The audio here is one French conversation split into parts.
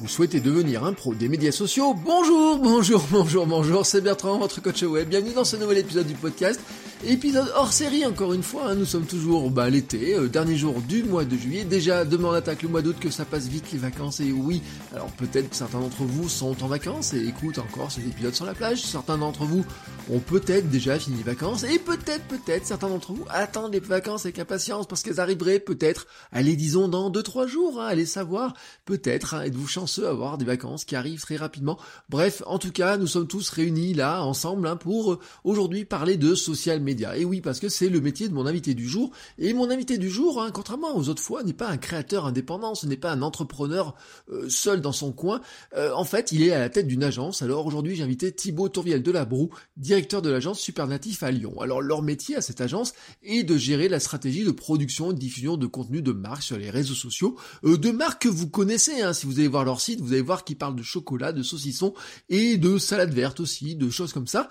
Vous souhaitez devenir un pro des médias sociaux Bonjour, bonjour, bonjour, bonjour, c'est Bertrand, votre coach web. Bienvenue dans ce nouvel épisode du podcast. Épisode hors série encore une fois, hein. nous sommes toujours bah, l'été, euh, dernier jour du mois de juillet. Déjà demain on attaque le mois d'août, que ça passe vite les vacances et oui, alors peut-être que certains d'entre vous sont en vacances et écoutent encore cet épisode sur la plage. Certains d'entre vous ont peut-être déjà fini les vacances et peut-être, peut-être certains d'entre vous attendent les vacances avec impatience parce qu'elles arriveraient peut-être, allez disons dans 2-3 jours, hein, allez savoir, peut-être, hein, êtes-vous chanceux à avoir des vacances qui arrivent très rapidement. Bref, en tout cas, nous sommes tous réunis là ensemble hein, pour euh, aujourd'hui parler de social et oui, parce que c'est le métier de mon invité du jour. Et mon invité du jour, hein, contrairement aux autres fois, n'est pas un créateur indépendant, ce n'est pas un entrepreneur euh, seul dans son coin. Euh, en fait, il est à la tête d'une agence. Alors aujourd'hui, j'ai invité Thibaut Tourviel de la Broue, directeur de l'agence Supernatif à Lyon. Alors leur métier à cette agence est de gérer la stratégie de production et de diffusion de contenu de marques sur les réseaux sociaux, euh, de marques que vous connaissez. Hein. Si vous allez voir leur site, vous allez voir qu'ils parlent de chocolat, de saucisson et de salade verte aussi, de choses comme ça,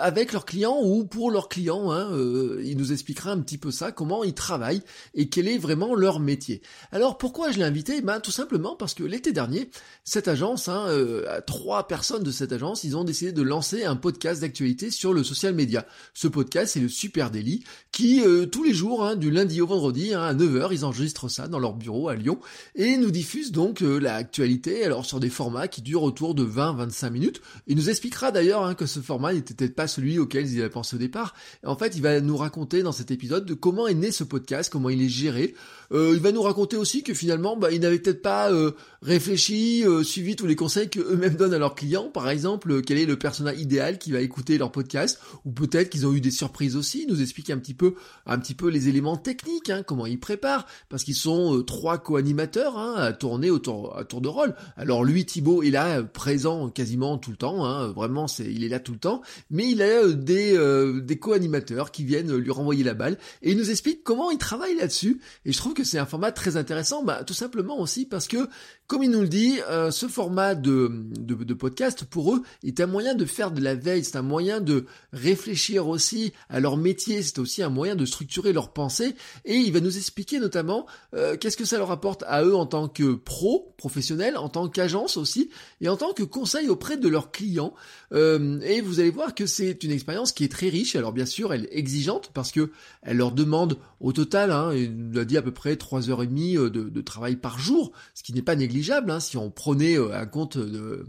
avec leurs clients ou pour leurs clients. Hein, euh, il nous expliquera un petit peu ça, comment ils travaillent et quel est vraiment leur métier. Alors pourquoi je l'ai invité? Ben tout simplement parce que l'été dernier, cette agence, hein, euh, trois personnes de cette agence, ils ont décidé de lancer un podcast d'actualité sur le social media. Ce podcast, c'est le Super Daily, qui euh, tous les jours, hein, du lundi au vendredi, à 9h, ils enregistrent ça dans leur bureau à Lyon et nous diffusent donc l'actualité, alors sur des formats qui durent autour de 20-25 minutes. Il nous expliquera d'ailleurs que ce format n'était peut-être pas celui auquel ils avaient pensé au départ, en fait, il va nous raconter dans cet épisode de comment est né ce podcast, comment il est géré. Euh, il va nous raconter aussi que finalement, bah, il n'avait peut-être pas euh, réfléchi, euh, suivi tous les conseils que eux-mêmes donnent à leurs clients. Par exemple, quel est le personnage idéal qui va écouter leur podcast, ou peut-être qu'ils ont eu des surprises aussi. Il nous explique un petit peu, un petit peu les éléments techniques, hein, comment ils préparent, parce qu'ils sont trois co-animateurs hein, à tourner autour à tour de rôle. Alors lui, Thibaut, est là présent quasiment tout le temps. Hein, vraiment, c'est, il est là tout le temps, mais il a des des co-animateurs qui viennent lui renvoyer la balle et il nous explique comment il travaille là-dessus. Et je trouve que c'est un format très intéressant, bah, tout simplement aussi parce que, comme il nous le dit, euh, ce format de, de, de, podcast pour eux est un moyen de faire de la veille, c'est un moyen de réfléchir aussi à leur métier, c'est aussi un moyen de structurer leur pensée et il va nous expliquer notamment euh, qu'est-ce que ça leur apporte à eux en tant que pro, professionnel, en tant qu'agence aussi et en tant que conseil auprès de leurs clients. Euh, et vous allez voir que c'est une expérience qui est très riche. Alors bien sûr, elle est exigeante parce que elle leur demande au total, hein, il nous a dit à peu près trois heures et demie euh, de, de travail par jour, ce qui n'est pas négligeable hein, si on prenait euh, un compte de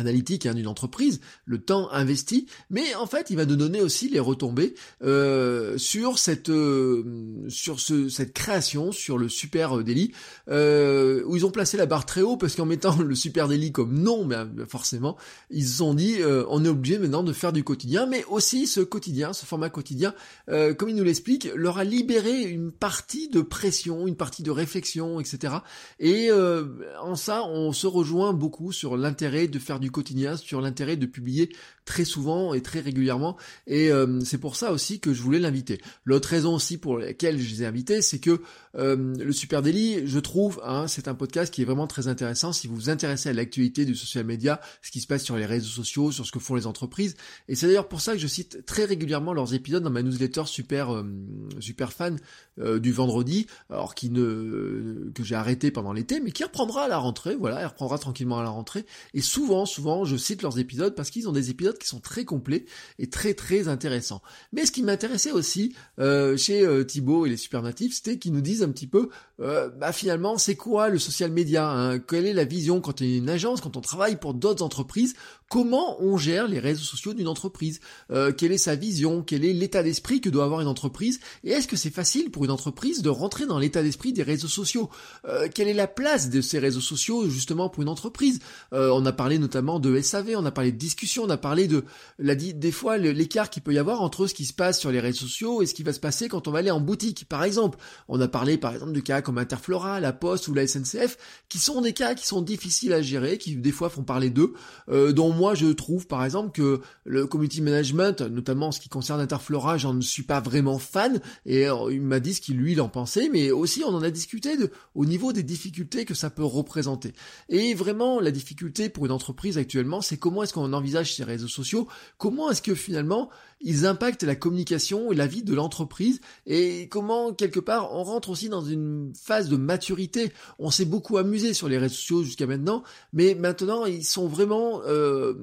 analytique hein, d'une entreprise, le temps investi, mais en fait il va nous donner aussi les retombées euh, sur cette euh, sur ce, cette création, sur le super délit, euh, où ils ont placé la barre très haut parce qu'en mettant le super délit comme non, mais forcément ils se sont dit on est obligé maintenant de faire du quotidien, mais aussi ce quotidien, ce format quotidien, comme il nous l'explique, leur a libéré une partie de pression, une partie de réflexion, etc. Et en ça on se rejoint beaucoup sur l'intérêt de faire du quotidien sur l'intérêt de publier très souvent et très régulièrement. Et euh, c'est pour ça aussi que je voulais l'inviter. L'autre raison aussi pour laquelle je les ai invités, c'est que euh, le Super Daily, je trouve, hein, c'est un podcast qui est vraiment très intéressant si vous vous intéressez à l'actualité du social media, ce qui se passe sur les réseaux sociaux, sur ce que font les entreprises. Et c'est d'ailleurs pour ça que je cite très régulièrement leurs épisodes dans ma newsletter super euh, super fan du vendredi, alors qui ne que j'ai arrêté pendant l'été, mais qui reprendra à la rentrée. Voilà, elle reprendra tranquillement à la rentrée. Et souvent, souvent, je cite leurs épisodes parce qu'ils ont des épisodes qui sont très complets et très très intéressants. Mais ce qui m'intéressait aussi euh, chez euh, Thibaut et les Supernatifs, c'était qu'ils nous disent un petit peu, euh, bah finalement, c'est quoi le social media hein? Quelle est la vision quand on est une agence, quand on travaille pour d'autres entreprises? Comment on gère les réseaux sociaux d'une entreprise? Quelle est sa vision? Quel est l'état d'esprit que doit avoir une entreprise? Et est-ce que c'est facile pour une entreprise de rentrer dans l'état d'esprit des réseaux sociaux? Quelle est la place de ces réseaux sociaux justement pour une entreprise? On a parlé notamment de SAV, on a parlé de discussion, on a parlé de la, des fois l'écart qu'il peut y avoir entre ce qui se passe sur les réseaux sociaux et ce qui va se passer quand on va aller en boutique. Par exemple, on a parlé par exemple de cas comme Interflora, la Poste ou la SNCF, qui sont des cas qui sont difficiles à gérer, qui des fois font parler d'eux, euh, dont moi je trouve par exemple que le community management, notamment en ce qui concerne Interflora, j'en suis pas vraiment fan, et euh, il m'a dit ce qu'il lui en pensait, mais aussi on en a discuté au niveau des difficultés que ça peut représenter. Et vraiment la difficulté pour une entreprise actuellement, c'est comment est-ce qu'on envisage ces réseaux sociaux, comment est-ce que finalement ils impactent la communication et la vie de l'entreprise et comment quelque part on rentre aussi dans une phase de maturité. On s'est beaucoup amusé sur les réseaux sociaux jusqu'à maintenant, mais maintenant ils sont vraiment euh,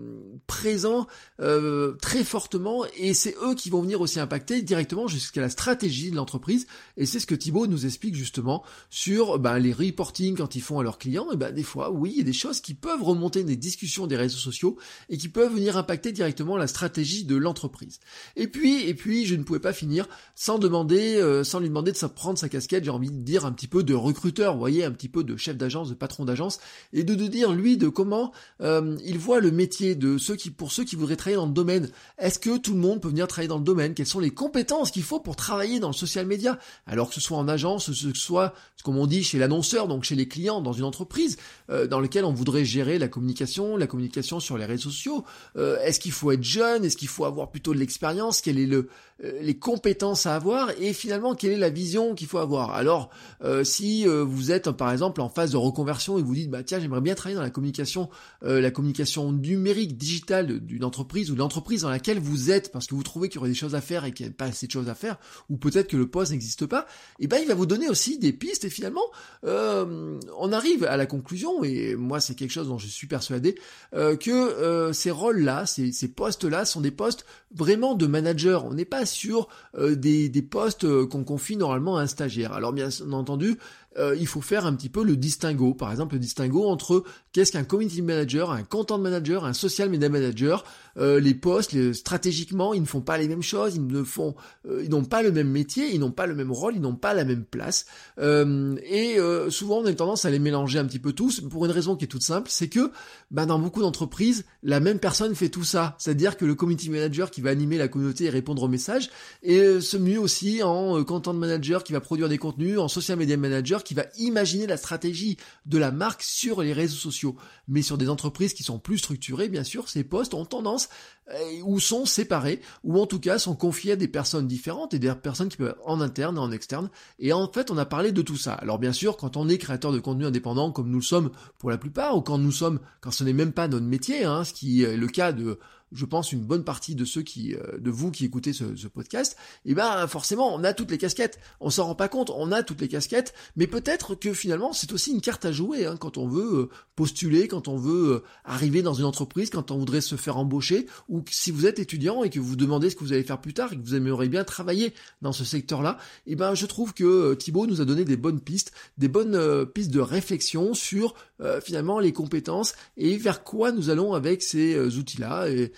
présents euh, très fortement et c'est eux qui vont venir aussi impacter directement jusqu'à la stratégie de l'entreprise et c'est ce que Thibaut nous explique justement sur ben, les reporting quand ils font à leurs clients. Et ben des fois oui il y a des choses qui peuvent remonter des discussions des réseaux sociaux et qui peuvent venir impacter directement la stratégie de l'entreprise. Et puis, et puis, je ne pouvais pas finir sans demander, euh, sans lui demander de prendre sa casquette, j'ai envie de dire un petit peu de recruteur, vous voyez, un petit peu de chef d'agence, de patron d'agence, et de, de dire lui de comment euh, il voit le métier de ceux qui, pour ceux qui voudraient travailler dans le domaine. Est-ce que tout le monde peut venir travailler dans le domaine? Quelles sont les compétences qu'il faut pour travailler dans le social media Alors que ce soit en agence, que ce soit, comme on dit, chez l'annonceur, donc chez les clients, dans une entreprise, euh, dans lequel on voudrait gérer la communication, la communication sur les réseaux sociaux. Est-ce qu'il faut être jeune? Est-ce qu'il faut avoir plutôt de l'expérience Quel est le euh, les compétences à avoir et finalement quelle est la vision qu'il faut avoir. Alors euh, si euh, vous êtes par exemple en phase de reconversion et vous dites bah tiens j'aimerais bien travailler dans la communication la communication numérique digitale d'une entreprise ou de l'entreprise dans laquelle vous êtes parce que vous trouvez qu'il y aurait des choses à faire et qu'il n'y a pas assez de choses à faire ou peut-être que le poste n'existe pas, et eh ben il va vous donner aussi des pistes et finalement on arrive à la conclusion et moi c'est quelque chose dont je suis persuadé que ces rôles là, ces postes là sont des postes vraiment de manager. On n'est pas sur euh, des, postes euh, qu'on confie normalement à un stagiaire. Alors bien entendu, euh, il faut faire un petit peu le distinguo. Par exemple, le distinguo entre qu'est-ce qu'un community manager, un content manager, un social media manager. Euh, les postes, les, stratégiquement, ils ne font pas les mêmes choses, ils ne font, euh, ils n'ont pas le même métier, ils n'ont pas le même rôle, ils n'ont pas la même place. et souvent, on a tendance à les mélanger un petit peu tous pour une raison qui est toute simple, c'est que bah, dans beaucoup d'entreprises, la même personne fait tout ça. C'est-à-dire que le community manager qui va animer la communauté et répondre aux messages, et se mue aussi en content manager qui va produire des contenus, en social media manager qui va imaginer la stratégie de la marque sur les réseaux sociaux. Mais sur des entreprises qui sont plus structurées, bien sûr, ces postes ont tendance euh, ou sont séparés, ou en tout cas sont confiés à des personnes différentes et des personnes qui peuvent être en interne et en externe. Et en fait, on a parlé de tout ça. Alors bien sûr, quand on est créateur de contenu indépendant, comme nous le sommes pour la plupart, ou quand nous sommes, quand ce n'est même pas notre métier, hein, ce qui est le cas de je pense, une bonne partie de ceux qui, euh, de vous qui écoutez ce, podcast, eh ben forcément, on a toutes les casquettes. On s'en rend pas compte, on a toutes les casquettes, mais peut-être que finalement, c'est aussi une carte à jouer hein, quand on veut euh, postuler, quand on veut euh, arriver dans une entreprise, quand on voudrait se faire embaucher, ou si vous êtes étudiant et que vous demandez ce que vous allez faire plus tard et que vous aimeriez bien travailler dans ce secteur-là, eh ben je trouve que Thibaut nous a donné des bonnes pistes, des bonnes pistes de réflexion sur finalement les compétences et vers quoi nous allons avec ces outils-là. Et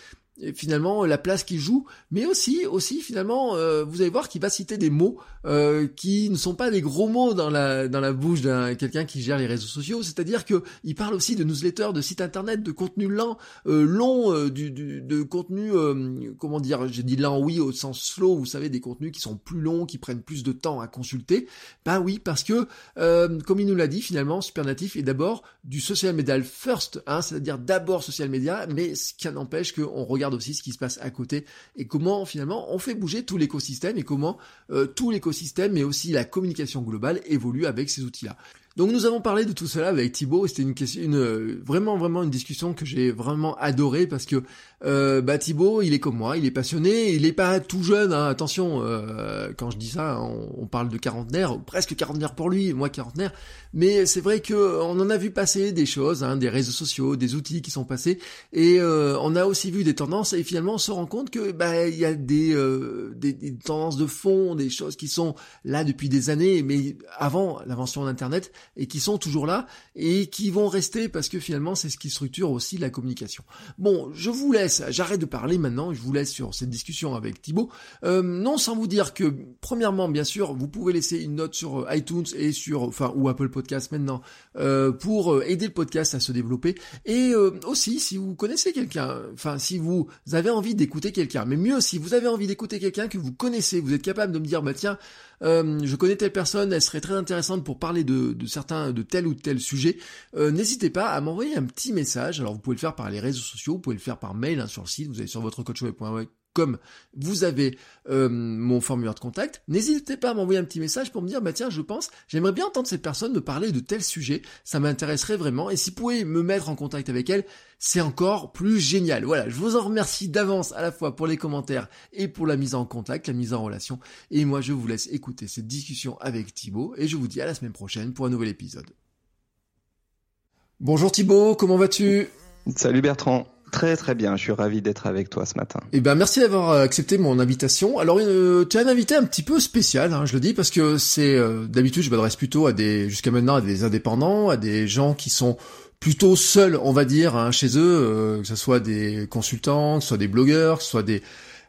finalement la place qu'il joue, mais aussi aussi finalement euh, vous allez voir qu'il va citer des mots euh, qui ne sont pas des gros mots dans la dans la bouche d'un quelqu'un qui gère les réseaux sociaux, c'est-à-dire que il parle aussi de newsletters, de sites internet, de contenu lent, euh, long, euh, du, du, de contenu comment dire, j'ai dit lent oui au sens slow, vous savez des contenus qui sont plus longs, qui prennent plus de temps à consulter. Ben oui parce que comme il nous l'a dit finalement Supernatif est d'abord du social media first, hein, c'est-à-dire d'abord social media, mais ce qui n'empêche qu'on regarde aussi ce qui se passe à côté et comment finalement on fait bouger tout l'écosystème et comment euh, tout l'écosystème mais aussi la communication globale évolue avec ces outils-là. Donc nous avons parlé de tout cela avec Thibaut, c'était une question, une, euh, vraiment vraiment une discussion que j'ai vraiment adoré parce que euh, bah Thibaut, il est comme moi, il est passionné, il est pas tout jeune, hein, attention, euh, quand je dis ça, on, parle de quarantenaire, presque quarantenaire pour lui, moi quarantenaire, mais c'est vrai que on en a vu passer des choses, hein, des réseaux sociaux, des outils qui sont passés, et euh, on a aussi vu des tendances, et finalement on se rend compte que bah il y a des, des, des tendances de fond, des choses qui sont là depuis des années, mais avant l'invention d'Internet, et qui sont toujours là et qui vont rester parce que finalement c'est ce qui structure aussi la communication. Bon, je vous laisse, j'arrête de parler maintenant, je vous laisse sur cette discussion avec Thibaut. Euh, non sans vous dire que premièrement, bien sûr, vous pouvez laisser une note sur euh, iTunes et sur, enfin, ou Apple Podcast maintenant, euh, pour aider le podcast à se développer. Et aussi, si vous connaissez quelqu'un, enfin, si vous avez envie d'écouter quelqu'un, mais mieux, si vous avez envie d'écouter quelqu'un que vous connaissez, vous êtes capable de me dire, bah tiens, euh, je connais telle personne, elle serait très intéressante pour parler de, certains, de tel ou tel sujet, euh, n'hésitez pas à m'envoyer un petit message. Alors vous pouvez le faire par les réseaux sociaux, vous pouvez le faire par mail hein, sur le site, vous allez sur votre comme vous avez euh, mon formulaire de contact, n'hésitez pas à m'envoyer un petit message pour me dire, bah tiens, je pense, j'aimerais bien entendre cette personne me parler de tel sujet, ça m'intéresserait vraiment, et si vous pouvez me mettre en contact avec elle, c'est encore plus génial. Voilà, je vous en remercie d'avance à la fois pour les commentaires et pour la mise en contact, la mise en relation, et moi je vous laisse écouter cette discussion avec Thibaut, et je vous dis à la semaine prochaine pour un nouvel épisode. Bonjour Thibaut, comment vas-tu? Salut Bertrand. Très très bien, je suis ravi d'être avec toi ce matin. Eh ben merci d'avoir euh, accepté mon invitation. Alors euh, tu as un invité un petit peu spécial, hein, je le dis parce que c'est euh, d'habitude je m'adresse plutôt à des jusqu'à maintenant à des indépendants, à des gens qui sont plutôt seuls, on va dire, hein, chez eux, que ce soit des consultants, que ce soit des blogueurs, que ce soit des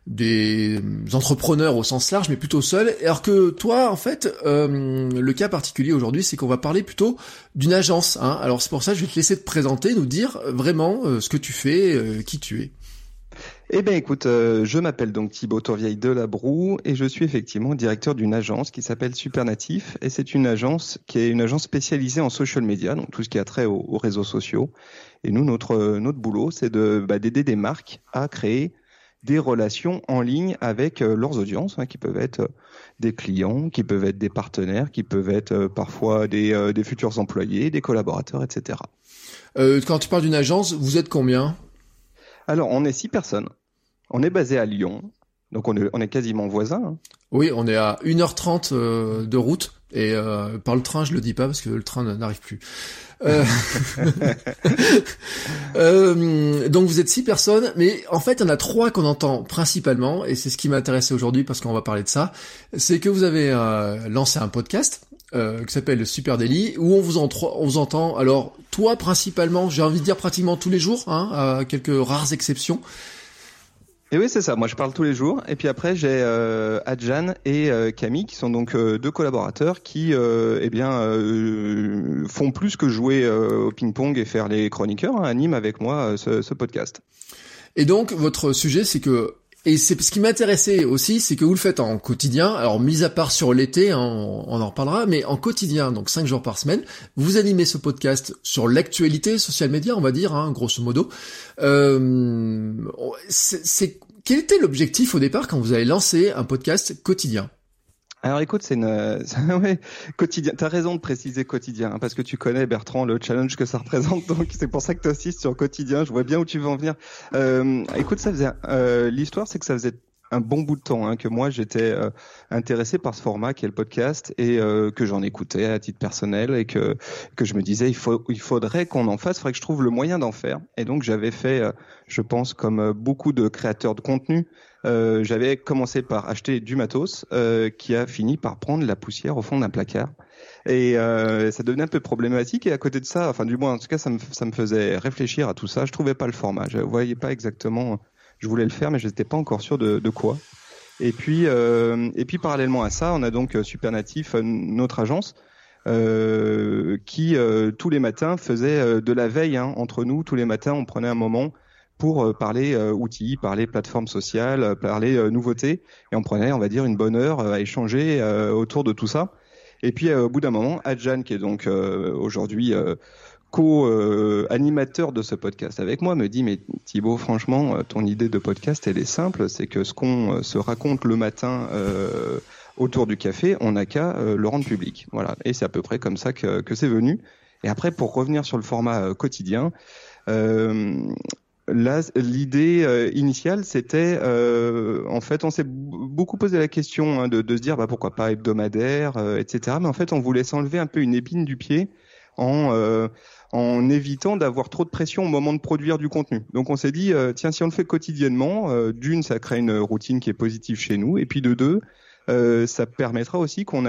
des entrepreneurs au sens large, mais plutôt seuls. Alors que toi, en fait, euh, le cas particulier aujourd'hui, c'est qu'on va parler plutôt d'une agence. Hein. Alors c'est pour ça que je vais te laisser te présenter, nous dire vraiment euh, ce que tu fais, euh, qui tu es. Eh bien écoute, je m'appelle donc Thibaut Tourvieille de la Broue et je suis effectivement directeur d'une agence qui s'appelle Supernatif et c'est une agence qui est une agence spécialisée en social media, donc tout ce qui a trait aux, réseaux sociaux. Et nous, notre, notre boulot, c'est de bah, d'aider des marques à créer des relations en ligne avec euh, leurs audiences, hein, qui peuvent être euh, des clients, qui peuvent être des partenaires, qui peuvent être euh, parfois des, des futurs employés, des collaborateurs, etc. quand tu parles d'une agence, vous êtes combien? Alors, on est six personnes. On est basé à Lyon, donc on est, on est quasiment voisins. Hein. Oui, on est à 1h30 de route. Et par le train, je le dis pas parce que le train n'arrive plus. Euh, euh... donc vous êtes six personnes, mais en fait il y en a trois qu'on entend principalement, et c'est ce qui m'intéressait aujourd'hui parce qu'on va parler de ça. C'est que vous avez euh, lancé un podcast euh, qui s'appelle Super Daily, où on vous, on vous entend. Alors toi principalement, j'ai envie de dire pratiquement tous les jours, hein, à quelques rares exceptions. Et oui, c'est ça. Moi, je parle tous les jours. Et puis après, j'ai euh, Adjan et euh, Camille, qui sont donc euh, deux collaborateurs qui, euh, eh bien, font plus que jouer au ping-pong et faire les chroniqueurs, hein, animent avec moi ce podcast. Et donc, votre sujet, c'est que et c'est ce qui m'intéressait aussi, c'est que vous le faites en quotidien. Alors, mis à part sur l'été, hein, on, en reparlera, mais en quotidien, donc cinq jours par semaine, vous animez ce podcast sur l'actualité social média, on va dire, hein, grosso modo. Euh, quel était l'objectif au départ quand vous avez lancé un podcast quotidien? Alors écoute, c'est une ouais, quotidien. T'as raison de préciser quotidien hein, parce que tu connais Bertrand le challenge que ça représente. Donc c'est pour ça que tu insistes sur quotidien. Je vois bien où tu veux en venir. Euh, écoute, ça faisait euh, l'histoire, c'est que ça faisait un bon bout de temps hein, que moi j'étais euh, intéressé par ce format qui est le podcast et euh, que j'en écoutais à titre personnel et que que je me disais il faut il faudrait qu'on en fasse, il faudrait que je trouve le moyen d'en faire. Et donc j'avais fait, euh, je pense comme beaucoup de créateurs de contenu, j'avais commencé par acheter du matos qui a fini par prendre la poussière au fond d'un placard. Et ça devenait un peu problématique. Et à côté de ça, enfin du moins en tout cas, ça me, ça me faisait réfléchir à tout ça. Je trouvais pas le format. Je voyais pas exactement je voulais le faire, mais je n'étais pas encore sûr de, de quoi. Et puis, euh, et puis parallèlement à ça, on a donc euh, Supernatif, euh, notre agence, euh, qui euh, tous les matins faisait de la veille hein, entre nous. Tous les matins, on prenait un moment pour parler outils, parler plateformes sociales, parler nouveautés, et on prenait, on va dire, une bonne heure à échanger autour de tout ça. Et puis au bout d'un moment, Adjan, qui est donc aujourd'hui co-animateur de ce podcast avec moi me dit mais Thibaut franchement euh, ton idée de podcast elle est simple. C'est que ce qu'on euh, se raconte le matin euh, autour du café on n'a qu'à le rendre public. Voilà. Et c'est à peu près comme ça que c'est venu. Et après pour revenir sur le format quotidien Là, l'idée initiale, c'était, en fait, on s'est beaucoup posé la question hein, de, de, se dire, bah, pourquoi pas hebdomadaire, etc. Mais en fait, on voulait s'enlever un peu une épine du pied en en évitant d'avoir trop de pression au moment de produire du contenu. Donc on s'est dit, euh, tiens, si on le fait quotidiennement, euh, d'une, ça crée une routine qui est positive chez nous, et puis de deux, ça permettra aussi qu'on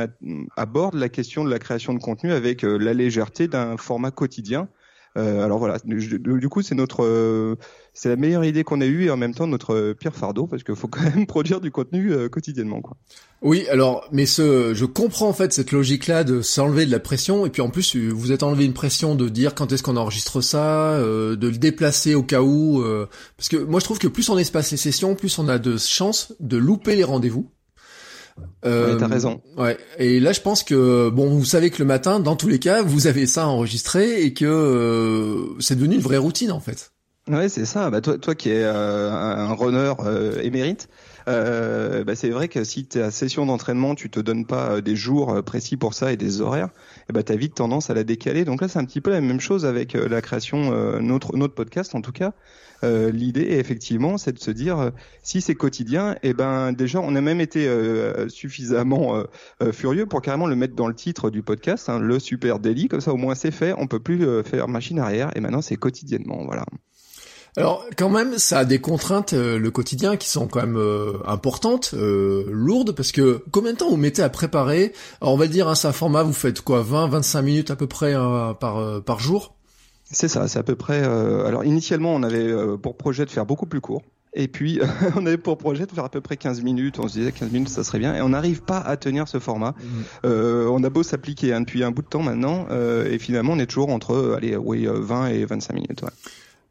aborde la question de la création de contenu avec la légèreté d'un format quotidien. Alors voilà, du, coup c'est notre, c'est la meilleure idée qu'on a eue et en même temps notre pire fardeau parce qu'il faut quand même produire du contenu quotidiennement quoi. Oui, alors, mais ce, je comprends en fait cette logique-là de s'enlever de la pression, et puis en plus, vous êtes enlevé une pression de dire quand est-ce qu'on enregistre ça, euh, de le déplacer au cas où, euh, parce que moi je trouve que plus on espace les sessions, plus on a de chances de louper les rendez-vous. Euh, t'as raison. Ouais. Et là, je pense que bon, vous savez que le matin, dans tous les cas, vous avez ça enregistré et que euh, c'est devenu une vraie routine en fait. Ouais, c'est ça. Bah toi, toi qui es un runner émérite, euh, bah c'est vrai que si tu à session d'entraînement, tu te donnes pas euh, des jours euh, précis pour ça et des horaires, et eh bah, tu as vite tendance à la décaler. Donc là, c'est un petit peu la même chose avec euh, la création, notre, notre podcast en tout cas. Euh, L'idée, effectivement, c'est de se dire, si c'est quotidien, et eh ben déjà, on a même été suffisamment furieux pour carrément le mettre dans le titre du podcast, hein, le super daily, comme ça au moins c'est fait, on peut plus faire machine arrière, et maintenant c'est quotidiennement, voilà. Alors quand même, ça a des contraintes euh, le quotidien qui sont quand même euh, importantes, euh, lourdes, parce que combien de temps vous mettez à préparer? Alors on va dire, hein, c'est un format, vous faites quoi? 20-25 minutes à peu près par, par jour? C'est ça, c'est à peu près... alors initialement, on avait pour projet de faire beaucoup plus court. Et puis, on avait pour projet de faire à peu près 15 minutes. On se disait 15 minutes, ça serait bien. Et on n'arrive pas à tenir ce format. Mmh. on a beau s'appliquer hein, depuis un bout de temps maintenant. et finalement, on est toujours entre allez, oui, 20 et 25 minutes. Ouais.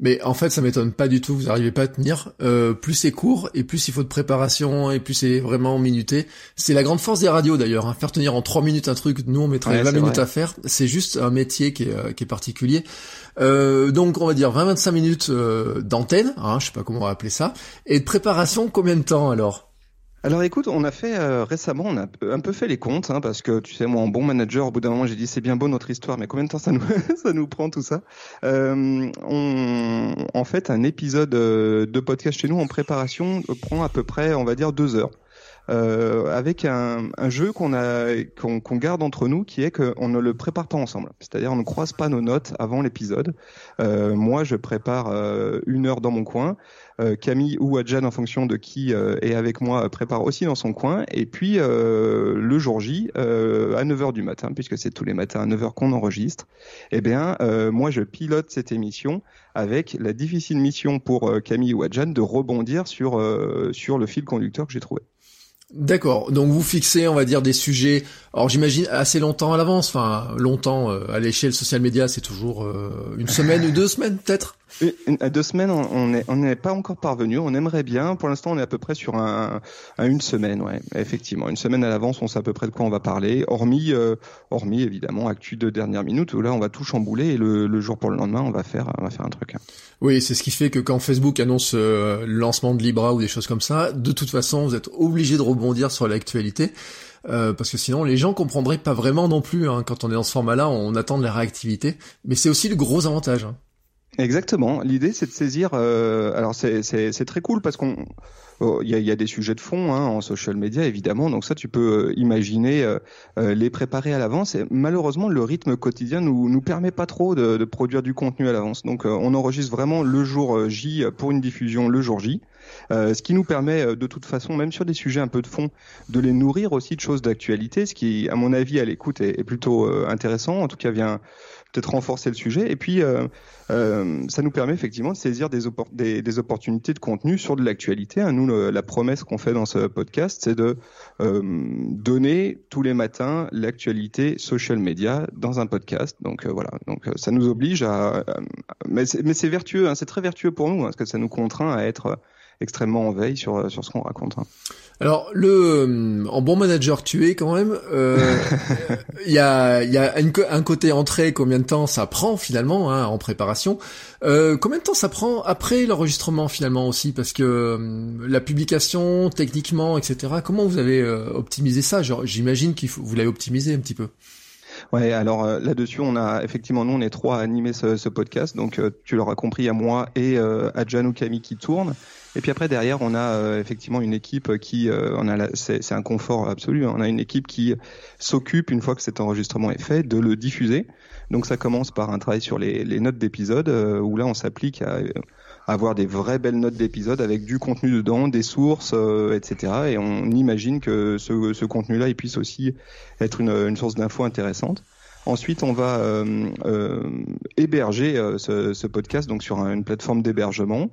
Mais en fait, ça m'étonne pas du tout. Vous n'arrivez pas à tenir. Euh, plus c'est court et plus il faut de préparation et plus c'est vraiment minuté. C'est la grande force des radios d'ailleurs. Hein. Faire tenir en 3 minutes un truc, nous on mettrait 20 minutes à faire. C'est juste un métier qui est, euh, qui est particulier. Euh, donc on va dire 20-25 minutes euh, d'antenne. Hein, je sais pas comment on va appeler ça. Et de préparation, combien de temps alors? Alors écoute, on a fait euh, récemment, on a un peu fait les comptes, hein, parce que tu sais, moi en bon manager, au bout d'un moment, j'ai dit c'est bien beau notre histoire, mais combien de temps ça nous ça nous prend tout ça? Euh, on, En fait, un épisode de podcast chez nous en préparation prend à peu près, on va dire, deux heures. Euh, avec un, un jeu qu'on a qu'on garde entre nous, qui est qu'on ne le prépare pas ensemble. C'est-à-dire on ne croise pas nos notes avant l'épisode. Euh, moi, je prépare euh, une heure dans mon coin. Euh, Camille ou Adjan, en fonction de qui est avec moi, prépare aussi dans son coin. Et puis le jour J, à 9h du matin, puisque c'est tous les matins à 9h qu'on enregistre, eh bien, moi, je pilote cette émission avec la difficile mission pour Camille ou Adjan de rebondir sur, sur le fil conducteur que j'ai trouvé. D'accord. Donc vous fixez, on va dire, des sujets. Alors j'imagine assez longtemps à l'avance. Enfin, longtemps euh, à l'échelle social média, c'est toujours euh, une semaine ou deux semaines, peut-être? À deux semaines, on n'est on pas encore parvenu. On aimerait bien. Pour l'instant, on est à peu près sur un, une semaine, ouais. Effectivement, une semaine à l'avance, on sait à peu près de quoi on va parler. Hormis, euh, hormis évidemment, actu de dernière minute où là, on va tout chambouler et le, le, jour pour le lendemain, on va faire, on va faire un truc. Oui, c'est ce qui fait que quand Facebook annonce euh, le lancement de Libra ou des choses comme ça, de toute façon, vous êtes obligé de rebondir sur l'actualité. Euh, parce que sinon les gens comprendraient pas vraiment non plus hein. quand on est dans ce format-là, on attend de la réactivité, mais c'est aussi le gros avantage. Hein. Exactement. L'idée, c'est de saisir. Euh, alors, c'est très cool parce qu'on oh, il y, a, des sujets de fond hein, en social media évidemment, donc ça tu peux euh, imaginer les préparer à l'avance. Et malheureusement, le rythme quotidien nous nous permet pas trop de produire du contenu à l'avance. Donc on enregistre vraiment le jour J pour une diffusion le jour J. ce qui nous permet de toute façon, même sur des sujets un peu de fond, de les nourrir aussi de choses d'actualité, ce qui, à mon avis, à l'écoute est, plutôt intéressant. En tout cas, vient peut-être renforcer le sujet. Et puis, euh, euh, ça nous permet effectivement de saisir des, des, des opportunités de contenu sur de l'actualité. Hein. Nous, la promesse qu'on fait dans ce podcast, c'est de euh, donner tous les matins l'actualité social media dans un podcast. Donc euh, voilà, donc euh, ça nous oblige à, mais c'est vertueux, hein. c'est très vertueux pour nous, hein, parce que ça nous contraint à être extrêmement en veille sur sur ce qu'on raconte. Hein. Alors le euh, en bon manager tu es quand même, euh, il y a il y a un côté entrée combien de temps ça prend finalement hein, en préparation, euh, combien de temps ça prend après l'enregistrement finalement aussi? Parce que euh, la publication techniquement etc. Comment vous avez optimisé ça? Genre j'imagine qu'il faut vous l'avez optimisé un petit peu. Ouais, alors là-dessus, on a effectivement nous on est trois à animer ce, ce podcast, donc tu l'auras compris, à moi et à Jan ou Camille qui tournent. Et puis après derrière, on a effectivement une équipe qui, on a, c'est un confort absolu. Hein. On a une équipe qui s'occupe une fois que cet enregistrement est fait de le diffuser. Donc ça commence par un travail sur les, les notes d'épisode où là on s'applique à avoir des vraies belles notes d'épisode avec du contenu dedans, des sources, euh, etc. Et on imagine que ce, ce contenu-là, il puisse aussi être une, une source d'infos intéressante. Ensuite, on va euh, euh, héberger euh, ce, ce, podcast donc sur une plateforme d'hébergement.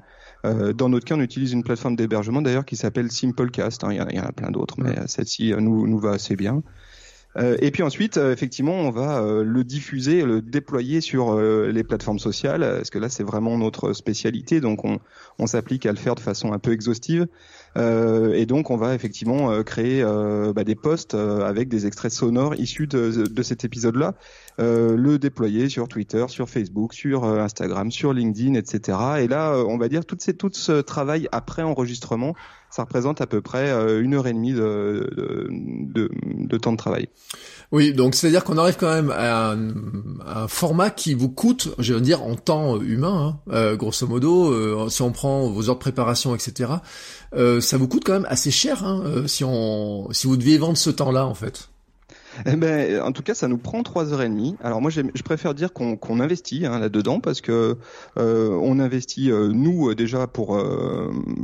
Euh, dans notre cas, on utilise une plateforme d'hébergement d'ailleurs qui s'appelle Simplecast. Hein. Il, y, en a, plein d'autres, mais celle-ci nous, nous va assez bien. Euh, et puis ensuite, euh, effectivement, on va euh, le diffuser, le déployer sur les plateformes sociales, parce que là, c'est vraiment notre spécialité, donc on, on s'applique à le faire de façon un peu exhaustive. Euh, et donc, on va effectivement créer euh, bah, des posts avec des extraits sonores issus de, de cet épisode-là, le déployer sur Twitter, sur Facebook, sur Instagram, sur LinkedIn, etc. Et là, on va dire tout, ce travail après enregistrement ça représente à peu près euh, une heure et demie de, de, de, temps de travail. Oui, donc c'est-à-dire qu'on arrive quand même à un, un, format qui vous coûte, je veux dire, en temps humain, hein, euh, grosso modo, euh, si on prend vos heures de préparation, etc., ça vous coûte quand même assez cher hein, si, on, si vous deviez vendre ce temps-là, en fait. Eh ben, en tout cas, ça nous prend trois heures et demie. Alors moi, je préfère dire qu'on investit hein, là-dedans parce que euh, on investit euh, nous euh, déjà pour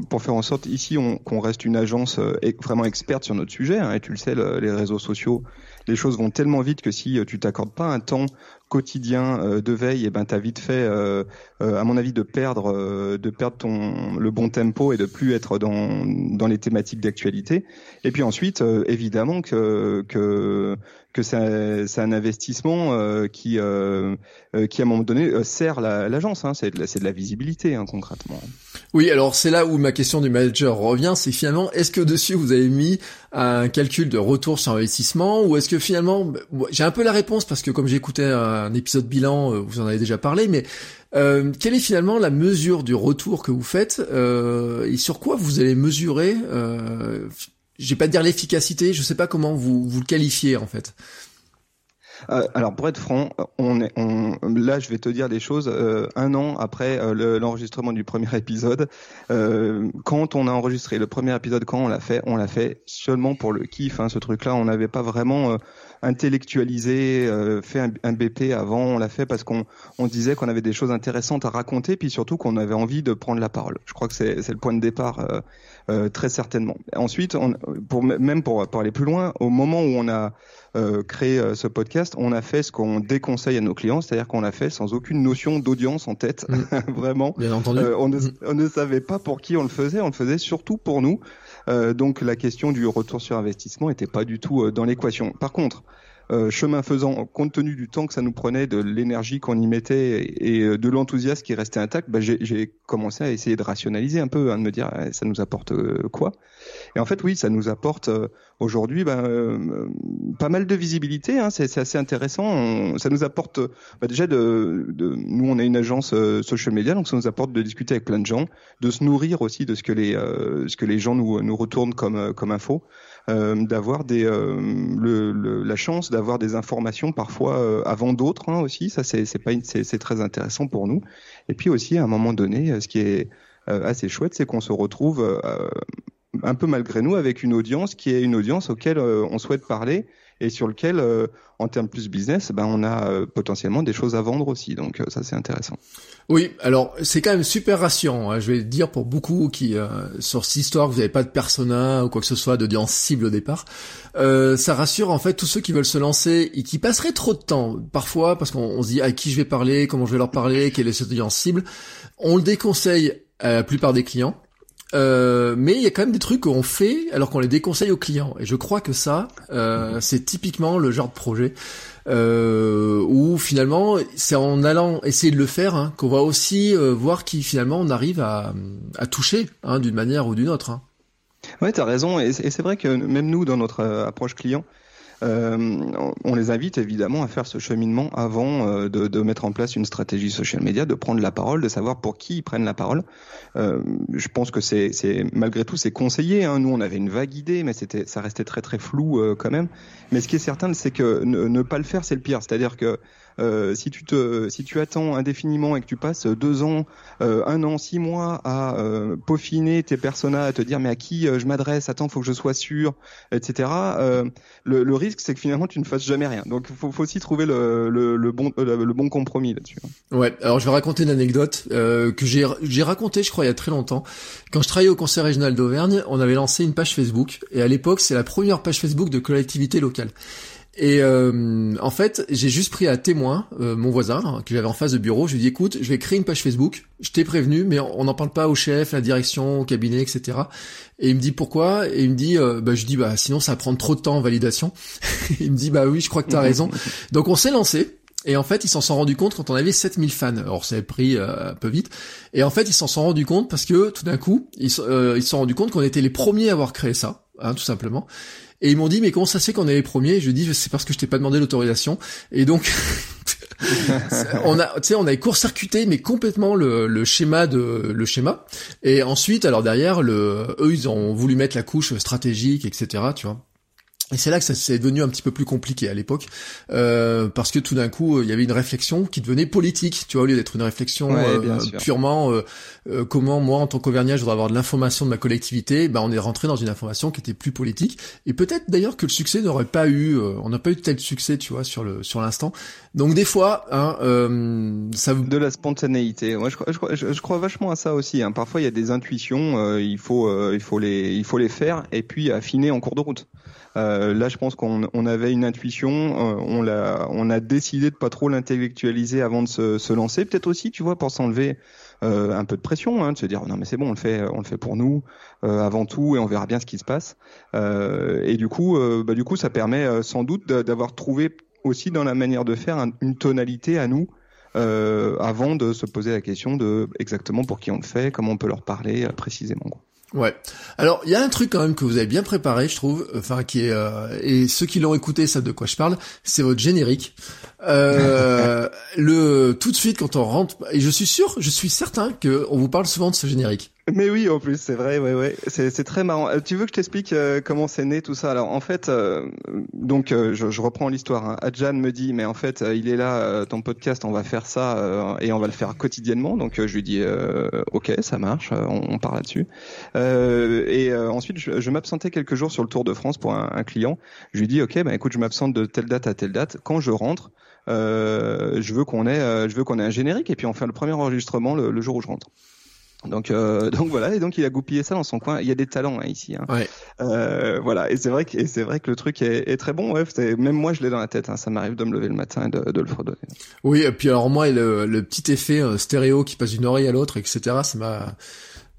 pour faire en sorte ici qu'on reste une agence vraiment experte sur notre sujet. Hein, et tu le sais, les réseaux sociaux, les choses vont tellement vite que si tu t'accordes pas un temps quotidien euh, de veille, et ben t'as vite fait, euh, euh, à mon avis, de perdre, de perdre ton le bon tempo et de plus être dans dans les thématiques d'actualité. Et puis ensuite, évidemment que que que c'est un investissement qui qui à un moment donné sert l'agence. hein, c'est de, de, la visibilité hein, concrètement. Oui, alors c'est là où ma question du manager revient, c'est finalement est-ce que dessus vous avez mis un calcul de retour sur investissement ou est-ce que finalement j'ai un peu la réponse parce que comme j'écoutais un un épisode bilan, euh, vous en avez déjà parlé, mais euh, quelle est finalement la mesure du retour que vous faites euh, et sur quoi vous allez mesurer euh, Je vais pas dire l'efficacité, je sais pas comment vous vous le qualifiez en fait. Euh, alors pour être franc, on est, on, là je vais te dire des choses. Euh, un an après euh, l'enregistrement du premier épisode, quand on a enregistré le premier épisode, quand on l'a fait, on l'a fait seulement pour le kiff. Hein, ce truc-là, on n'avait pas vraiment intellectualisé, fait un, un, BP avant. On l'a fait parce qu'on on disait qu'on avait des choses intéressantes à raconter, puis surtout qu'on avait envie de prendre la parole. Je crois que c'est le point de départ. très certainement. Ensuite, on, pour même pour, pour aller plus loin, au moment où on a euh, créé euh, ce podcast, on a fait ce qu'on déconseille à nos clients, c'est-à-dire qu'on l'a fait sans aucune notion d'audience en tête, mm. vraiment. Bien entendu. Euh, on, ne, mm. on, ne, savait pas pour qui on le faisait, on le faisait surtout pour nous. Donc la question du retour sur investissement n'était pas du tout dans l'équation. Par contre, euh, chemin faisant, compte tenu du temps que ça nous prenait, de l'énergie qu'on y mettait et, euh, de l'enthousiasme qui restait intact, bah, j'ai commencé à essayer de rationaliser un peu, hein, de me dire eh, ça nous apporte euh, quoi? Et en fait, oui, ça nous apporte aujourd'hui bah, pas mal de visibilité. Hein, c'est assez intéressant. ça nous apporte bah, déjà de, de, nous, on est une agence social media, donc ça nous apporte de discuter avec plein de gens, de se nourrir aussi de ce que les ce que les gens nous nous retournent comme comme info. Euh, d'avoir des euh, le, le, la chance d'avoir des informations parfois euh, avant d'autres hein, aussi. Ça c'est c'est pas c'est très intéressant pour nous. Et puis aussi à un moment donné, ce qui est assez chouette, c'est qu'on se retrouve un peu malgré nous avec une audience qui est une audience auquel on souhaite parler et sur lequel, euh, en termes plus business, ben on a euh, potentiellement des choses à vendre aussi. Donc euh, ça c'est intéressant. Oui, alors c'est quand même super rassurant. Hein. Je vais dire pour beaucoup qui sur cette histoire, vous n'avez pas de persona ou quoi que ce soit d'audience cible au départ, ça rassure en fait tous ceux qui veulent se lancer et qui passeraient trop de temps parfois parce qu'on se dit à qui je vais parler, comment je vais leur parler, quelle est cette audience cible. On le déconseille à la plupart des clients euh, mais il y a quand même des trucs qu'on fait alors qu'on les déconseille aux clients. Et je crois que ça, euh, c'est typiquement le genre de projet euh, où finalement c'est en allant essayer de le faire hein, qu'on va aussi euh, voir qui finalement on arrive à, à toucher hein, d'une manière ou d'une autre. Hein. Ouais, t'as raison. Et c'est vrai que même nous, dans notre approche client, on les invite évidemment à faire ce cheminement avant de, de, mettre en place une stratégie social media, de prendre la parole, de savoir pour qui ils prennent la parole. je pense que c'est malgré tout c'est conseillé. Hein. Nous on avait une vague idée, mais c'était ça restait très très flou quand même. Mais ce qui est certain, c'est que ne, ne, pas le faire, c'est le pire. C'est-à-dire que euh, si tu te, si tu attends indéfiniment et que tu passes deux ans, euh, un an, six mois à euh, peaufiner tes personas, à te dire mais à qui je m'adresse, attends, faut que je sois sûr, etc. Le, le, risque, c'est que finalement tu ne fasses jamais rien. Donc faut, faut aussi trouver le, le, le bon, le, bon compromis là-dessus. Ouais. Alors je vais raconter une anecdote que j'ai j'ai raconté, je crois, il y a très longtemps. Quand je travaillais au Conseil régional d'Auvergne, on avait lancé une page Facebook et à l'époque, c'est la première page Facebook de collectivité locale. Et euh, en fait, j'ai juste pris à témoin euh, mon voisin hein, que j'avais en face de bureau. Je lui ai dit écoute, je vais créer une page Facebook. Je t'ai prévenu, mais on n'en parle pas au chef, à la direction, au cabinet, etc. Et il me dit pourquoi? Et il me dit, euh, bah je dis bah sinon ça va prendre trop de temps en validation. il me dit bah oui, je crois que t'as raison. Donc on s'est lancé. Et en fait, ils s'en sont rendus compte quand on avait 7000 fans. Alors, ça a pris un peu vite. Et en fait, ils s'en sont rendus compte parce que tout d'un coup, ils se sont rendus compte qu'on était les premiers à avoir créé ça, hein, tout simplement. Et ils m'ont dit, mais comment ça se fait qu'on est les premiers? Je dis, c'est parce que je t'ai pas demandé l'autorisation. Et donc, on a, tu sais, on a court-circuité, mais complètement le, le, schéma de le schéma. Et ensuite, alors derrière, le, eux, ils ont voulu mettre la couche stratégique, etc. Tu vois. Et c'est là que ça s'est devenu un petit peu plus compliqué à l'époque, euh, parce que tout d'un coup, il y avait une réflexion qui devenait politique, tu vois, au lieu d'être une réflexion euh, purement euh, comment moi, en tant qu'Auvergnat, je voudrais avoir de l'information de ma collectivité, ben on est rentré dans une information qui était plus politique. Et peut-être d'ailleurs que le succès n'aurait pas eu, on n'a pas eu tel succès, tu vois, sur le sur l'instant. Donc des fois, hein, ça de la spontanéité. Moi, je, je, je, crois vachement à ça aussi. Hein. Parfois, il y a des intuitions, il faut il faut les il faut les faire et puis affiner en cours de route. Euh, là, je pense qu'on on avait une intuition, euh, on l'a, on a décidé de pas trop l'intellectualiser avant de se, se lancer. Peut-être aussi, tu vois, pour s'enlever euh, un peu de pression, hein, de se dire non mais c'est bon, on le fait, on le fait pour nous avant tout et on verra bien ce qui se passe. et du coup, bah, du coup, ça permet sans doute d'avoir trouvé aussi dans la manière de faire une tonalité à nous. avant de se poser la question de exactement pour qui on le fait, comment on peut leur parler précisément. Ouais. Alors il y a un truc quand même que vous avez bien préparé, je trouve, enfin qui est euh, et ceux qui l'ont écouté savent de quoi je parle, c'est votre générique. Euh, le tout de suite quand on rentre et je suis sûr, je suis certain que on vous parle souvent de ce générique. Mais oui, en plus, c'est vrai, ouais, ouais, c'est très marrant. Euh, tu veux que je t'explique euh, comment c'est né tout ça? Alors, en fait, euh, donc, je, je, reprends l'histoire. Hein. Adjan me dit, mais en fait, il est là, ton podcast, on va faire ça et on va le faire quotidiennement. Donc, je lui dis, ok, ça marche, on, on part là-dessus. et ensuite, je, je m'absentais quelques jours sur le Tour de France pour un, un client. Je lui dis, ok, bah écoute, je m'absente de telle date à telle date. Quand je rentre, je veux qu'on ait, je veux qu'on ait un générique et puis on fait le premier enregistrement le, le jour où je rentre. Donc, euh, donc voilà, et donc il a goupillé ça dans son coin. Il y a des talents hein, ici. Hein. Ouais. Euh, voilà, et c'est vrai que c'est vrai que le truc est, est très bon. Ouais, même moi je l'ai dans la tête. Hein. Ça m'arrive de me lever le matin et de, de le fredonner. Oui, et puis alors moi le, le petit effet euh, stéréo qui passe d'une oreille à l'autre, etc. Ça m'a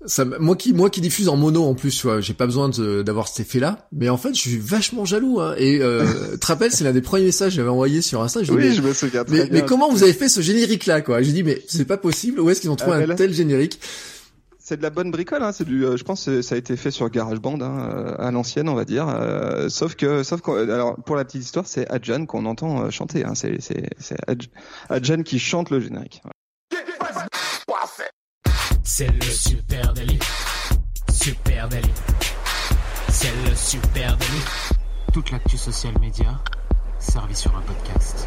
ça, moi qui moi qui diffuse en mono en plus, tu vois, j'ai pas besoin d'avoir cet effet-là, mais en fait, je suis vachement jaloux. Hein. Et euh, tu te rappelles, c'est l'un des premiers messages que j'avais envoyé sur Insta. Je oui, je me souviens. Mais, mais comment vous avez fait ce générique-là, quoi? Je dis, mais c'est pas possible. Où est-ce qu'ils ont trouvé ah, un tel générique? C'est de la bonne bricole, hein. c'est du, euh, je pense, que ça a été fait sur GarageBand hein, euh, à l'ancienne, on va dire. Euh, sauf que, sauf alors pour la petite histoire, c'est Adjan qu'on entend chanter. Hein. C'est, c'est, c'est Adjan qui chante le générique. C'est le super délit, super délit. C'est le super délit. Toute l'actu social média servie sur un podcast.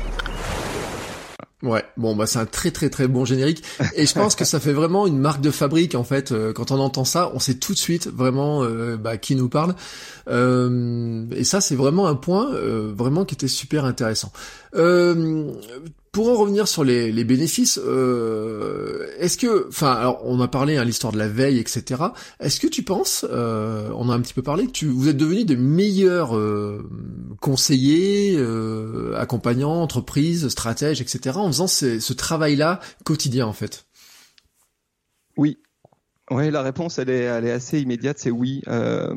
Ouais, bon bah c'est un très très très bon générique et je pense que ça fait vraiment une marque de fabrique en fait. Euh, quand on entend ça, on sait tout de suite vraiment euh, bah, qui nous parle. Euh, et ça c'est vraiment un point vraiment qui était super intéressant. Pour en revenir sur les, bénéfices, est-ce que, enfin, on a parlé à hein, l'histoire de la veille, etc. Est-ce que tu penses, on a un petit peu parlé, que tu, vous êtes devenu de meilleurs conseillers, accompagnants, entreprises, stratèges, etc en faisant ce, travail-là quotidien en fait? Oui. Oui, la réponse elle est, assez immédiate, c'est oui. Euh,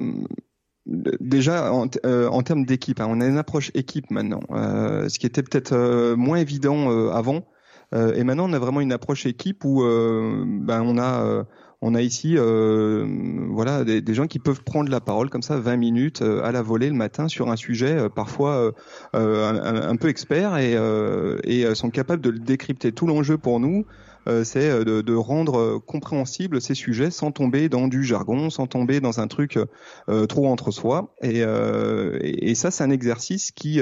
déjà en, euh, en termes d'équipe, hein, on a une approche équipe maintenant, euh, ce qui était peut-être moins évident avant. et maintenant, on a vraiment une approche équipe où ben, on a on a ici voilà des, gens qui peuvent prendre la parole comme ça 20 minutes à la volée le matin sur un sujet parfois un, peu expert et, sont capables de décrypter. Tout l'enjeu pour nous, euh, c'est euh, de, rendre euh, compréhensible ces sujets sans tomber dans du jargon, sans tomber dans un truc trop entre soi. Et, ça, c'est un exercice qui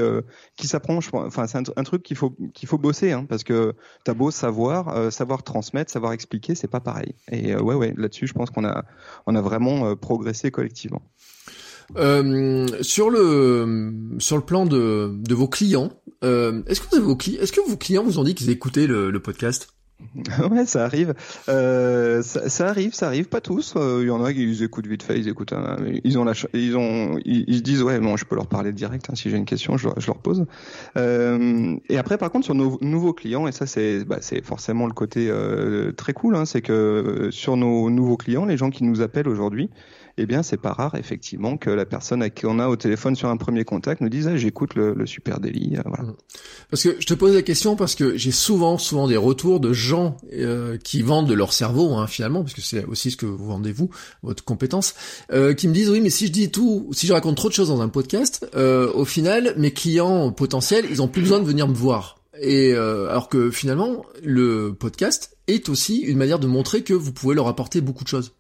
qui s'apprend. Enfin, c'est un, truc qu'il faut faut bosser, hein, parce que t'as beau savoir, savoir transmettre, savoir expliquer, c'est pas pareil. Et ouais, ouais, là-dessus, je pense qu'on a on a vraiment progressé collectivement. Euh, sur le sur le plan de, de vos clients, euh, est-ce que vos clients, est-ce que vos clients vous ont dit qu'ils écoutaient le podcast? ouais, ça arrive. Euh, ça, ça, arrive, ça arrive. Pas tous. Il euh, y en a qui ils écoutent vite fait, ils écoutent. ils ont la, ils ont, ils, se disent ouais, bon, je peux leur parler direct. Hein, si j'ai une question, je, je leur pose. Euh, et après, par contre, sur nos nouveaux clients, et ça c'est, bah, c'est forcément le côté euh, très cool, hein, c'est que euh, sur nos nouveaux clients, les gens qui nous appellent aujourd'hui, eh bien, c'est pas rare effectivement que la personne à qui on a au téléphone sur un premier contact nous dise ah, j'écoute le, le, super délit. Euh, voilà. Mmh. Parce que je te pose la question parce que j'ai souvent, souvent des retours de gens euh, qui vendent de leur cerveau hein, finalement, parce que c'est aussi ce que vous vendez vous, votre compétence, euh, qui me disent oui, mais si je dis tout, si je raconte trop de choses dans un podcast, euh, au final, mes clients potentiels, ils ont plus besoin de venir me voir. Et euh, alors que finalement, le podcast est aussi une manière de montrer que vous pouvez leur apporter beaucoup de choses.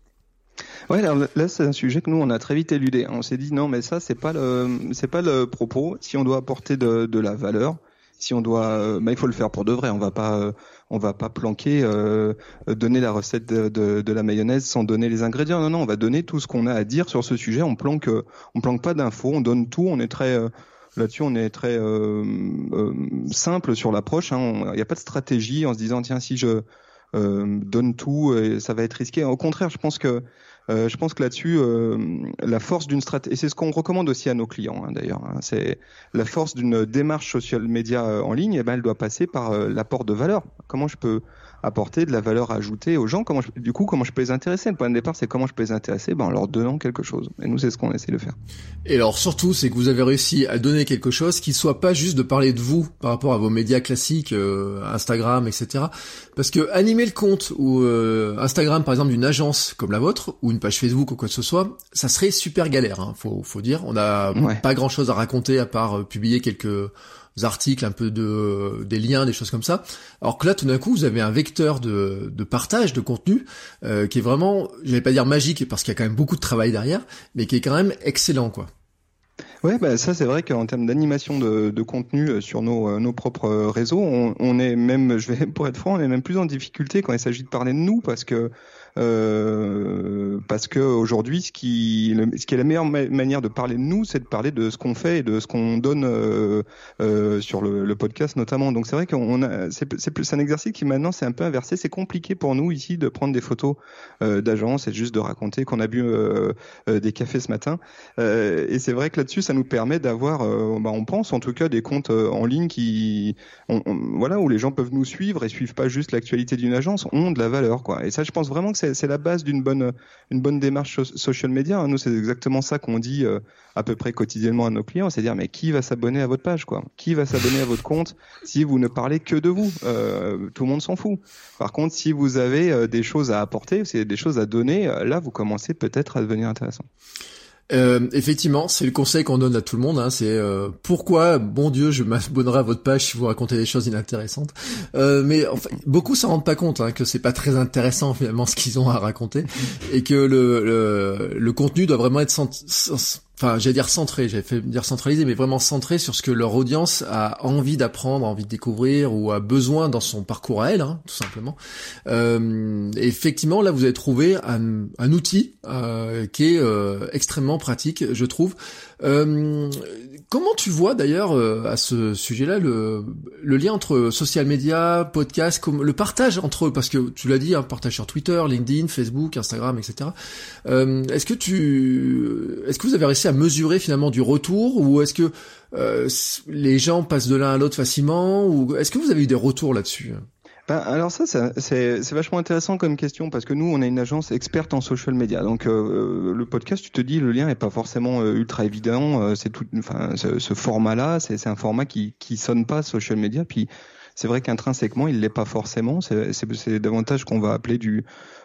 Ouais, là c'est un sujet que nous on a très vite éludé. On s'est dit non, mais ça c'est pas le c'est pas le propos. Si on doit apporter de, de la valeur, si on doit, euh, bah, il faut le faire pour de vrai. On va pas euh, on va pas planquer, euh, donner la recette de, de, de, la mayonnaise sans donner les ingrédients. Non, non, on va donner tout ce qu'on a à dire sur ce sujet. On planque, on planque pas d'infos, on donne tout. On est très là-dessus, on est très simple sur l'approche. Hein. Il n'y a pas de stratégie en se disant tiens si je donne tout, ça va être risqué. Au contraire, je pense que euh, je pense que là-dessus, euh, la force d'une stratégie, et c'est ce qu'on recommande aussi à nos clients hein, d'ailleurs, hein, c'est la force d'une démarche social média euh, en ligne, eh ben, elle doit passer par l'apport de valeur. Comment je peux apporter de la valeur ajoutée aux gens. Comment je, du coup, comment je peux les intéresser? Le point de départ, c'est comment je peux les intéresser? Ben, en leur donnant quelque chose. Et nous, c'est ce qu'on essaie de faire. Et alors, surtout, c'est que vous avez réussi à donner quelque chose qui soit pas juste de parler de vous par rapport à vos médias classiques, euh, Instagram, etc. Parce que animer le compte ou euh, Instagram, par exemple, d'une agence comme la vôtre, ou une page Facebook ou quoi que ce soit, ça serait super galère, hein, faut, faut dire. On n'a pas grand-chose à raconter à part euh, publier quelques articles, un peu de des liens, des choses comme ça. Alors que là, tout d'un coup, vous avez un vecteur de, partage de contenu euh, qui est vraiment, je vais pas dire magique parce qu'il y a quand même beaucoup de travail derrière, mais qui est quand même excellent, quoi. Ouais, bah ça c'est vrai qu'en termes d'animation de, de, contenu euh, sur nos, euh, nos propres réseaux, on, on, est même, je vais pour être franc, on est même plus en difficulté quand il s'agit de parler de nous parce que euh, parce que aujourd'hui, ce qui, est la meilleure manière de parler de nous, c'est de parler de ce qu'on fait et de ce qu'on donne euh, euh, sur le, podcast notamment. Donc c'est vrai qu'on a, c'est un exercice qui maintenant c'est un peu inversé. C'est compliqué pour nous ici de prendre des photos d'agence et juste de raconter qu'on a bu des cafés ce matin. et c'est vrai que là-dessus, ça nous permet d'avoir, bah, on pense en tout cas, des comptes en ligne qui, voilà, où les gens peuvent nous suivre et suivent pas juste l'actualité d'une agence, ont de la valeur, quoi. Et ça, je pense vraiment que c'est la base d'une bonne, une bonne démarche social media. Hein. Nous, c'est exactement ça qu'on dit euh, à peu près quotidiennement à nos clients, c'est dire mais qui va s'abonner à votre page, quoi? Qui va s'abonner à votre compte si vous ne parlez que de vous? Euh, Tout le monde s'en fout. Par contre, si vous avez euh, des choses à apporter, c'est des choses à donner, là, vous commencez peut-être à devenir intéressant. Euh, effectivement, c'est le conseil qu'on donne à tout le monde. Hein, c'est euh, pourquoi, bon Dieu, je m'abonnerai à votre page si vous racontez des choses inintéressantes. Euh, mais enfin, beaucoup s'en rendent pas compte hein, que c'est pas très intéressant finalement ce qu'ils ont à raconter et que le, contenu doit vraiment être enfin j'allais dire centré, fait dire centralisé, mais vraiment centré sur ce que leur audience a envie d'apprendre, envie de découvrir ou a besoin dans son parcours à elle, hein, tout simplement. Euh, effectivement, là vous avez trouvé un, un outil euh, qui est euh, extrêmement pratique, je trouve. Euh, comment tu vois d'ailleurs euh, à ce sujet-là le, le lien entre social media, podcast, comme le partage entre eux, parce que tu l'as dit, hein, partage sur Twitter, LinkedIn, Facebook, Instagram, etc. est-ce que tu, est-ce que vous avez réussi à mesurer finalement du retour? Ou est-ce que euh, les gens passent de l'un à l'autre facilement? Ou est-ce que vous avez eu des retours là-dessus? Ben, alors ça, c'est vachement intéressant comme question parce que nous, on a une agence experte en social media. Donc euh, le podcast, tu te dis, le lien est pas forcément euh, ultra évident. c'est tout, enfin, ce, ce format-là, c'est un format qui qui sonne pas social media. Puis c'est vrai qu'intrinsèquement, il l'est pas forcément. C'est davantage qu'on va appeler du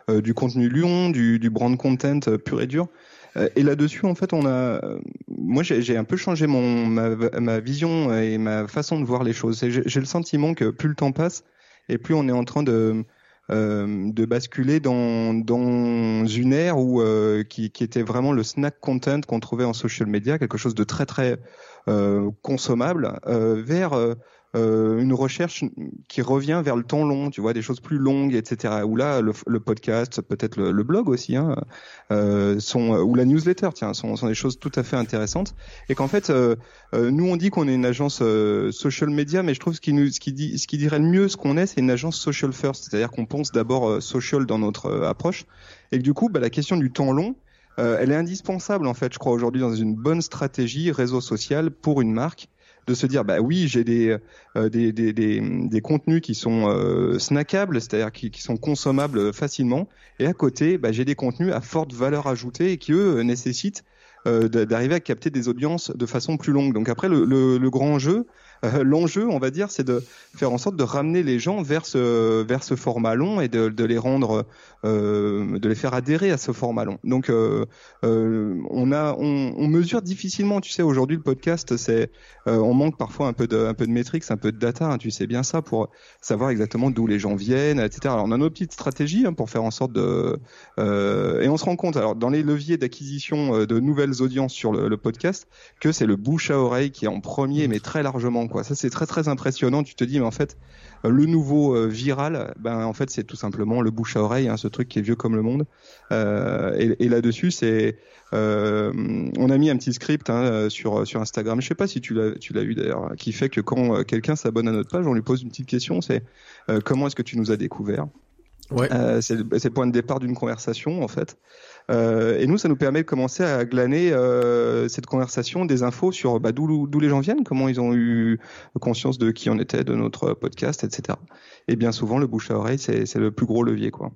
du contenu lion, du, du brand content pur et dur. Et là-dessus, en fait, on a, moi, j'ai un peu changé mon ma, ma, vision et ma façon de voir les choses. J'ai le sentiment que plus le temps passe et plus on est en train de euh, basculer dans, une ère où euh, qui, était vraiment le snack content qu'on trouvait en social media, quelque chose de très très euh, consommable, vers euh, une recherche qui revient vers le temps long, tu vois, des choses plus longues, etc. Où là, le, podcast, peut-être le, blog aussi, hein, euh, sont, ou la newsletter, tiens, sont, sont, des choses tout à fait intéressantes. Et qu'en fait, euh, euh nous on dit qu'on est une agence euh, social media, mais je trouve ce qui nous, ce qui dit, ce qui dirait le mieux ce qu'on est, c'est une agence social first, c'est-à-dire qu'on pense d'abord euh, social dans notre approche, et que du coup, bah, la question du temps long. elle est indispensable en fait, je crois aujourd'hui dans une bonne stratégie réseau social pour une marque de se dire bah oui j'ai des, euh, des, des, des, contenus qui sont euh, snackables, c'est-à-dire qui, qui, sont consommables facilement, et à côté bah, j'ai des contenus à forte valeur ajoutée et qui eux nécessitent euh, d'arriver à capter des audiences de façon plus longue. Donc après le, le, le grand jeu, euh, l'enjeu, on va dire, c'est de faire en sorte de ramener les gens vers ce vers ce format long et de, de les rendre, euh, de les faire adhérer à ce format long. Donc, euh, euh on a, on, on, mesure difficilement. Tu sais, aujourd'hui, le podcast, c'est, euh, on manque parfois un peu de, un peu de métriques, un peu de data. Hein, tu sais bien ça pour savoir exactement d'où les gens viennent, etc. Alors, on a nos petites stratégies hein, pour faire en sorte de, et on se rend compte, alors dans les leviers d'acquisition de nouvelles audiences sur le, le podcast, que c'est le bouche à oreille qui est en premier, mais très largement ça, c'est très très impressionnant. Tu te dis, mais en fait, euh, le nouveau euh, viral, ben en fait, c'est tout simplement le bouche à oreille, hein, ce truc qui est vieux comme le monde. Euh, et, là-dessus, c'est on a mis un petit script hein, sur sur Instagram. Je sais pas si tu l'as tu l'as vu d'ailleurs, qui fait que quand quelqu'un s'abonne à notre page, on lui pose une petite question. C'est comment est-ce que tu nous as découvert? Ouais. c'est le point de départ d'une conversation en fait. Euh, et nous, ça nous permet de commencer à glaner euh, cette conversation, des infos sur bah, d'où les gens viennent, comment ils ont eu conscience de qui on était, de notre podcast, etc. Et bien souvent, le bouche à oreille, c'est le plus gros levier, quoi.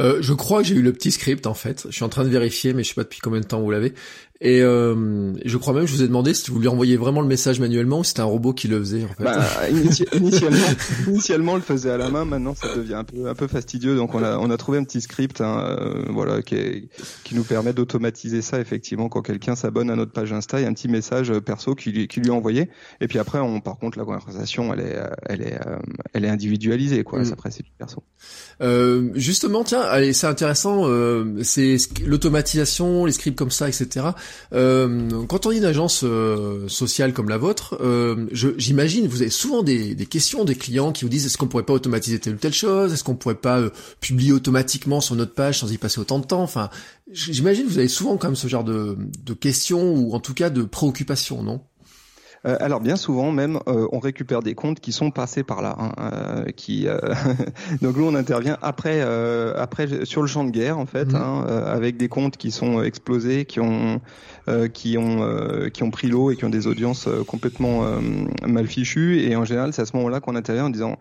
Euh, je crois que j'ai eu le petit script en fait. Je suis en train de vérifier, mais je sais pas depuis combien de temps vous l'avez. Et euh, je crois même, je vous ai demandé si vous lui envoyez vraiment le message manuellement ou si c'était un robot qui le faisait. En fait. bah, initialement, initialement, on le faisait à la main. Maintenant, ça devient un peu, un peu fastidieux. Donc, on a, on a trouvé un petit script, hein, euh, voilà, qui, est, qui nous permet d'automatiser ça. Effectivement, quand quelqu'un s'abonne à notre page Insta, il y a un petit message euh, perso qui lui, qui lui est envoyé. Et puis après, on, par contre, la conversation, elle est, elle est, elle est individualisée, quoi. Mm. Après, c'est du perso. Euh, justement, tiens, allez, c'est intéressant. c'est l'automatisation, les scripts comme ça, etc. Euh, quand on est une agence euh, sociale comme la vôtre, euh, j'imagine vous avez souvent des, des, questions des clients qui vous disent est-ce qu'on pourrait pas automatiser telle ou telle chose, est-ce qu'on pourrait pas euh, publier automatiquement sur notre page sans y passer autant de temps? Enfin, j'imagine vous avez souvent quand même ce genre de, de questions ou en tout cas de préoccupations, non? Euh, alors bien souvent même, euh, on récupère des comptes qui sont passés par là, hein, euh, qui donc nous on intervient après après sur le champ de guerre en fait, mmh. hein, avec des comptes qui sont explosés, qui ont qui ont qui ont pris l'eau et qui ont des audiences complètement mal fichues et en général c'est à ce moment-là qu'on intervient en disant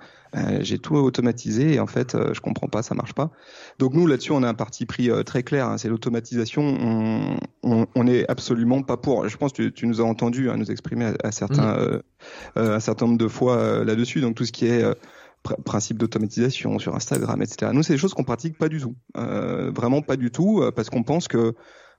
j'ai tout automatisé et en fait je comprends pas, ça marche pas. Donc nous là-dessus on a un parti pris très clair, hein, c'est l'automatisation. On, on, on, est absolument pas pour. Je pense que tu, tu nous as entendu hein, nous exprimer à, certains, euh, euh, un certain nombre de fois euh, là-dessus. Donc tout ce qui est principe d'automatisation sur Instagram, etc. Nous, c'est des choses qu'on pratique pas du tout, vraiment pas du tout, parce qu'on pense que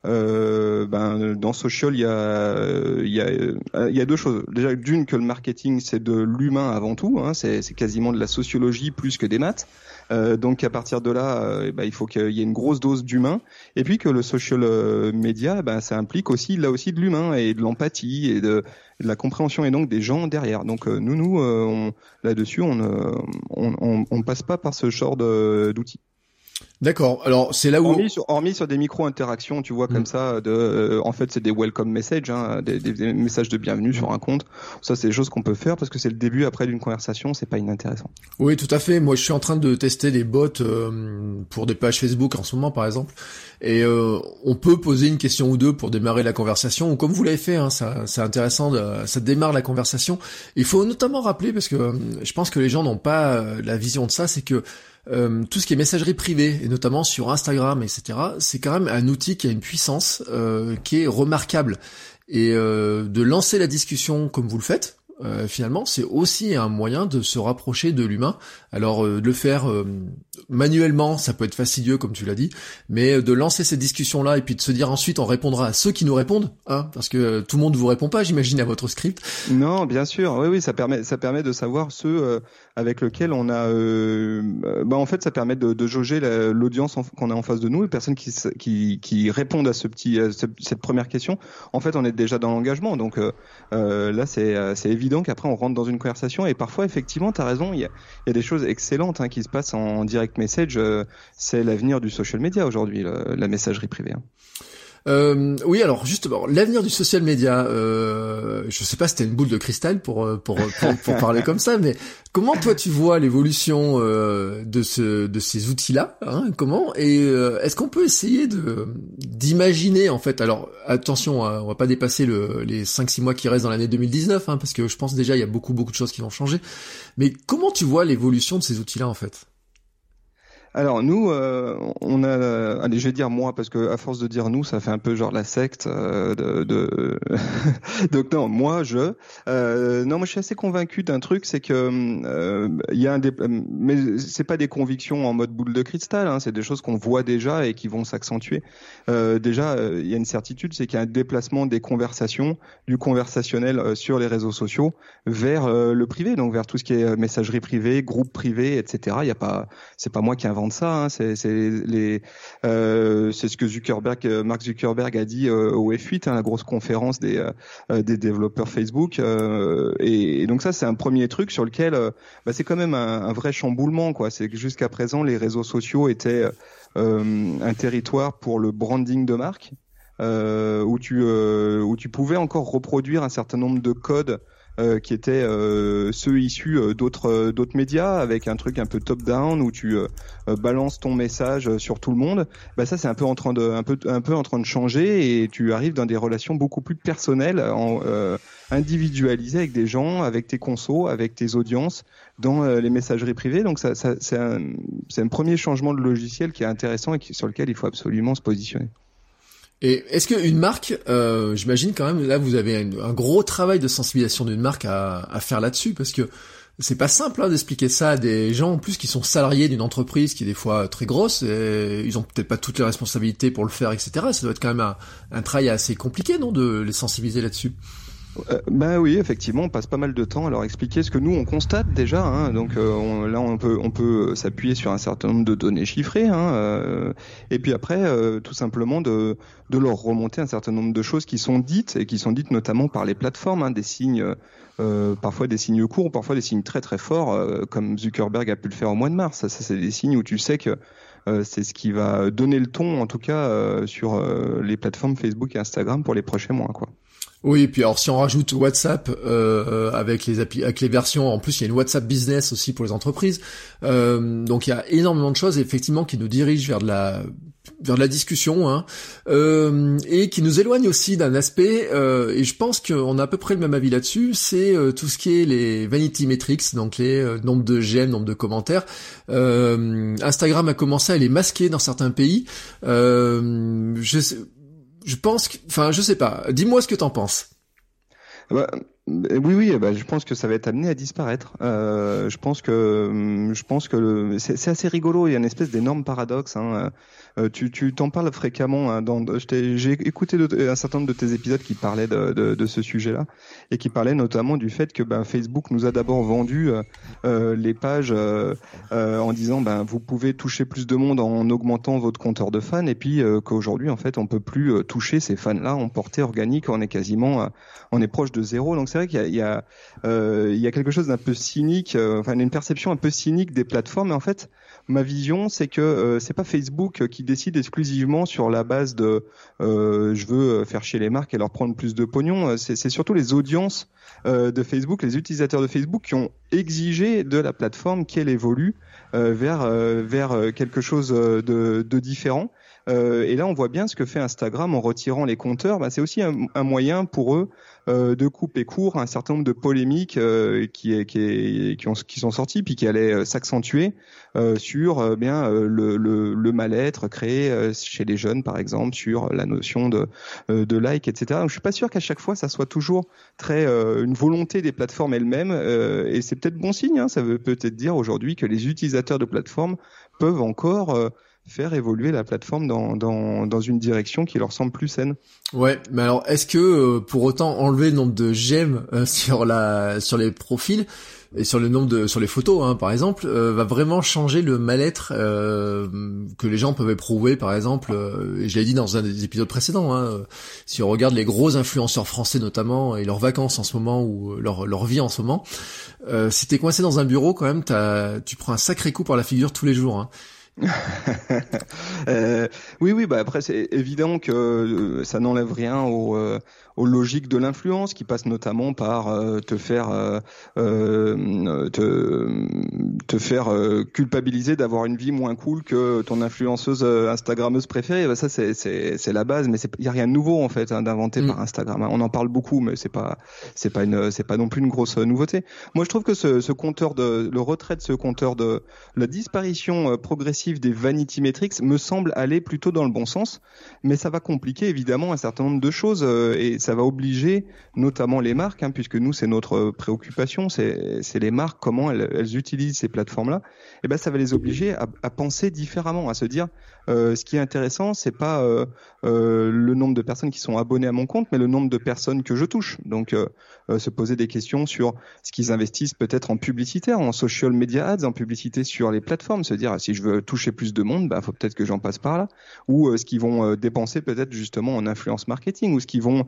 euh, ben, dans social, il y a, il y, a, il y a deux choses. Déjà, d'une, que le marketing, c'est de l'humain avant tout. Hein, c'est quasiment de la sociologie plus que des maths. Euh, donc à partir de là, euh, ben, il faut qu'il y ait une grosse dose d'humain. Et puis que le social euh, media, ben, ça implique aussi là aussi de l'humain et de l'empathie et de, de, la compréhension et donc des gens derrière. Donc euh, nous, nous, là-dessus, on ne on, on, on, passe pas par ce genre d'outils. D'accord. Alors c'est là où hormis sur, hormis sur des micro interactions, tu vois comme mm. ça. De, euh, en fait, c'est des welcome messages, hein, des, des, messages de bienvenue sur un compte. Ça, c'est des choses qu'on peut faire parce que c'est le début après d'une conversation. C'est pas inintéressant. Oui, tout à fait. Moi, je suis en train de tester des bots euh, pour des pages Facebook en ce moment, par exemple. Et euh, on peut poser une question ou deux pour démarrer la conversation. Ou comme vous l'avez fait, hein, ça, c'est intéressant. De, ça démarre la conversation. Il faut notamment rappeler parce que je pense que les gens n'ont pas la vision de ça, c'est que euh, tout ce qui est messagerie privée, et notamment sur Instagram, etc., c'est quand même un outil qui a une puissance euh, qui est remarquable. Et euh, de lancer la discussion comme vous le faites, euh, finalement, c'est aussi un moyen de se rapprocher de l'humain. Alors, de le faire manuellement, ça peut être fastidieux, comme tu l'as dit, mais de lancer cette discussion-là et puis de se dire ensuite, on répondra à ceux qui nous répondent, hein, parce que tout le monde vous répond pas, j'imagine, à votre script. Non, bien sûr, oui, oui, ça permet, ça permet de savoir ceux avec lesquels on a, bah, en fait, ça permet de, de jauger l'audience qu'on a en face de nous, les personnes qui, qui, qui répondent à ce petit, cette première question. En fait, on est déjà dans l'engagement, donc là, c'est, c'est évident donc après on rentre dans une conversation et parfois effectivement tu as raison, il y a, des choses excellentes hein, qui se passent en direct message, euh, c'est l'avenir du social media aujourd'hui, la messagerie privée. Hein. Euh, oui, alors justement, l'avenir du social media, euh, je sais pas si t'as une boule de cristal pour, euh, pour, pour, pour parler comme ça, mais comment toi tu vois l'évolution euh, de, ce, de ces outils-là hein, Comment Et euh, est-ce qu'on peut essayer de d'imaginer, en fait, alors attention, hein, on va pas dépasser le, les 5-6 mois qui restent dans l'année 2019, hein, parce que je pense déjà il y a beaucoup beaucoup de choses qui vont changer, mais comment tu vois l'évolution de ces outils-là, en fait? Alors nous, euh, on a, allez, je vais dire moi parce que à force de dire nous, ça fait un peu genre la secte euh, de. de... Donc non, moi je. Euh, non, moi je suis assez convaincu d'un truc, c'est que il y a un, des... mais c'est pas des convictions en mode boule de cristal, hein, c'est des choses qu'on voit déjà et qui vont s'accentuer. déjà, il y a une certitude, c'est qu'il y a un déplacement des conversations, du conversationnel sur les réseaux sociaux vers le privé, donc vers tout ce qui est messagerie privée, groupe privé, etc. Il y a pas, c'est pas moi qui invente de ça. Hein. Euh, c'est ce que Zuckerberg, euh, Mark Zuckerberg a dit euh, au F8, hein, la grosse conférence des développeurs Facebook. Et, donc ça, c'est un premier truc sur lequel, bah, c'est quand même un, vrai chamboulement. C'est que jusqu'à présent, les réseaux sociaux étaient un territoire pour le branding de marque. où tu pouvais encore reproduire un certain nombre de codes euh, qui étaient euh, ceux issus euh, d'autres d'autres médias avec un truc un peu top down où tu balances ton message sur tout le monde. Bah ça c'est un peu en train de un peu un peu en train de changer et tu arrives dans des relations beaucoup plus personnelles, en, individualisées avec des gens, avec tes consos, avec tes audiences dans les messageries privées. Donc ça, ça c'est un un premier changement de logiciel qui est intéressant et qui, sur lequel il faut absolument se positionner. Et est-ce qu'une marque, euh, j'imagine quand même, là vous avez un, gros travail de sensibilisation d'une marque à, faire là-dessus, parce que c'est pas simple hein, d'expliquer ça à des gens en plus qui sont salariés d'une entreprise qui est des fois très grosse, et ils ont peut-être pas toutes les responsabilités pour le faire, etc. Ça doit être quand même un, un travail assez compliqué, non, de les sensibiliser là-dessus? Euh, ben oui, effectivement, on passe pas mal de temps à leur expliquer ce que nous on constate déjà. Hein, donc euh, là, on peut on peut s'appuyer sur un certain nombre de données chiffrées, hein, euh, et puis après, tout simplement de leur remonter un certain nombre de choses qui sont dites et qui sont dites notamment par les plateformes, hein, des signes. parfois des signes courts, parfois des signes très très forts, comme Zuckerberg a pu le faire au mois de mars. C'est des signes où tu sais que c'est ce qui va donner le ton, en tout cas, sur les plateformes Facebook et Instagram pour les prochains mois, quoi. Oui, et puis alors si on rajoute WhatsApp euh, avec les avec les versions, en plus il y a une WhatsApp Business aussi pour les entreprises. Euh, donc il y a énormément de choses effectivement qui nous dirigent vers de la vers de la discussion hein, euh, et qui nous éloignent aussi d'un aspect euh, et je pense qu'on a à peu près le même avis là-dessus c'est euh, tout ce qui est les vanity metrics donc les euh, nombres de j'aime nombre de commentaires. Instagram a commencé à les masquer dans certains pays. Je sais, je pense que, enfin, je sais pas. Dis-moi ce que t'en penses. Bah, oui, oui, bah, je pense que ça va être amené à disparaître. Euh, je pense que, je pense que c'est assez rigolo. Il y a une espèce d'énorme paradoxe. Hein. Euh, tu t'en parles fréquemment. Hein, dans, j'ai écouté un certain nombre de tes épisodes qui parlaient de, de, de ce sujet-là et qui parlaient notamment du fait que ben, Facebook nous a d'abord vendu euh, euh les pages en disant ben vous pouvez toucher plus de monde en augmentant votre compteur de fans et puis qu'aujourd'hui en fait on peut plus toucher ces fans-là en portée organique. On est quasiment on est proche de zéro. Donc c'est vrai qu'il y a il y a, il y a quelque chose d'un peu cynique, enfin une perception un peu cynique des plateformes. Mais en fait ma vision, c'est que euh, c'est pas Facebook qui décide exclusivement sur la base de euh, je veux faire chier les marques et leur prendre plus de pognon. C'est surtout les audiences euh, de Facebook, les utilisateurs de Facebook qui ont exigé de la plateforme qu'elle évolue vers vers quelque chose de différent. Et là, on voit bien ce que fait Instagram en retirant les compteurs. Bah, c'est aussi un, moyen pour eux de couper court un certain nombre de polémiques qui, qui, ont, qui sont sorties puis qui allaient s'accentuer sur bien le, mal-être créé chez les jeunes, par exemple, sur la notion de, like, etc. Donc, je suis pas sûr qu'à chaque fois ça soit toujours très une volonté des plateformes elles-mêmes, et c'est peut-être bon signe. Hein. ça veut peut-être dire aujourd'hui que les utilisateurs de plateformes peuvent encore euh, faire évoluer la plateforme dans, dans, dans, une direction qui leur semble plus saine. Ouais, mais alors est-ce que euh, pour autant enlever le nombre de j'aime euh, sur la sur les profils et sur le nombre de sur les photos hein, par exemple va vraiment changer le mal-être que les gens peuvent éprouver par exemple et je l'ai dit dans un des épisodes précédents hein, si on regarde les gros influenceurs français notamment et leurs vacances en ce moment ou leur leur vie en ce moment euh, si t'es coincé dans un bureau, quand même, tu prends un sacré coup par la figure tous les jours. Hein. euh, oui, oui, bah après c'est évident que euh, ça n'enlève rien au, euh, aux logiques de l'influence qui passe notamment par euh, te faire euh, euh, te, te faire culpabiliser d'avoir une vie moins cool que ton influenceuse instagrammeuse préférée bah, ça c'est c'est c'est la base mais il y a rien de nouveau en fait hein, d'inventer mm. par Instagram hein. on en parle beaucoup mais c'est pas c'est pas une c'est pas non plus une grosse nouveauté moi je trouve que ce, ce compteur de le retrait de ce compteur de la disparition progressive des vanity metrics me semble aller plutôt dans le bon sens mais ça va compliquer évidemment un certain nombre de choses et ça va obliger notamment les marques, hein, puisque nous c'est notre préoccupation, c'est les marques comment elles, utilisent ces plateformes-là. Et eh ben ça va les obliger à, penser différemment, à se dire euh, ce qui est intéressant, c'est pas euh, euh, le nombre de personnes qui sont abonnées à mon compte, mais le nombre de personnes que je touche. Donc, se poser des questions sur ce qu'ils investissent peut-être en publicitaire, en social media ads, en publicité sur les plateformes. Se dire ah, si je veux toucher plus de monde, bah faut peut-être que j'en passe par là. Ou ce qu'ils vont dépenser peut-être justement en influence marketing, ou ce qu'ils vont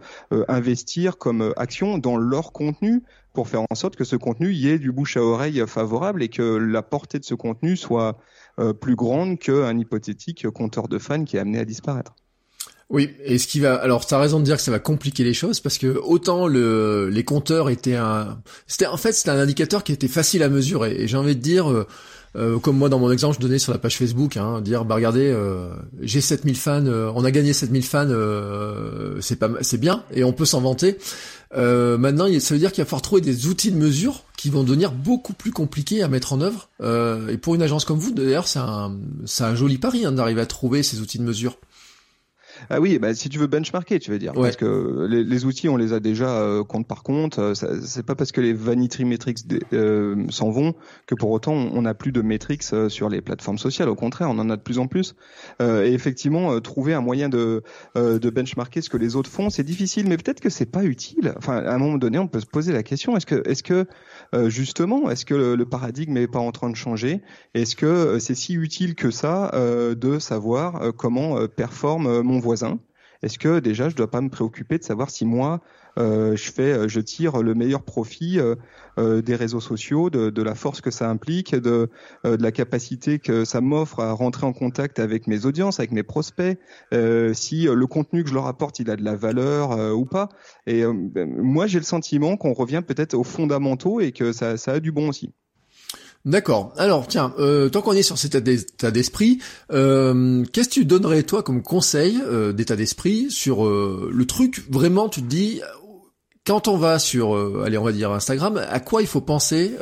investir comme action dans leur contenu pour faire en sorte que ce contenu y ait du bouche à oreille favorable et que la portée de ce contenu soit euh, plus grande qu'un hypothétique compteur de fans qui est amené à disparaître. Oui, et ce qui va, alors t'as raison de dire que ça va compliquer les choses parce que autant le, les compteurs étaient un, c'était en fait c'était un indicateur qui était facile à mesurer et j'ai envie de dire, euh, euh, comme moi dans mon exemple je donnais sur la page Facebook, hein, dire bah regardez, euh, j'ai 7000 fans, on a gagné 7000 fans, c'est pas, c'est bien et on peut s'en vanter. maintenant, ça veut dire qu'il va falloir trouver des outils de mesure qui vont devenir beaucoup plus compliqués à mettre en œuvre. et pour une agence comme vous, d'ailleurs, c'est un, c'est un joli pari hein, d'arriver à trouver ces outils de mesure. Ah oui, bah, si tu veux benchmarker, tu veux dire, parce que les, les, outils, on les a déjà euh, compte par compte. Euh, c'est pas parce que les vanity metrics euh, s'en vont que pour autant on n'a plus de metrics euh, sur les plateformes sociales. Au contraire, on en a de plus en plus. et effectivement, trouver un moyen de, de benchmarker ce que les autres font, c'est difficile, mais peut-être que c'est pas utile. Enfin, à un moment donné, on peut se poser la question est-ce que, est-ce que justement, est-ce que le, le, paradigme n'est pas en train de changer? Est-ce que c'est si utile que ça de savoir comment performe mon voisin? Est-ce que déjà je dois pas me préoccuper de savoir si moi euh, je fais, euh, je tire le meilleur profit euh, des réseaux sociaux, de, la force que ça implique, de, de la capacité que ça m'offre à rentrer en contact avec mes audiences, avec mes prospects, si le contenu que je leur apporte il a de la valeur ou pas. Et ben, moi j'ai le sentiment qu'on revient peut-être aux fondamentaux et que ça, ça a du bon aussi. D'accord. Alors tiens, euh, tant qu'on est sur cet état d'esprit, euh, qu'est-ce que tu donnerais toi comme conseil euh, d'état d'esprit sur euh, le truc vraiment Tu te dis quand on va sur, allez, va dire Instagram, à quoi il faut penser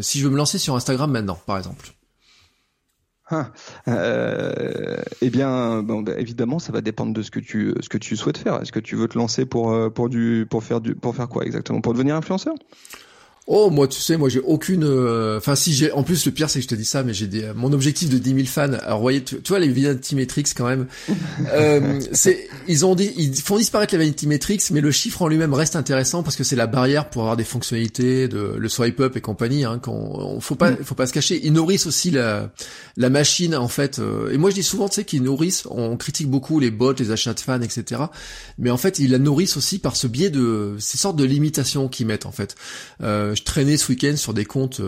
si je veux me lancer sur Instagram maintenant, par exemple? Ah, eh bien, bon, bah, évidemment, ça va dépendre de ce que tu souhaites faire. Est-ce que tu veux te lancer pour faire pour faire quoi exactement? Pour devenir influenceur? Oh, moi, tu sais, moi, j'ai aucune. Euh, enfin, si j'ai. En plus, le pire, c'est que je te dis ça, mais j'ai des. Mon objectif de 10 000 fans. Alors, voyez, tu, vois les Vanity Metrics quand même. euh, c'est. Ils ont dit, ils font disparaître les Vanity Metrics, mais le chiffre en lui-même reste intéressant parce que c'est la barrière pour avoir des fonctionnalités, de le swipe up et compagnie. Hein, qu'on, faut pas, faut pas se cacher. Ils nourrissent aussi la, la machine en fait. Euh, et moi, je dis souvent, tu sais, qu'ils nourrissent. On critique beaucoup les bots, les achats de fans, etc. Mais en fait, ils la nourrissent aussi par ce biais de ces sortes de limitations qu'ils mettent en fait. Euh, je traînais ce week-end sur des comptes,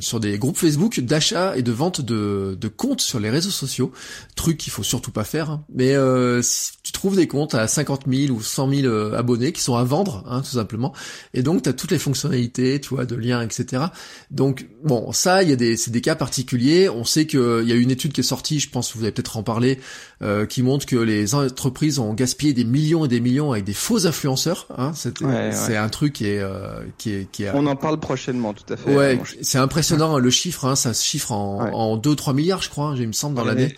sur des groupes Facebook d'achat et de vente de, de comptes sur les réseaux sociaux. Truc qu'il faut surtout pas faire. Hein. Mais si tu trouves des comptes à 50 000 ou 100 000 abonnés qui sont à vendre, hein, tout simplement. Et donc tu as toutes les fonctionnalités, tu vois, de liens, etc. Donc bon, ça, il y a des, c'est des cas particuliers. On sait qu'il y a une étude qui est sortie, je pense que vous allez peut-être en parler, euh, qui montre que les entreprises ont gaspillé des millions et des millions avec des faux influenceurs. Hein. C'est un truc qui est, euh, qui est, qui est. On en parle prochainement, tout à fait. Ouais, c'est impressionnant le chiffre. Hein, ça se chiffre en, en 2-3 milliards, je crois. Hein, il me semble dans l'année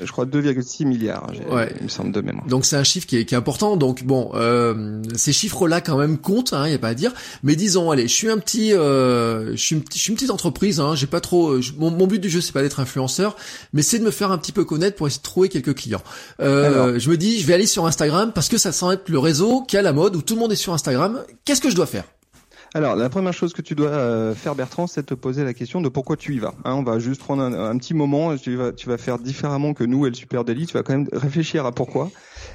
je crois 2,6 milliards, ouais. il me semble de mémoire. Donc c'est un chiffre qui est, qui est, important. Donc bon, euh, ces chiffres-là quand même comptent, il hein, y a pas à dire. Mais disons, allez, je suis un petit, euh, je suis une, je suis une petite entreprise. Hein, j'ai pas trop. mon, mon, but du jeu c'est pas d'être influenceur, mais c'est de me faire un petit peu connaître pour essayer de trouver quelques clients. Euh, je me dis, je vais aller sur Instagram parce que ça semble être le réseau qui a la mode où tout le monde est sur Instagram. Qu'est-ce que je dois faire? Alors, la première chose que tu dois euh, faire, Bertrand, c'est te poser la question de pourquoi tu y vas. Hein, on va juste prendre un, petit moment. Tu vas, tu vas faire différemment que nous et le Super Daily. Tu vas quand même réfléchir à pourquoi.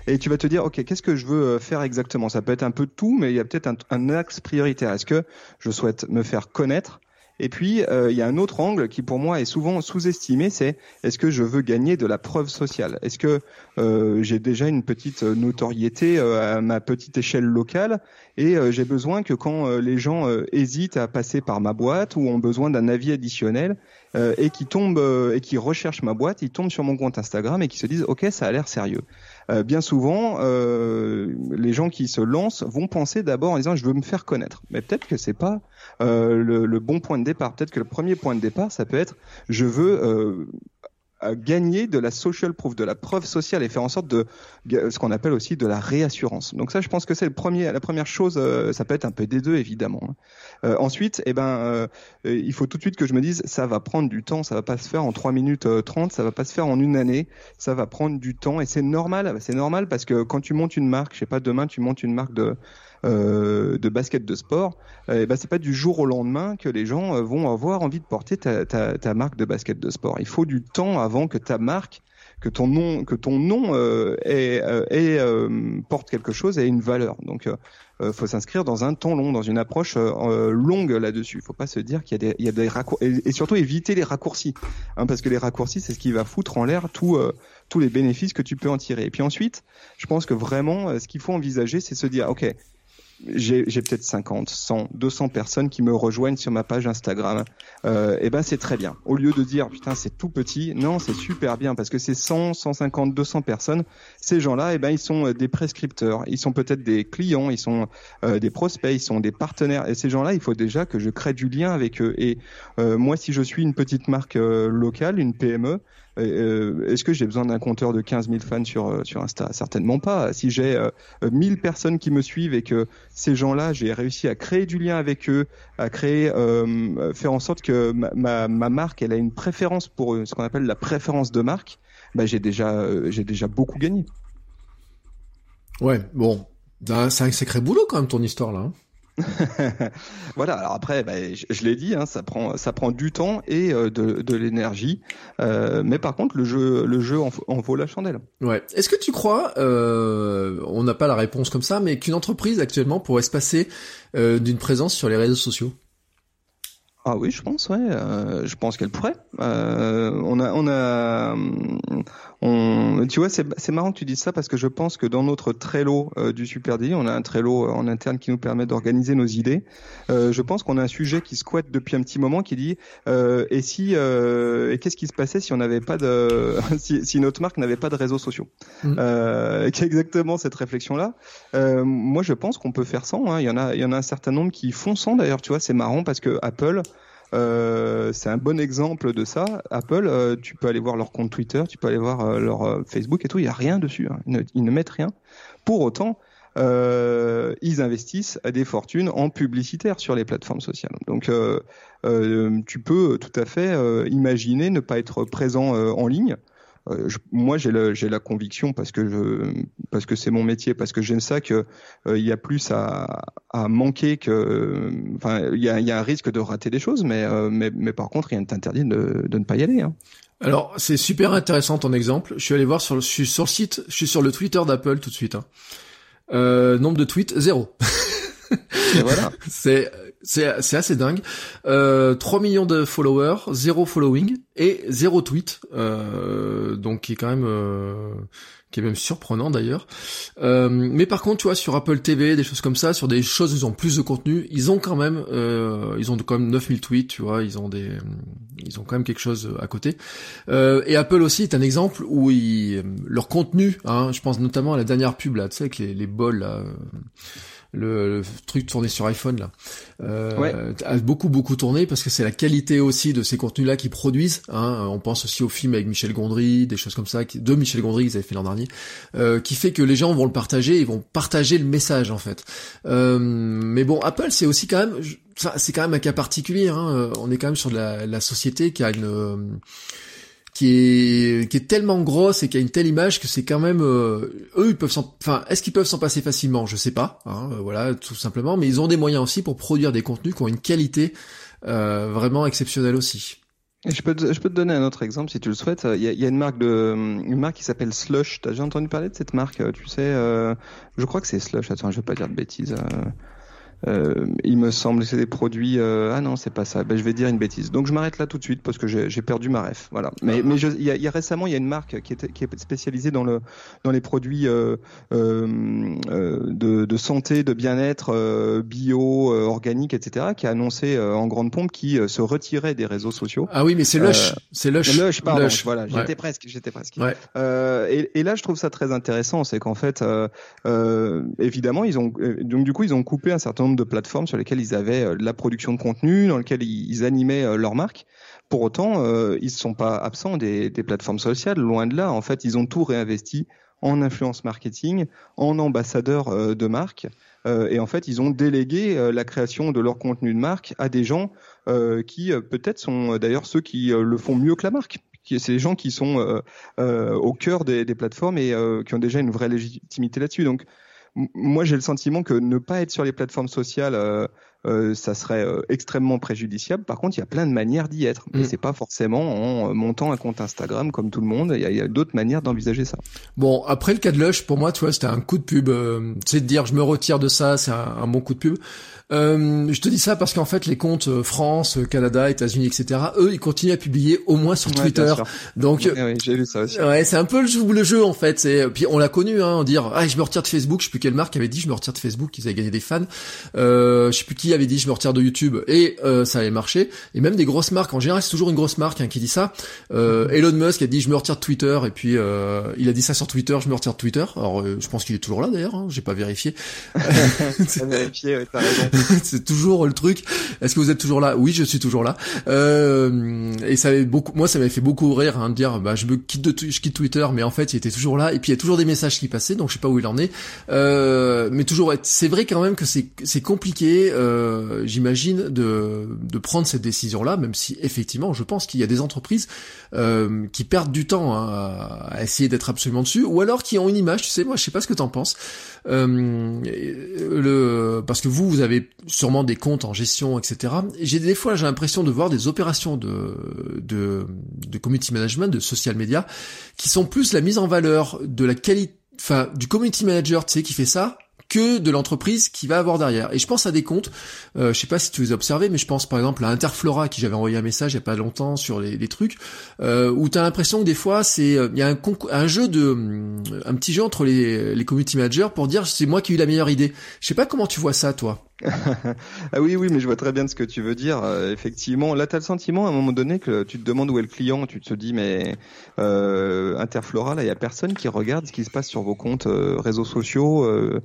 Et tu vas te dire, OK, qu'est-ce que je veux euh, faire exactement? Ça peut être un peu tout, mais il y a peut-être un axe prioritaire. Est-ce que je souhaite me faire connaître? Et puis, euh, il y a un autre angle qui, pour moi, est souvent sous-estimé, c'est est-ce que je veux gagner de la preuve sociale? Est-ce que euh, j'ai déjà une petite notoriété euh, à ma petite échelle locale et j'ai besoin que quand les gens hésitent à passer par ma boîte ou ont besoin d'un avis additionnel et qui tombent et qui recherchent ma boîte, ils tombent sur mon compte Instagram et qui se disent OK, ça a l'air sérieux. bien souvent, les gens qui se lancent vont penser d'abord en disant je veux me faire connaître, mais peut-être que c'est pas euh, le, le, bon point de départ. Peut-être que le premier point de départ, ça peut être je veux euh, gagner de la social proof, de la preuve sociale et faire en sorte de ce qu'on appelle aussi de la réassurance. Donc ça, je pense que c'est le premier, la première chose. Euh, ça peut être un peu des deux évidemment. Hein. Euh, ensuite, eh ben, euh, il faut tout de suite que je me dise, ça va prendre du temps, ça va pas se faire en 3 minutes 30, ça va pas se faire en une année, ça va prendre du temps et c'est normal. C'est normal parce que quand tu montes une marque, je sais pas, demain tu montes une marque de euh, de basket de sport, euh, ben c'est pas du jour au lendemain que les gens euh, vont avoir envie de porter ta, ta, ta marque de basket de sport. Il faut du temps avant que ta marque que ton nom que ton nom euh, est, euh, porte quelque chose et une valeur. Donc euh, faut s'inscrire dans un temps long, dans une approche longue là-dessus. Faut pas se dire qu'il y a des il y a des raccourcis et, surtout éviter les raccourcis hein, parce que les raccourcis c'est ce qui va foutre en l'air tout tous les bénéfices que tu peux en tirer. Et puis ensuite, je pense que vraiment ce qu'il faut envisager c'est se dire OK, j'ai peut-être 50, 100, 200 personnes qui me rejoignent sur ma page Instagram. Euh, et eh ben c'est très bien. Au lieu de dire putain c'est tout petit, non c'est super bien parce que c'est 100, 150, 200 personnes. Ces gens-là, et eh ben ils sont euh, des prescripteurs, ils sont peut-être des clients, ils sont euh, des prospects, ils sont des partenaires. Et ces gens-là, il faut déjà que je crée du lien avec eux. Et euh, moi, si je suis une petite marque locale, une PME, euh, est-ce que j'ai besoin d'un compteur de 15 000 fans sur, euh, sur Insta? Certainement pas. Si j'ai 1000 euh, personnes qui me suivent et que ces gens-là, j'ai réussi à créer du lien avec eux, à créer, faire en sorte que ma, ma, marque, elle a une préférence pour ce qu'on appelle la préférence de marque, bah, j'ai déjà, j'ai déjà beaucoup gagné. Ouais, bon, c'est un sacré boulot quand même ton histoire là. Voilà. Alors après, bah, je, l'ai dit, hein, ça prend ça prend du temps et euh, de, de l'énergie. Euh, mais par contre, le jeu le jeu en, vaut la chandelle. Ouais. Est-ce que tu crois, euh, on n'a pas la réponse comme ça, mais qu'une entreprise actuellement pourrait se passer d'une présence sur les réseaux sociaux? Ah oui, je pense, ouais. je pense qu'elle pourrait. on a, on a, on, tu vois, c'est marrant que tu dises ça parce que je pense que dans notre Trello euh, du Super D, on a un Trello euh, en interne qui nous permet d'organiser nos idées. Euh, je pense qu'on a un sujet qui squatte depuis un petit moment qui dit euh, et si et qu'est-ce qui se passait si on n'avait pas de si, si, notre marque n'avait pas de réseaux sociaux mmh. euh, Exactement cette réflexion là. moi, je pense qu'on peut faire sans. Hein. Il y en a il y en a un certain nombre qui font sans d'ailleurs. Tu vois, c'est marrant parce que Apple euh, c'est un bon exemple de ça. Apple, euh, tu peux aller voir leur compte Twitter, tu peux aller voir euh, leur Facebook et tout, il n'y a rien dessus. Hein. Ils, ne, mettent rien. Pour autant, ils investissent des fortunes en publicitaire sur les plateformes sociales. Donc, tu peux tout à fait imaginer ne pas être présent en ligne. Euh, moi j'ai la conviction parce que je parce que c'est mon métier parce que j'aime ça que euh, il y a plus à, à manquer que enfin il y a, y a un risque de rater des choses mais euh, mais, mais par contre rien ne t'interdit de, de ne pas y aller hein. Alors c'est super intéressant ton exemple. Je suis allé voir sur le, je suis sur le site, je suis sur le Twitter d'Apple tout de suite. Hein. nombre de tweets zéro. voilà. c'est c'est c'est assez dingue. Euh, 3 millions de followers, zéro following et zéro tweet. Euh, donc qui est quand même euh, qui est même surprenant d'ailleurs. Euh, mais par contre, tu vois, sur Apple TV, des choses comme ça, sur des choses où ils ont plus de contenu, ils ont quand même, euh, ils ont quand même 9000 tweets, tu vois, ils ont des, ils ont quand même quelque chose à côté. Euh, et Apple aussi est un exemple où ils, leur contenu, hein, je pense notamment à la dernière pub là, tu sais, avec les, les bols là le, truc tourné sur iPhone là, euh, a beaucoup beaucoup tourné parce que c'est la qualité aussi de ces contenus là qu'ils produisent. Hein. On pense aussi au film avec Michel Gondry, des choses comme ça, de Michel Gondry qu'ils avaient fait l'an dernier, euh, qui fait que les gens vont le partager, ils vont partager le message en fait. Euh, mais bon, Apple c'est aussi quand même, c'est quand même un cas particulier. Hein. On est quand même sur la, la société qui a une qui est qui est tellement grosse et qui a une telle image que c'est quand même euh, eux ils peuvent s'en enfin est-ce qu'ils peuvent s'en passer facilement? Je sais pas hein, euh, voilà tout simplement mais ils ont des moyens aussi pour produire des contenus qui ont une qualité euh, vraiment exceptionnelle aussi je peux, te, je peux te donner un autre exemple si tu le souhaites. Il y a, il y a une marque de, une marque qui s'appelle Slush. T'as déjà entendu parler de cette marque Tu sais, euh, je crois que c'est Slush. Attends, je vais pas dire de bêtises. Euh, il me semble que c'est des produits. Euh, ah non, c'est pas ça. Ben, je vais dire une bêtise. Donc je m'arrête là tout de suite parce que j'ai perdu ma ref. Voilà. Mais, mais il y a, y a, récemment, il y a une marque qui est, qui est spécialisée dans le dans les produits euh, de, de, santé, de bien-être, bio, organique, etc. Qui a annoncé en grande pompe qui se retirait des réseaux sociaux. Ah oui, mais c'est Lush. c'est Lush. Lush, pardon. Lush. Voilà. J'étais presque. J'étais presque. Ouais. Et, et, là, je trouve ça très intéressant, c'est qu'en fait, évidemment, ils ont donc du coup, ils ont coupé un certain de plateformes sur lesquelles ils avaient euh, la production de contenu, dans lesquelles ils animaient euh, leur marque. Pour autant, euh, ils ne sont pas absents des, plateformes sociales, loin de là. En fait, ils ont tout réinvesti en influence marketing, en ambassadeur de marque. et en fait, ils ont délégué la création de leur contenu de marque à des gens qui peut-être sont d'ailleurs ceux qui le font mieux que la marque. C'est des gens qui sont au cœur des, des plateformes et qui ont déjà une vraie légitimité là-dessus. Donc, moi j'ai le sentiment que ne pas être sur les plateformes sociales euh, euh, ça serait euh, extrêmement préjudiciable. Par contre, il y a plein de manières d'y être. Et mm. c'est pas forcément en montant un compte Instagram comme tout le monde. Il y a, d'autres manières d'envisager ça. Bon, après le cas de Lush, pour moi, tu vois, c'était un coup de pub. c'est de dire je me retire de ça, c'est un, un, bon coup de pub. Euh, je te dis ça parce qu'en fait, les comptes euh, France, euh, Canada, États-Unis, etc. Eux, ils continuent à publier au moins sur Twitter. Donc, oui, j'ai lu ça aussi. Ouais, c'est un peu le jeu, le jeu en fait. C'est puis on l'a connu, hein, dire ah je me retire de Facebook. Je sais plus quelle marque avait dit je me retire de Facebook, ils avaient gagné des fans. Euh, je sais plus qui avait dit je me retire de YouTube et euh, ça avait marché. Et même des grosses marques. En général, c'est toujours une grosse marque hein, qui dit ça. Euh, Elon Musk a dit je me retire de Twitter et puis euh, il a dit ça sur Twitter, je me retire de Twitter. Alors je pense qu'il est toujours là d'ailleurs. Hein, j'ai pas vérifié. ouais, c'est toujours le truc. Est-ce que vous êtes toujours là? Oui, je suis toujours là. Euh, et ça avait beaucoup, moi, ça m'avait fait beaucoup rire hein, de dire, bah, je me quitte de, je quitte Twitter, mais en fait, il était toujours là. Et puis il y a toujours des messages qui passaient, donc je sais pas où il en est. Euh, mais toujours, c'est vrai quand même que c'est c'est compliqué, euh, j'imagine, de de prendre cette décision-là, même si effectivement, je pense qu'il y a des entreprises euh, qui perdent du temps hein, à essayer d'être absolument dessus, ou alors qui ont une image. Tu sais, moi, je sais pas ce que t'en penses. Euh, le parce que vous, vous avez sûrement des comptes en gestion, etc. J'ai des fois, j'ai l'impression de voir des opérations de, de, de community management, de social media, qui sont plus la mise en valeur de la qualité, enfin, du community manager, tu sais, qui fait ça, que de l'entreprise qui va avoir derrière. Et je pense à des comptes, euh, je sais pas si tu les as observés, mais je pense par exemple à Interflora qui j'avais envoyé un message il y a pas longtemps sur les, trucs, euh, où tu as l'impression que des fois c'est euh, il y a un, un jeu de un petit jeu entre les, les community managers pour dire c'est moi qui ai eu la meilleure idée. Je sais pas comment tu vois ça toi. ah oui, oui, mais je vois très bien ce que tu veux dire. Euh, effectivement, là, tu as le sentiment à un moment donné que tu te demandes où est le client, tu te dis, mais euh, Interflora, là, il y a personne qui regarde ce qui se passe sur vos comptes euh, réseaux sociaux. Euh.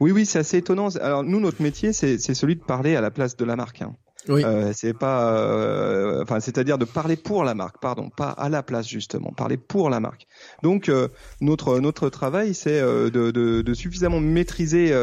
Oui, oui, c'est assez étonnant. Alors, nous, notre métier, c'est celui de parler à la place de la marque. Hein. Euh, c'est pas, euh, enfin, c'est-à-dire de parler pour la marque, pardon, pas à la place justement, parler pour la marque. Donc euh, notre notre travail, c'est euh, de, de, de, suffisamment maîtriser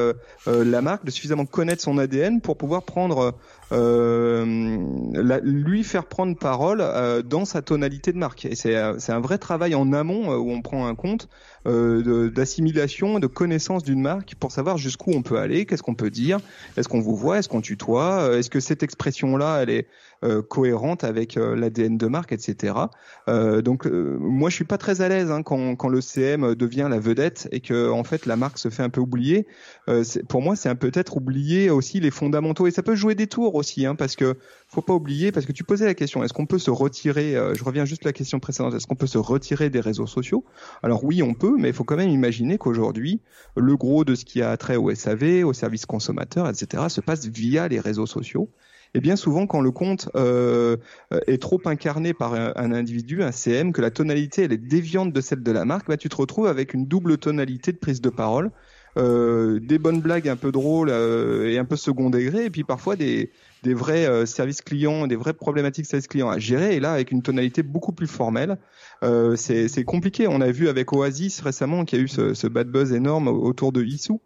la marque, de suffisamment connaître son ADN pour pouvoir prendre la, lui faire prendre parole dans sa tonalité de marque. Et c'est c'est un vrai travail en amont où on prend un compte euh, d'assimilation, de, connaissance d'une marque pour savoir jusqu'où on peut aller, qu'est-ce qu'on peut dire, est-ce qu'on vous voit, est-ce qu'on tutoie, euh, est-ce que cette expression-là, elle est cohérente avec l'ADN de marque, etc. donc moi je suis pas très à l'aise hein, quand, quand le CM devient la vedette et que en fait la marque se fait un peu oublier. pour moi c'est un peut-être oublier aussi les fondamentaux et ça peut jouer des tours aussi hein, parce que faut pas oublier parce que tu posais la question est-ce qu'on peut se retirer je reviens juste à la question précédente est-ce qu'on peut se retirer des réseaux sociaux? Alors oui on peut mais il faut quand même imaginer qu'aujourd'hui le gros de ce qui a trait au SAV au service consommateur etc se passe via les réseaux sociaux et bien souvent, quand le compte euh, est trop incarné par un, individu, un CM, que la tonalité elle est déviante de celle de la marque, bah, tu te retrouves avec une double tonalité de prise de parole, euh, des bonnes blagues un peu drôles euh, et un peu second degré, et puis parfois des, des vrais euh, services clients, des vraies problématiques services clients à gérer, et là avec une tonalité beaucoup plus formelle. Euh, c'est compliqué. On a vu avec Oasis récemment qu'il y a eu ce, ce bad buzz énorme autour de Issou.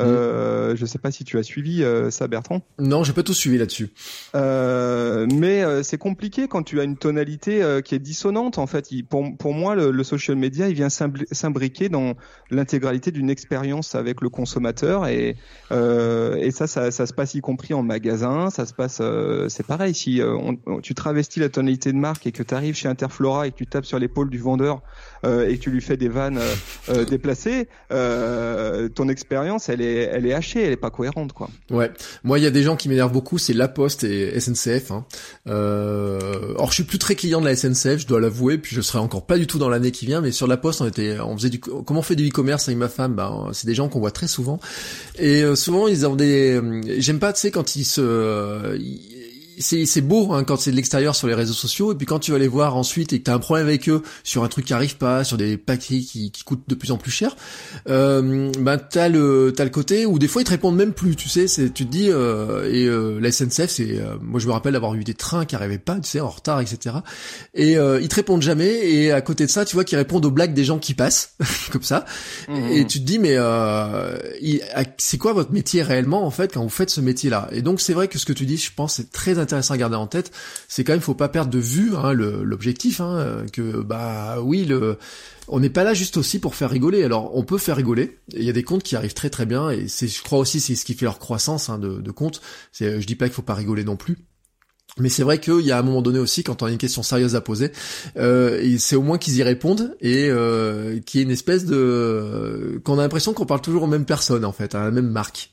Euh, je sais pas si tu as suivi euh, ça, Bertrand. Non, j'ai pas tout suivi là-dessus. Euh, mais euh, c'est compliqué quand tu as une tonalité qui est dissonante. En fait, pour, pour moi, le, le, social media, il vient s'imbriquer dans l'intégralité d'une expérience avec le consommateur et et ça, ça, ça, se passe y compris en magasin. Ça se passe, c'est pareil. Si on, tu travestis la tonalité de marque et que tu arrives chez Interflora et que tu tapes sur l'épaule du vendeur et que tu lui fais des vannes déplacées, ton expérience, elle est elle est hachée, elle est pas cohérente, quoi. Ouais. Moi, il y a des gens qui m'énervent beaucoup, c'est La Poste et SNCF. Hein. Euh... Or, je suis plus très client de la SNCF, je dois l'avouer, puis je serai encore pas du tout dans l'année qui vient. Mais sur La Poste, on était, on faisait du, comment on fait du e-commerce avec ma femme? Ben, c'est des gens qu'on voit très souvent. Et euh, souvent, ils ont des, j'aime pas, tu sais, quand ils se, c'est beau hein, quand c'est de l'extérieur sur les réseaux sociaux et puis quand tu vas les voir ensuite et que tu as un problème avec eux sur un truc qui arrive pas, sur des paquets qui, qui coûtent de plus en plus cher, euh, ben t'as le t'as le côté où des fois ils te répondent même plus, tu sais, c'est tu te dis euh, et euh, la SNCF c'est euh, moi je me rappelle d'avoir eu des trains qui arrivaient pas, tu sais, en retard etc. Et euh, ils te répondent jamais et à côté de ça tu vois qu'ils répondent aux blagues des gens qui passent comme ça mmh. et tu te dis mais c'est quoi votre métier réellement en fait quand vous faites ce métier là Et donc c'est vrai que ce que tu dis je pense c'est très intéressant intéressant à garder en tête, c'est quand même faut pas perdre de vue hein, l'objectif, hein, que bah oui le on n'est pas là juste aussi pour faire rigoler. Alors on peut faire rigoler. Il y a des comptes qui arrivent très très bien et c'est je crois aussi c'est ce qui fait leur croissance hein, de, de comptes. Je dis pas qu'il faut pas rigoler non plus. Mais c'est vrai qu'il y a un moment donné aussi, quand on a une question sérieuse à poser, euh, c'est au moins qu'ils y répondent et euh, qu'il y ait une espèce de... qu'on a l'impression qu'on parle toujours aux mêmes personnes, en fait, à la même marque.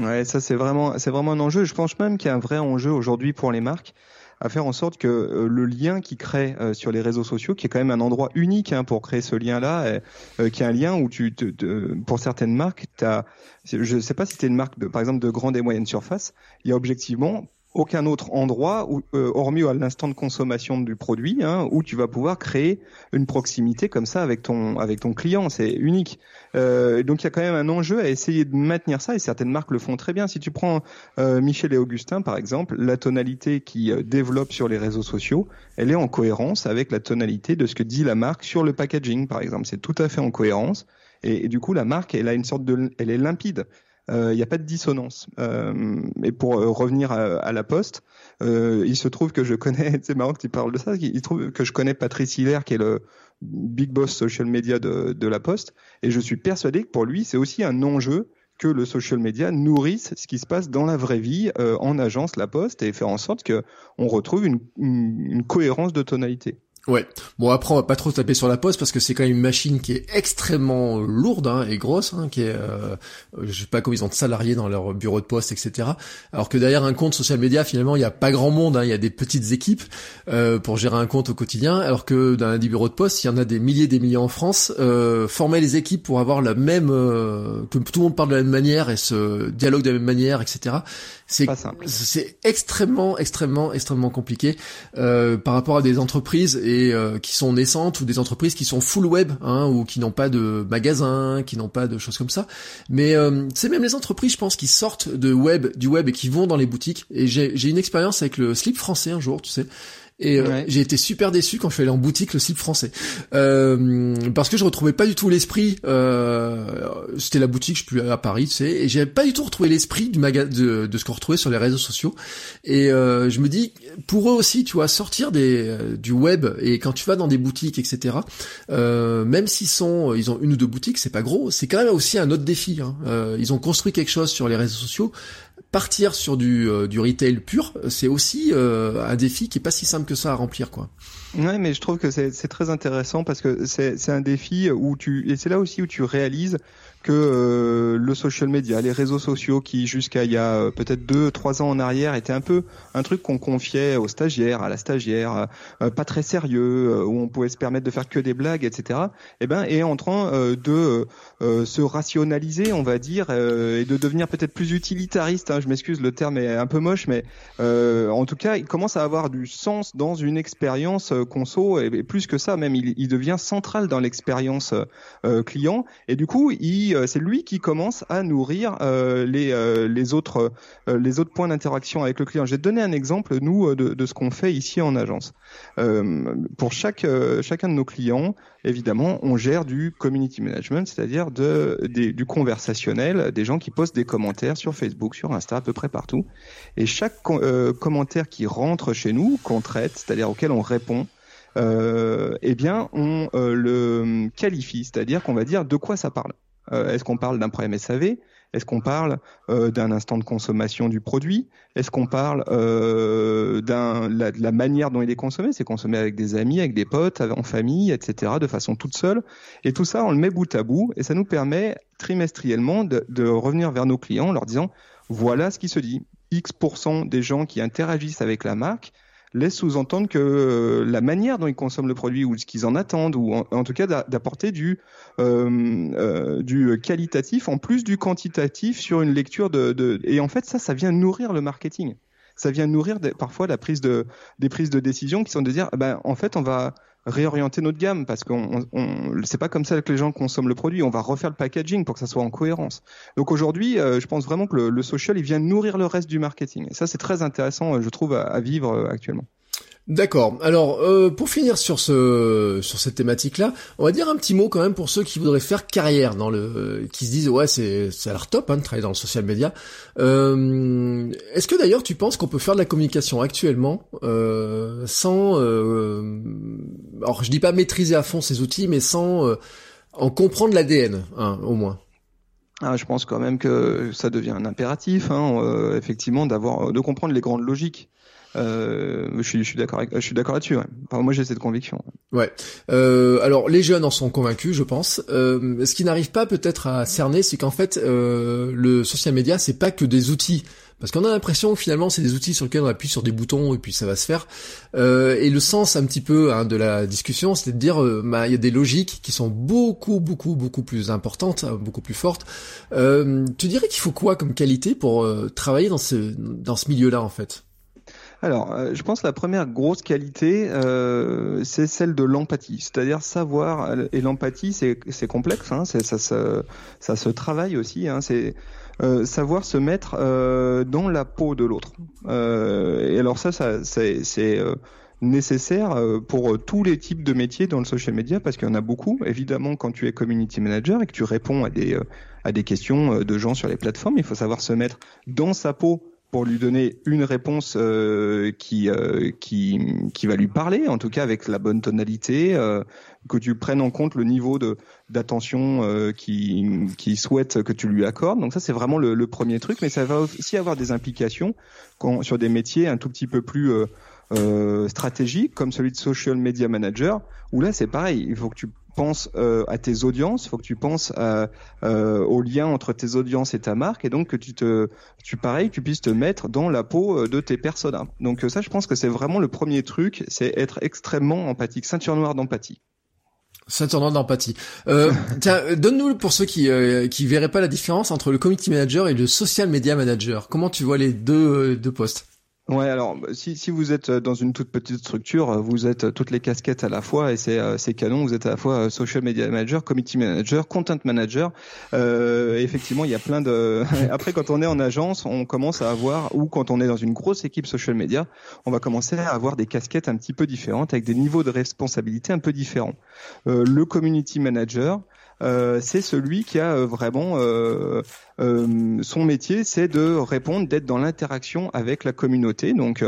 Ouais, ça c'est vraiment, c'est vraiment un enjeu. Je pense même qu'il y a un vrai enjeu aujourd'hui pour les marques à faire en sorte que euh, le lien qui crée euh, sur les réseaux sociaux, qui est quand même un endroit unique hein, pour créer ce lien-là, euh, qui est un lien où tu, te, pour certaines marques, as, je ne sais pas si tu es une marque de, par exemple de grande et moyenne surface, il y a objectivement aucun autre endroit, où, euh, hormis à l'instant de consommation du produit, hein, où tu vas pouvoir créer une proximité comme ça avec ton avec ton client. C'est unique. Euh, donc il y a quand même un enjeu à essayer de maintenir ça, et certaines marques le font très bien. Si tu prends euh, Michel et Augustin par exemple, la tonalité qui euh, développe sur les réseaux sociaux, elle est en cohérence avec la tonalité de ce que dit la marque sur le packaging par exemple. C'est tout à fait en cohérence. Et, et, du coup, la marque, elle a une sorte de, elle est limpide il euh, n'y a pas de dissonance. Euh, et pour euh, revenir à, la Poste, il se trouve que je connais, c'est marrant que tu parles de ça, il se trouve que je connais Patrice Hilaire qui est le big boss social media de, de la Poste, et je suis persuadé que pour lui c'est aussi un enjeu que le social media nourrisse ce qui se passe dans la vraie vie en agence La Poste et faire en sorte que on retrouve une, une cohérence de tonalité. Ouais. Bon après on va pas trop taper sur la poste parce que c'est quand même une machine qui est extrêmement lourde hein, et grosse, hein, qui est, euh, je sais pas comment ils ont de salariés dans leur bureau de poste, etc. Alors que derrière un compte social media finalement il y a pas grand monde, hein, il y a des petites équipes euh, pour gérer un compte au quotidien, alors que dans des bureaux de poste il y en a des milliers, des milliers en France. Euh, former les équipes pour avoir la même, euh, que tout le monde parle de la même manière et se dialogue de la même manière, etc. C'est c'est extrêmement, extrêmement, extrêmement compliqué euh, par rapport à des entreprises et euh, qui sont naissantes ou des entreprises qui sont full web hein, ou qui n'ont pas de magasin, qui n'ont pas de choses comme ça. Mais euh, c'est même les entreprises, je pense, qui sortent de web, du web et qui vont dans les boutiques. Et j'ai une expérience avec le slip français un jour, tu sais. Et euh, j'ai été super déçu quand je suis allé en boutique le slip français. Euh, parce que je retrouvais pas du tout l'esprit. Euh, c'était la boutique, je suis plus à Paris, tu sais, et j'avais pas du tout retrouvé l'esprit du maga de, de, ce qu'on retrouvait sur les réseaux sociaux. Et euh, je me dis, pour eux aussi, tu vois, sortir des, euh, du web et quand tu vas dans des boutiques, etc. même s'ils sont, ils ont une ou deux boutiques, c'est pas gros, c'est quand même aussi un autre défi. Hein. ils ont construit quelque chose sur les réseaux sociaux partir sur du, du retail pur, c'est aussi un défi qui est pas si simple que ça à remplir, quoi. Ouais, mais je trouve que c'est très intéressant parce que c'est un défi où tu et c'est là aussi où tu réalises que euh, le social media, les réseaux sociaux qui jusqu'à il y a euh, peut-être deux, trois ans en arrière étaient un peu un truc qu'on confiait aux stagiaires, à la stagiaire, euh, pas très sérieux, où on pouvait se permettre de faire que des blagues, etc. Eh ben, est en train de se rationaliser, on va dire, et de devenir peut-être plus utilitariste. Hein, je m'excuse, le terme est un peu moche, mais en tout cas, il commence à avoir du sens dans une expérience conso, et, plus que ça, même, il, il devient central dans l'expérience client, et du coup, il euh, c'est lui qui commence à nourrir euh, les euh, les autres points d'interaction avec le client. J'ai donné un exemple nous de, ce qu'on fait ici en agence. pour chacun de nos clients, évidemment, on gère du community management, c'est-à-dire du conversationnel, des gens qui postent des commentaires sur Facebook, sur Insta, à peu près partout. Et chaque commentaire qui rentre chez nous, qu'on traite, c'est-à-dire auquel on répond, eh bien, on le qualifie, c'est-à-dire qu'on va dire de quoi ça parle. Euh, est-ce qu'on parle d'un problème SAV Est-ce qu'on parle euh, d'un instant de consommation du produit? Est-ce qu'on parle euh, de la manière dont il est consommé? C'est consommé avec des amis, avec des potes, en famille, etc., de façon toute seule. Et tout ça, on le met bout à bout et ça nous permet trimestriellement de, de revenir vers nos clients en leur disant voilà ce qui se dit. X% des gens qui interagissent avec la marque laisse sous-entendre que euh, la manière dont ils consomment le produit ou ce qu'ils en attendent, ou en, tout cas d'apporter du, euh, euh, du qualitatif en plus du quantitatif sur une lecture de, de, Et en fait, ça, ça vient nourrir le marketing. Ça vient nourrir parfois la prise de, des prises de décision qui sont de dire, ben, en fait, on va réorienter notre gamme parce qu'on on, c'est pas comme ça que les gens consomment le produit. On va refaire le packaging pour que ça soit en cohérence. Donc aujourd'hui, euh, je pense vraiment que le, le, social, il vient nourrir le reste du marketing. Et ça, c'est très intéressant, euh, je trouve, à, à vivre euh, actuellement. D'accord. Alors, euh, pour finir sur ce sur cette thématique-là, on va dire un petit mot quand même pour ceux qui voudraient faire carrière dans le, qui se disent ouais c'est à l'air top hein, de travailler dans le social media. Euh, Est-ce que d'ailleurs tu penses qu'on peut faire de la communication actuellement euh, sans, euh, alors je dis pas maîtriser à fond ces outils, mais sans euh, en comprendre l'ADN, hein, au moins? Ah, je pense quand même que ça devient un impératif, hein, euh, effectivement, d'avoir de comprendre les grandes logiques. Euh, je suis, je suis d'accord, là-dessus. Ouais. Moi, j'ai cette conviction. Ouais. Euh, alors, les jeunes en sont convaincus, je pense. Euh, ce qui n'arrive pas peut-être à cerner, c'est qu'en fait, euh, le social media, c'est pas que des outils. Parce qu'on a l'impression que finalement c'est des outils sur lesquels on appuie sur des boutons et puis ça va se faire. Euh, et le sens un petit peu hein, de la discussion, c'est de dire euh, bah, il y a des logiques qui sont beaucoup beaucoup beaucoup plus importantes, hein, beaucoup plus fortes. Euh, tu dirais qu'il faut quoi comme qualité pour euh, travailler dans ce dans ce milieu-là en fait? Alors, euh, je pense que la première grosse qualité, euh, c'est celle de l'empathie. C'est-à-dire savoir, et l'empathie, c'est complexe, hein, ça, ça, ça, se travaille aussi, hein, c'est euh, savoir se mettre euh, dans la peau de l'autre. Euh, et alors ça, ça c'est euh, nécessaire pour tous les types de métiers dans le social media parce qu'il y en a beaucoup. Évidemment, quand tu es community manager et que tu réponds à des à des questions de gens sur les plateformes, il faut savoir se mettre dans sa peau pour lui donner une réponse euh, qui, euh, qui, qui va lui parler, en tout cas avec la bonne tonalité, euh, que tu prennes en compte le niveau de d'attention qui, qui souhaite que tu lui accordes. Donc ça c'est vraiment le, le, premier truc, mais ça va aussi avoir des implications quand, sur des métiers un tout petit peu plus stratégiques, comme celui de social media manager, où là c'est pareil, il faut que tu penses euh, à tes audiences, il faut que tu penses à, euh, au lien entre tes audiences et ta marque, et donc que tu te, tu pareil, tu puisses te mettre dans la peau euh, de tes personas. Donc ça, je pense que c'est vraiment le premier truc, c'est être extrêmement empathique, ceinture noire d'empathie. Ceinture noire d'empathie. Euh, tiens, donne-nous pour ceux qui euh, qui verraient pas la différence entre le community manager et le social media manager. Comment tu vois les deux deux postes? Ouais, alors si, si vous êtes dans une toute petite structure, vous êtes toutes les casquettes à la fois et c'est c'est canon. Vous êtes à la fois social media manager, committee manager, content manager. Euh, effectivement, il y a plein de. Après, quand on est en agence, on commence à avoir ou quand on est dans une grosse équipe social media, on va commencer à avoir des casquettes un petit peu différentes avec des niveaux de responsabilité un peu différents. Euh, le community manager, euh, c'est celui qui a vraiment son métier, c'est de répondre, d'être dans l'interaction avec la communauté. Donc,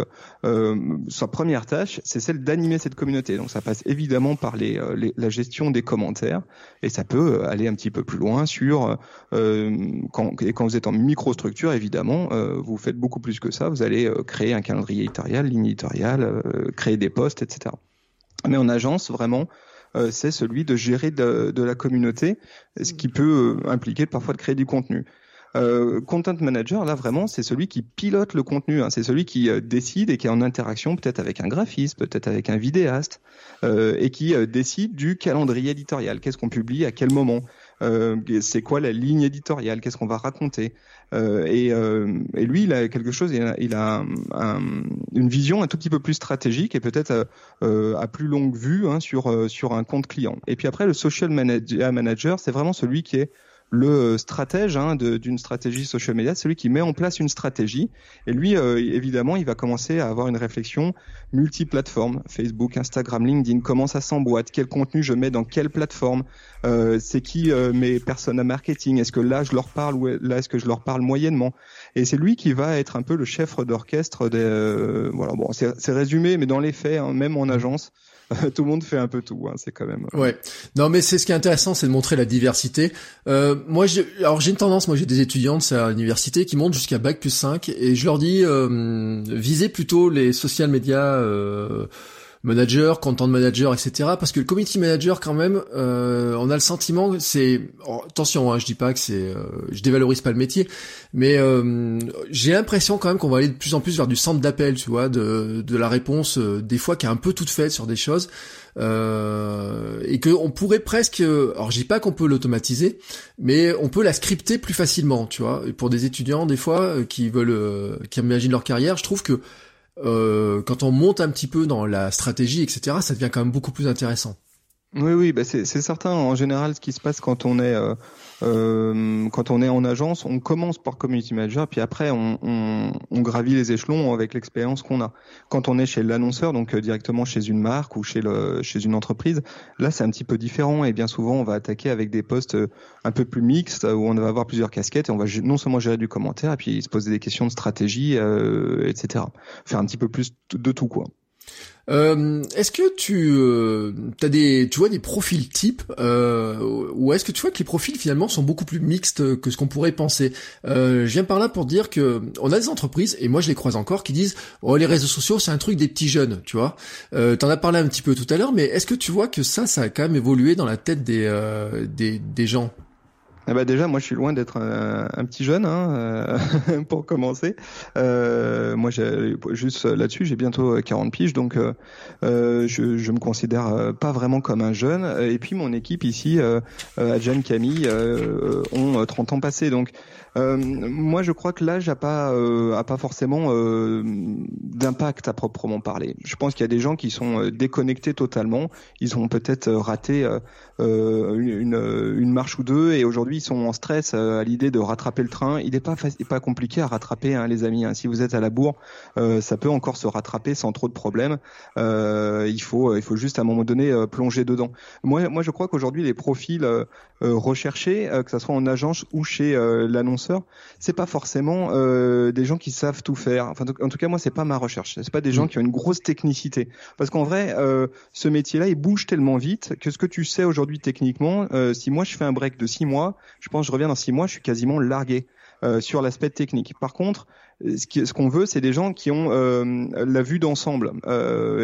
sa première tâche, c'est celle d'animer cette communauté. Donc, ça passe évidemment par les, la gestion des commentaires, et ça peut aller un petit peu plus loin sur quand, et quand vous êtes en microstructure, évidemment, vous faites beaucoup plus que ça. Vous allez créer un calendrier éditorial, ligne créer des posts, etc. Mais en agence, vraiment, euh, c'est celui de gérer de, la communauté, ce qui peut euh, impliquer parfois de créer du contenu. Euh, content manager, là vraiment, c'est celui qui pilote le contenu. Hein. c'est celui qui décide et qui est en interaction peut-être avec un graphiste, peut-être avec un vidéaste, et qui décide du calendrier éditorial. Qu'est-ce qu'on publie à quel moment? euh, c'est quoi la ligne éditoriale, qu'est-ce qu'on va raconter? Euh, et, euh, et, lui, il a quelque chose, il a, il a une vision un tout petit peu plus stratégique et peut-être à plus longue vue hein, sur sur un compte client. Et puis après, le social manager, c'est vraiment celui qui est le stratège hein, d'une stratégie social media, celui qui met en place une stratégie. Et lui, euh, évidemment, il va commencer à avoir une réflexion multiplateforme. Facebook, Instagram, LinkedIn, comment ça s'emboîte, quel contenu je mets dans quelle plateforme, euh, c'est qui euh, mes personnes à marketing, est-ce que là je leur parle ou là est-ce que je leur parle moyennement. Et c'est lui qui va être un peu le chef d'orchestre des... voilà, bon, c'est résumé, mais dans les faits, hein, même en agence, tout le monde fait un peu tout. Hein, c'est quand même. Euh, ouais. Non, mais c'est ce qui est intéressant, c'est de montrer la diversité. Euh, moi, j'ai, alors j'ai une tendance. Moi, j'ai des étudiantes à l'université qui montent jusqu'à bac plus 5 et je leur dis euh, visez plutôt les social médias. Euh, manager, content manager, etc. Parce que le community manager, quand même, euh, on a le sentiment, c'est oh, attention, hein, je dis pas que c'est, euh, je dévalorise pas le métier, mais euh, j'ai l'impression quand même qu'on va aller de plus en plus vers du centre d'appel, tu vois, de, de la réponse des fois qui est un peu toute faite sur des choses. et que on pourrait presque, alors je dis pas qu'on peut l'automatiser, mais on peut la scripter plus facilement, tu vois. Pour des étudiants des fois qui veulent, qui imaginent leur carrière, je trouve que euh, quand on monte un petit peu dans la stratégie, etc., ça devient quand même beaucoup plus intéressant. Oui, oui, bah c'est certain. En général, ce qui se passe quand on est euh, quand on est en agence, on commence par community manager, puis après on, on, on gravit les échelons avec l'expérience qu'on a. Quand on est chez l'annonceur, donc euh, directement chez une marque ou chez le chez une entreprise, là c'est un petit peu différent et bien souvent on va attaquer avec des postes euh, un peu plus mixtes où on va avoir plusieurs casquettes et on va non seulement gérer du commentaire et puis se poser des questions de stratégie, euh, etc. Faire un petit peu plus de tout quoi. Euh, est-ce que tu euh, as des tu vois des profils types euh, ou est-ce que tu vois que les profils finalement sont beaucoup plus mixtes que ce qu'on pourrait penser? Euh, Je viens par là pour dire que on a des entreprises et moi je les croise encore qui disent oh les réseaux sociaux c'est un truc des petits jeunes, tu vois. Euh, T'en as parlé un petit peu tout à l'heure, mais est-ce que tu vois que ça ça a quand même évolué dans la tête des des, des gens? Eh ben déjà, moi, je suis loin d'être un, un, petit jeune, hein, euh, pour commencer. Euh, moi, juste là-dessus, j'ai bientôt 40 piges, donc euh, euh, je, je me considère pas vraiment comme un jeune. Et puis, mon équipe ici, euh, Adjan, Camille, ont 30 ans passés, donc euh, moi, je crois que l'âge a pas euh, a pas forcément euh, d'impact à proprement parler. Je pense qu'il y a des gens qui sont euh, déconnectés totalement. Ils ont peut-être raté une, une, marche ou deux et aujourd'hui ils sont en stress à l'idée de rattraper le train. Il n'est pas pas compliqué à rattraper, hein, les amis. Hein. Si vous êtes à la bourre, ça peut encore se rattraper sans trop de problèmes. il faut il faut juste à un moment donné plonger dedans. Moi, moi, je crois qu'aujourd'hui les profils recherchés, que ce soit en agence ou chez l'annonce c'est pas forcément euh, des gens qui savent tout faire. Enfin, en tout cas, moi, c'est pas ma recherche. C'est pas des gens mm. qui ont une grosse technicité. Parce qu'en vrai, euh, ce métier-là, il bouge tellement vite que ce que tu sais aujourd'hui techniquement, euh, si moi je fais un break de six mois, je pense que je reviens dans six mois, je suis quasiment largué. sur l'aspect technique. Par contre, ce qu'on veut, c'est des gens qui ont la vue d'ensemble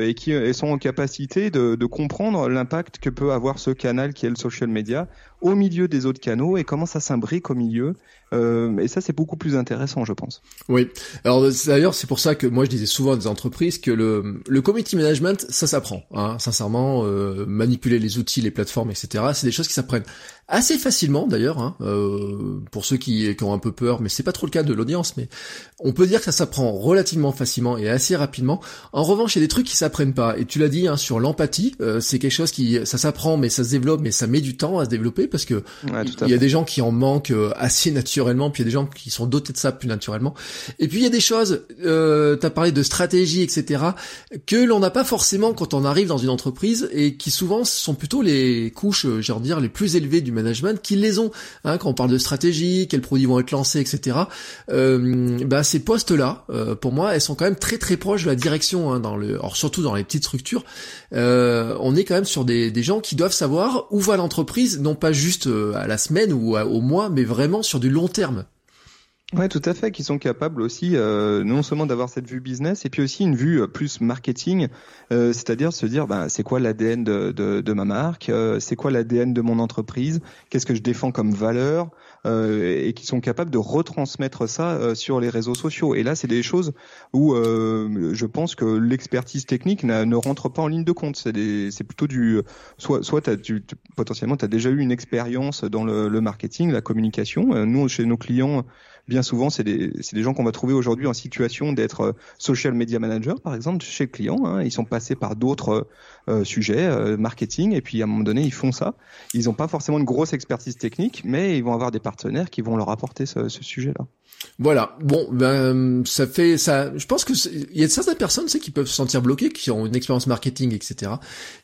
et qui sont en capacité de, de comprendre l'impact que peut avoir ce canal qui est le social media au milieu des autres canaux et comment ça s'imbrique au milieu. Euh, et ça, c'est beaucoup plus intéressant, je pense. Oui. Alors d'ailleurs, c'est pour ça que moi je disais souvent à des entreprises que le, le management, ça s'apprend. Hein, sincèrement, euh, manipuler les outils, les plateformes, etc. C'est des choses qui s'apprennent assez facilement d'ailleurs. Hein, euh, pour ceux qui, qui, ont un peu peur, mais c'est pas trop le cas de l'audience. Mais on peut dire que ça s'apprend relativement facilement et assez rapidement. En revanche, il y a des trucs qui s'apprennent pas. Et tu l'as dit hein, sur l'empathie, euh, c'est quelque chose qui ça s'apprend, mais ça se développe, mais ça met du temps à se développer parce que il y a des gens qui en manquent assez naturellement, puis il y a des gens qui sont dotés de ça plus naturellement. Et puis il y a des choses, euh, tu as parlé de stratégie, etc., que l'on n'a pas forcément quand on arrive dans une entreprise et qui souvent sont plutôt les couches, j'ai envie de dire, les plus élevées du management qui les ont. Hein, quand on parle de stratégie, quels produits vont être lancés, etc. Euh, bah, ces postes-là, euh, pour moi, elles sont quand même très très proches de la direction. Hein, dans le, surtout dans les petites structures, euh, on est quand même sur des, gens qui doivent savoir où va l'entreprise, non pas juste à la semaine ou au mois, mais vraiment sur du long terme. Ouais, tout à fait, qui sont capables aussi euh, non seulement d'avoir cette vue business et puis aussi une vue euh, plus marketing, euh, c'est-à-dire se dire ben, c'est quoi l'ADN de, de, de, ma marque, euh, c'est quoi l'ADN de mon entreprise, qu'est-ce que je défends comme valeur, euh, et qui sont capables de retransmettre ça sur les réseaux sociaux. Et là, c'est des choses où je pense que l'expertise technique ne rentre pas en ligne de compte. C'est plutôt du soit soit as, tu, potentiellement tu as déjà eu une expérience dans le, le marketing, la communication. Nous, chez nos clients bien souvent, c'est des, des, gens qu'on va trouver aujourd'hui en situation d'être euh, social media manager, par exemple, chez le client. Hein. Ils sont passés par d'autres euh, euh, marketing, et puis à un moment donné, ils font ça. Ils n'ont pas forcément une grosse expertise technique, mais ils vont avoir des partenaires qui vont leur apporter ce, ce sujet-là. Voilà. Bon, ben ça fait ça. Je pense que il y a certaines personnes, sais, qui peuvent se sentir bloquées, qui ont une expérience marketing, etc.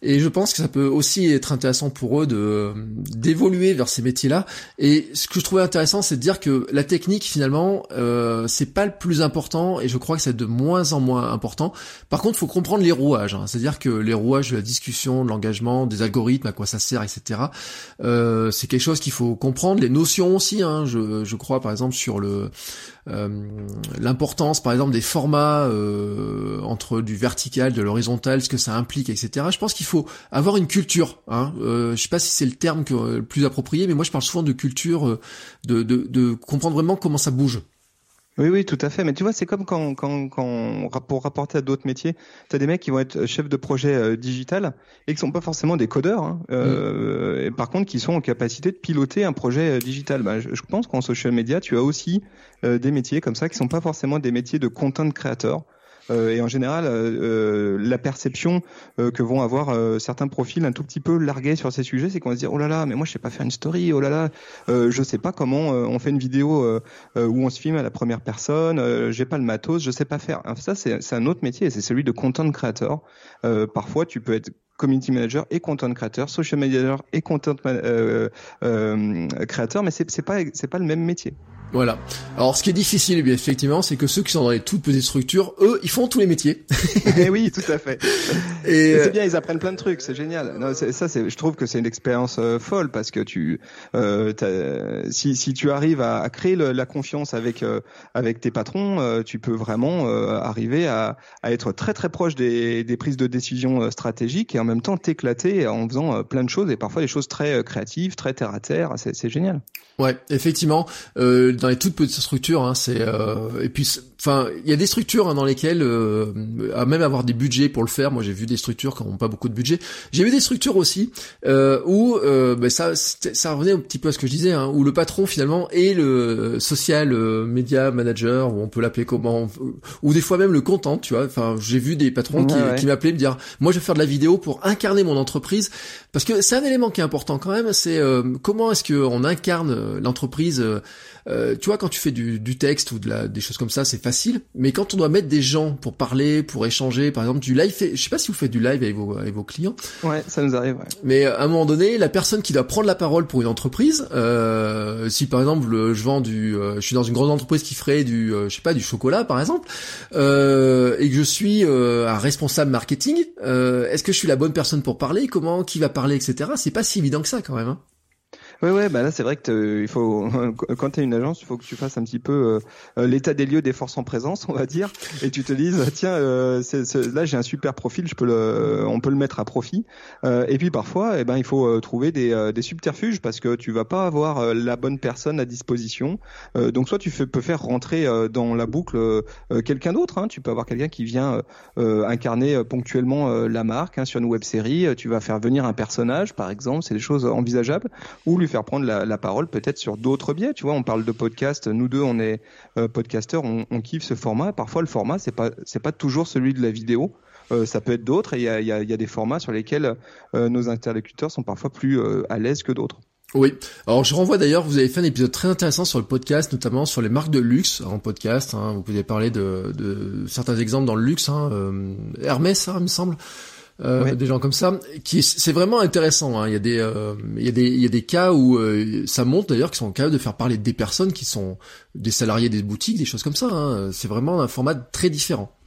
Et je pense que ça peut aussi être intéressant pour eux de d'évoluer vers ces métiers-là. Et ce que je trouvais intéressant, c'est de dire que la technique, finalement, euh, c'est pas le plus important, et je crois que c'est de moins en moins important. Par contre, faut comprendre les rouages. Hein. C'est-à-dire que les rouages de la discussion, de l'engagement, des algorithmes, à quoi ça sert, etc. Euh, c'est quelque chose qu'il faut comprendre. Les notions aussi. Hein. Je, je crois, par exemple, sur le euh, l'importance par exemple des formats euh, entre du vertical, de l'horizontal, ce que ça implique, etc. Je pense qu'il faut avoir une culture. Hein. Euh, je sais pas si c'est le terme le plus approprié, mais moi je parle souvent de culture, de, de, de comprendre vraiment comment ça bouge. Oui, oui, tout à fait. Mais tu vois, c'est comme quand, quand, quand, pour rapporter à d'autres métiers, tu as des mecs qui vont être chefs de projet euh, digital et qui sont pas forcément des codeurs, hein, euh, mm. et par contre qui sont en capacité de piloter un projet euh, digital. Bah, je, je, pense qu'en social media, tu as aussi des métiers comme ça qui sont pas forcément des métiers de content créateur. Euh, et en général, euh, euh, la perception que vont avoir certains profils un tout petit peu largués sur ces sujets, c'est qu'on va se dire oh là là, mais moi je sais pas faire une story, oh là là, je sais pas comment on fait une vidéo où on se filme à la première personne, j'ai pas le matos, je sais pas faire. Ça c'est un autre métier, c'est celui de content creator. parfois tu peux être community manager et content creator, social manager et content euh, euh, creator, mais c'est pas c'est pas le même métier. Voilà. Alors, ce qui est difficile, eh bien effectivement, c'est que ceux qui sont dans les toutes petites structures, eux, ils font tous les métiers. Eh oui, tout à fait. Et c'est euh, bien, ils apprennent plein de trucs, c'est génial. Non, ça, je trouve que c'est une expérience euh, folle parce que tu, euh, si, si tu arrives à, à créer le, la confiance avec euh, avec tes patrons, tu peux vraiment arriver à, à, être très très proche des, des prises de décision stratégiques et en même temps t'éclater en faisant plein de choses et parfois des choses très créatives, très terre à terre. C'est, c'est génial. Ouais, effectivement. Euh, dans les toutes petites structures, hein, c'est euh, et puis enfin il y a des structures hein, dans lesquelles euh, à même avoir des budgets pour le faire. Moi j'ai vu des structures qui n'ont pas beaucoup de budget. J'ai vu des structures aussi euh, où euh, ben, ça ça revenait un petit peu à ce que je disais, hein, où le patron finalement est le social euh, media manager, ou on peut l'appeler comment, ou des fois même le content, tu vois. Enfin j'ai vu des patrons qui, qui m'appelaient me dire moi je vais faire de la vidéo pour incarner mon entreprise parce que c'est un élément qui est important quand même. C'est comment est-ce que on incarne l'entreprise euh, tu vois, quand tu fais du, du texte ou de la, des choses comme ça, c'est facile. Mais quand on doit mettre des gens pour parler, pour échanger, par exemple du live, je sais pas si vous faites du live avec vos, avec vos clients. Ouais, ça nous arrive. Ouais. Mais à un moment donné, la personne qui doit prendre la parole pour une entreprise, euh, si par exemple je vends du, euh, je suis dans une grande entreprise qui ferait du, euh, je sais pas, du chocolat par exemple, euh, et que je suis un responsable marketing, est-ce que je suis la bonne personne pour parler? Comment, qui va parler, etc. C'est pas si évident que ça quand même. Hein. Ouais, ouais, bah là c'est vrai que il faut quand tu une agence, il faut que tu fasses un petit peu euh, l'état des lieux des forces en présence, on va dire, et tu te dises tiens, euh, là j'ai un super profil, je peux le, on peut le mettre à profit. Euh, et puis parfois, eh ben il faut trouver des, des subterfuges parce que tu vas pas avoir la bonne personne à disposition. donc soit tu peux faire rentrer dans la boucle quelqu'un d'autre, hein, tu peux avoir quelqu'un qui vient incarner ponctuellement la marque hein, sur une web série. Tu vas faire venir un personnage, par exemple, c'est des choses envisageables, ou lui faire prendre la, parole peut-être sur d'autres biais. Tu vois, on parle de podcast. Nous deux, on est euh, podcasteurs, on, kiffe ce format. Parfois, le format, c'est pas c'est pas toujours celui de la vidéo. Euh, ça peut être d'autres et il y a, y a, des formats sur lesquels euh, nos interlocuteurs sont parfois plus à l'aise que d'autres. Oui. Alors je renvoie d'ailleurs, vous avez fait un épisode très intéressant sur le podcast, notamment sur les marques de luxe en podcast. Hein. vous pouvez parler de, de, certains exemples dans le luxe, hein. euh, Hermès, hein, il me semble. Euh, des gens comme ça, qui c'est vraiment intéressant. Hein. Il y a des, euh, il y a des, il y a des cas où euh, ça montre d'ailleurs qu'ils sont capables de faire parler des personnes qui sont des salariés des boutiques, des choses comme ça. Hein. C'est vraiment un format très différent.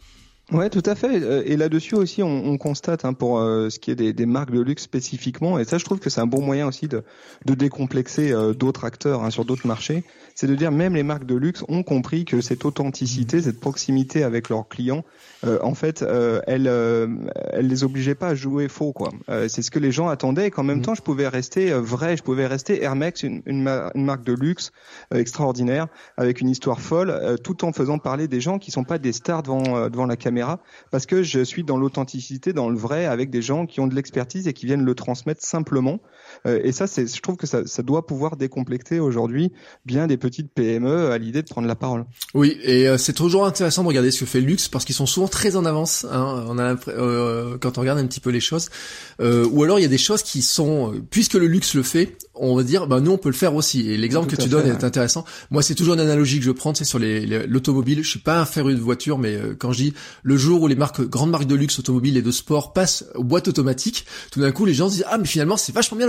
Ouais, tout à fait. Euh, et là-dessus aussi, on, on constate hein, pour euh, ce qui est des, des, marques de luxe spécifiquement, et ça, je trouve que c'est un bon moyen aussi de, de décomplexer euh, d'autres acteurs hein, sur d'autres marchés. C'est de dire même les marques de luxe ont compris que cette authenticité, cette proximité avec leurs clients, en fait, elle, elle les obligeait pas à jouer faux, quoi. c'est ce que les gens attendaient, et qu'en même mmh. temps, je pouvais rester vrai, je pouvais rester Hermex, une, une, une marque de luxe extraordinaire, avec une histoire folle, tout en faisant parler des gens qui sont pas des stars devant, devant la caméra parce que je suis dans l'authenticité, dans le vrai, avec des gens qui ont de l'expertise et qui viennent le transmettre simplement. Euh, et ça, c'est, je trouve que ça, ça doit pouvoir décomplexer aujourd'hui bien des petites PME à l'idée de prendre la parole. Oui, et euh, c'est toujours intéressant de regarder ce que fait le luxe parce qu'ils sont souvent très en avance. Hein, on a euh, quand on regarde un petit peu les choses, euh, ou alors il y a des choses qui sont, puisque le luxe le fait, on va dire, bah nous on peut le faire aussi. Et l'exemple que tu donnes est intéressant. Moi, c'est toujours une analogie que je prends, c'est sur les, l'automobile. Je suis pas un féru de voiture, mais quand je dis le jour où les marques, grandes marques de luxe automobiles et de sport passent aux boîtes automatiques, tout d'un coup les gens se disent ah mais finalement c'est vachement bien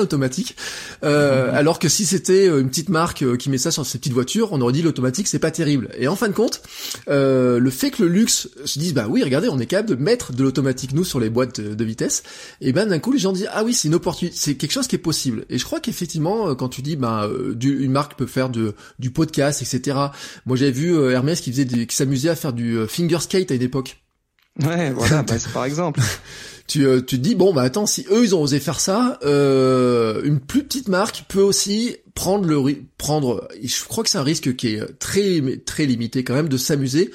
Euh. Alors que si c'était euh, une petite marque euh, qui met ça sur ses petites voitures, on aurait dit l'automatique c'est pas terrible. Et en fin de compte, euh, le fait que le luxe se dise bah oui regardez on est capable de mettre de l'automatique nous sur les boîtes de, vitesse, et ben d'un coup les gens disent ah oui c'est une opportunité, c'est quelque chose qui est possible. Et je crois qu'effectivement quand tu dis bah une marque peut faire de, du podcast etc. Moi j'avais vu Hermès qui faisait qui s'amusait à faire du finger skate à une époque. Ouais, voilà, bah, par exemple. Tu, euh, tu te dis bon bah attends si eux ils ont osé faire ça, euh, une plus petite marque peut aussi prendre le prendre. Je crois que c'est un risque qui est très très limité quand même de s'amuser.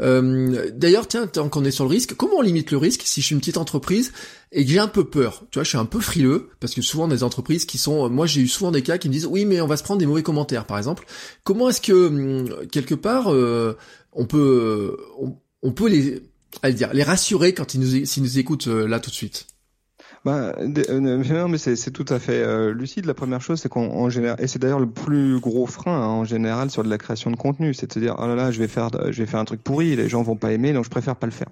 Euh, D'ailleurs tiens tant qu'on est sur le risque, comment on limite le risque si je suis une petite entreprise et que j'ai un peu peur? Tu vois, je suis un peu frileux parce que souvent des entreprises qui sont, moi j'ai eu souvent des cas qui me disent oui mais on va se prendre des mauvais commentaires par exemple. Comment est-ce que hum, quelque part euh, on peut on, on peut les allez dire, les rassurer quand ils nous, écoutent euh, là tout de suite bah, euh, non, mais c'est tout à fait euh, lucide. La première chose, c'est qu'on général, et c'est d'ailleurs le plus gros frein hein, en général sur de la création de contenu, c'est de dire oh là là, je vais faire, je vais faire un truc pourri, les gens vont pas aimer, donc je préfère pas le faire.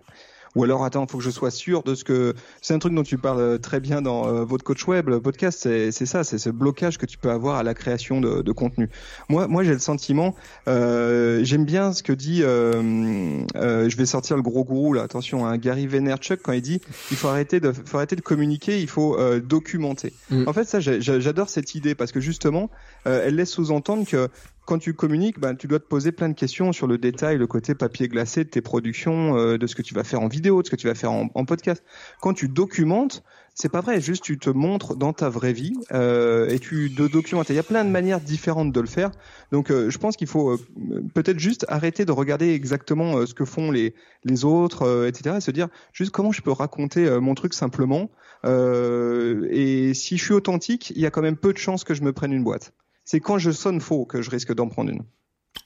Ou alors, attends, faut que je sois sûr de ce que. C'est un truc dont tu parles euh, très bien dans euh, votre coach web, le podcast. C'est ça, c'est ce blocage que tu peux avoir à la création de, de contenu. Moi, moi, j'ai le sentiment. Euh, J'aime bien ce que dit. Euh, euh, je vais sortir le gros gourou là. Attention, hein, Gary Vaynerchuk quand il dit il faut arrêter de, faut arrêter de communiquer, il faut documenter. Mm. En fait, ça, j'adore cette idée parce que justement, elle laisse sous-entendre que quand tu communiques, ben, tu dois te poser plein de questions sur le détail, le côté papier glacé de tes productions, euh, de ce que tu vas faire en vidéo, de ce que tu vas faire en, podcast. Quand tu documentes, c'est pas vrai, juste tu te montres dans ta vraie vie euh, et tu de documentes. Il y a plein de manières différentes de le faire. Donc euh, je pense qu'il faut peut-être juste arrêter de regarder exactement ce que font les les autres, etc. Et se dire juste comment je peux raconter mon truc simplement. et si je suis authentique, il y a quand même peu de chances que je me prenne une boîte c'est quand je sonne faux que je risque d'en prendre une.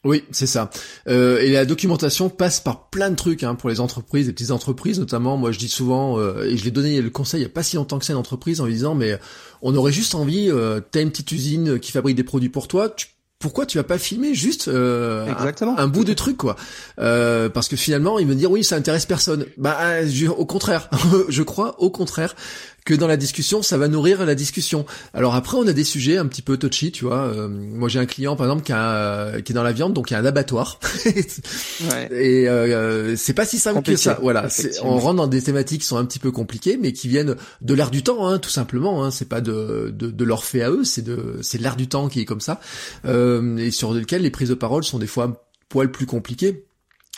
Oui, c'est ça. Euh, et la documentation passe par plein de trucs hein, pour les entreprises, les petites entreprises notamment. Moi, je dis souvent, euh, et je l'ai donné le conseil il y a pas si longtemps que ça à une entreprise en lui disant, mais on aurait juste envie, euh, t'as une petite usine qui fabrique des produits pour toi, tu pourquoi tu vas pas filmer juste euh, Exactement. Un, bout de truc quoi? Euh, Parce que finalement, il me dire oui, ça intéresse personne. Bah, au contraire, je crois au contraire que dans la discussion, ça va nourrir la discussion. Alors après, on a des sujets un petit peu touchy, tu vois. Euh, moi, j'ai un client, par exemple, qui, a, qui est dans la viande, donc il y a un abattoir. ouais. Et euh, c'est pas si simple que ça. Voilà, on rentre dans des thématiques qui sont un petit peu compliquées, mais qui viennent de l'air du temps, hein, tout simplement. Hein. C'est pas de, de, de leur fait à eux, c'est de c'est l'air du temps qui est comme ça, euh, et sur lequel les prises de parole sont des fois un poil plus compliquées.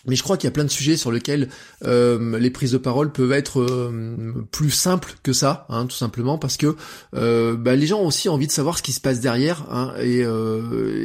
Mais je crois qu'il y a plein de sujets sur lesquels euh, les prises de parole peuvent être euh, plus simples que ça, hein, tout simplement parce que euh, bah, les gens ont aussi envie de savoir ce qui se passe derrière, hein, et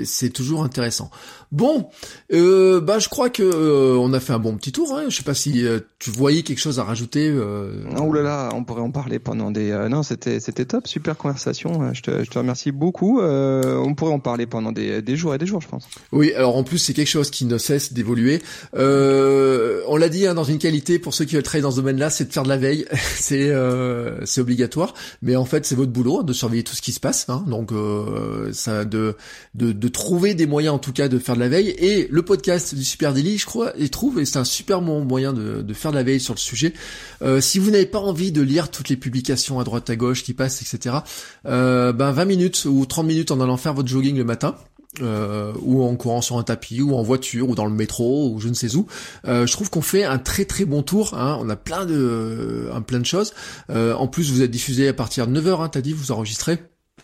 c'est toujours intéressant. Bon, euh, bah je crois que euh, on a fait un bon petit tour. Hein. Je sais pas si euh, tu voyais quelque chose à rajouter. Euh... Oh là là, on pourrait en parler pendant des. Euh, non, c'était c'était top, super conversation. Je te, je te remercie beaucoup. on pourrait en parler pendant des, des jours et des jours, je pense. Oui, alors en plus c'est quelque chose qui ne cesse d'évoluer. Euh, on l'a dit hein, dans une qualité pour ceux qui veulent travailler dans ce domaine-là, c'est de faire de la veille. c'est euh, c'est obligatoire, mais en fait c'est votre boulot hein, de surveiller tout ce qui se passe. Hein, donc euh, ça de, de de trouver des moyens en tout cas de faire de la veille. Et le podcast du Super Daily, je crois, il trouve et c'est un super bon moyen de, faire de la veille sur le sujet. Euh, si vous n'avez pas envie de lire toutes les publications à droite à gauche qui passent, etc. Euh, ben 20 minutes ou 30 minutes en allant faire votre jogging le matin euh, ou en courant sur un tapis, ou en voiture, ou dans le métro, ou je ne sais où. Je trouve qu'on fait un très très bon tour. Hein. On a plein de, plein de choses. En plus, vous êtes diffusé à partir de 9h, hein, t'as dit, vous enregistrez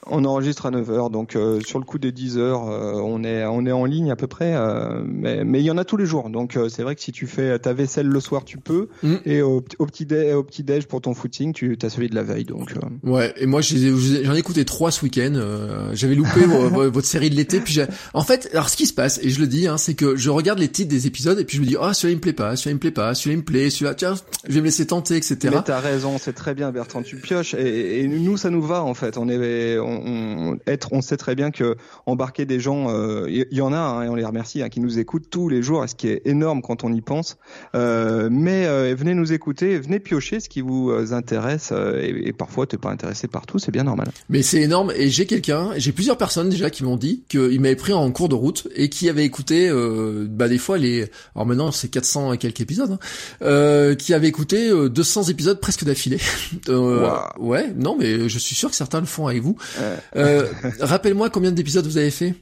on enregistre à 9h, donc euh, sur le coup des 10 heures, euh, on est on est en ligne à peu près, euh, mais mais il y en a tous les jours. Donc c'est vrai que si tu fais ta vaisselle le soir, tu peux, mm. et au, petit déj, au petit déj pour ton footing, tu as celui de la veille. Donc ouais. Et moi j'en ai, écouté trois ce week-end. J'avais loupé votre série de l'été. Puis en fait, alors ce qui se passe, et je le dis, hein, c'est que je regarde les titres des épisodes et puis je me dis ah celui-là il me plaît pas, celui-là il me plaît pas, celui-là il me plaît, celui-là tiens je vais me laisser tenter, etc. Mais t'as raison, c'est très bien Bertrand, tu pioches et, et, nous ça nous va en fait. On est on, on on sait très bien que embarquer des gens, il euh, y, en a hein, et on les remercie, hein, qui nous écoutent tous les jours, ce qui est énorme quand on y pense. Euh, mais euh, venez nous écouter, venez piocher ce qui vous intéresse et, et, parfois t'es pas intéressé par tout, c'est bien normal. Mais c'est énorme et j'ai quelqu'un, j'ai plusieurs personnes déjà qui m'ont dit qu'ils m'avaient pris en cours de route et qui avaient écouté, bah des fois les, alors maintenant c'est 400 et quelques épisodes, hein, qui avaient écouté 200 épisodes presque d'affilée. Ouais, non mais je suis sûr que certains le font avec vous. Rappelle-moi combien d'épisodes vous avez fait?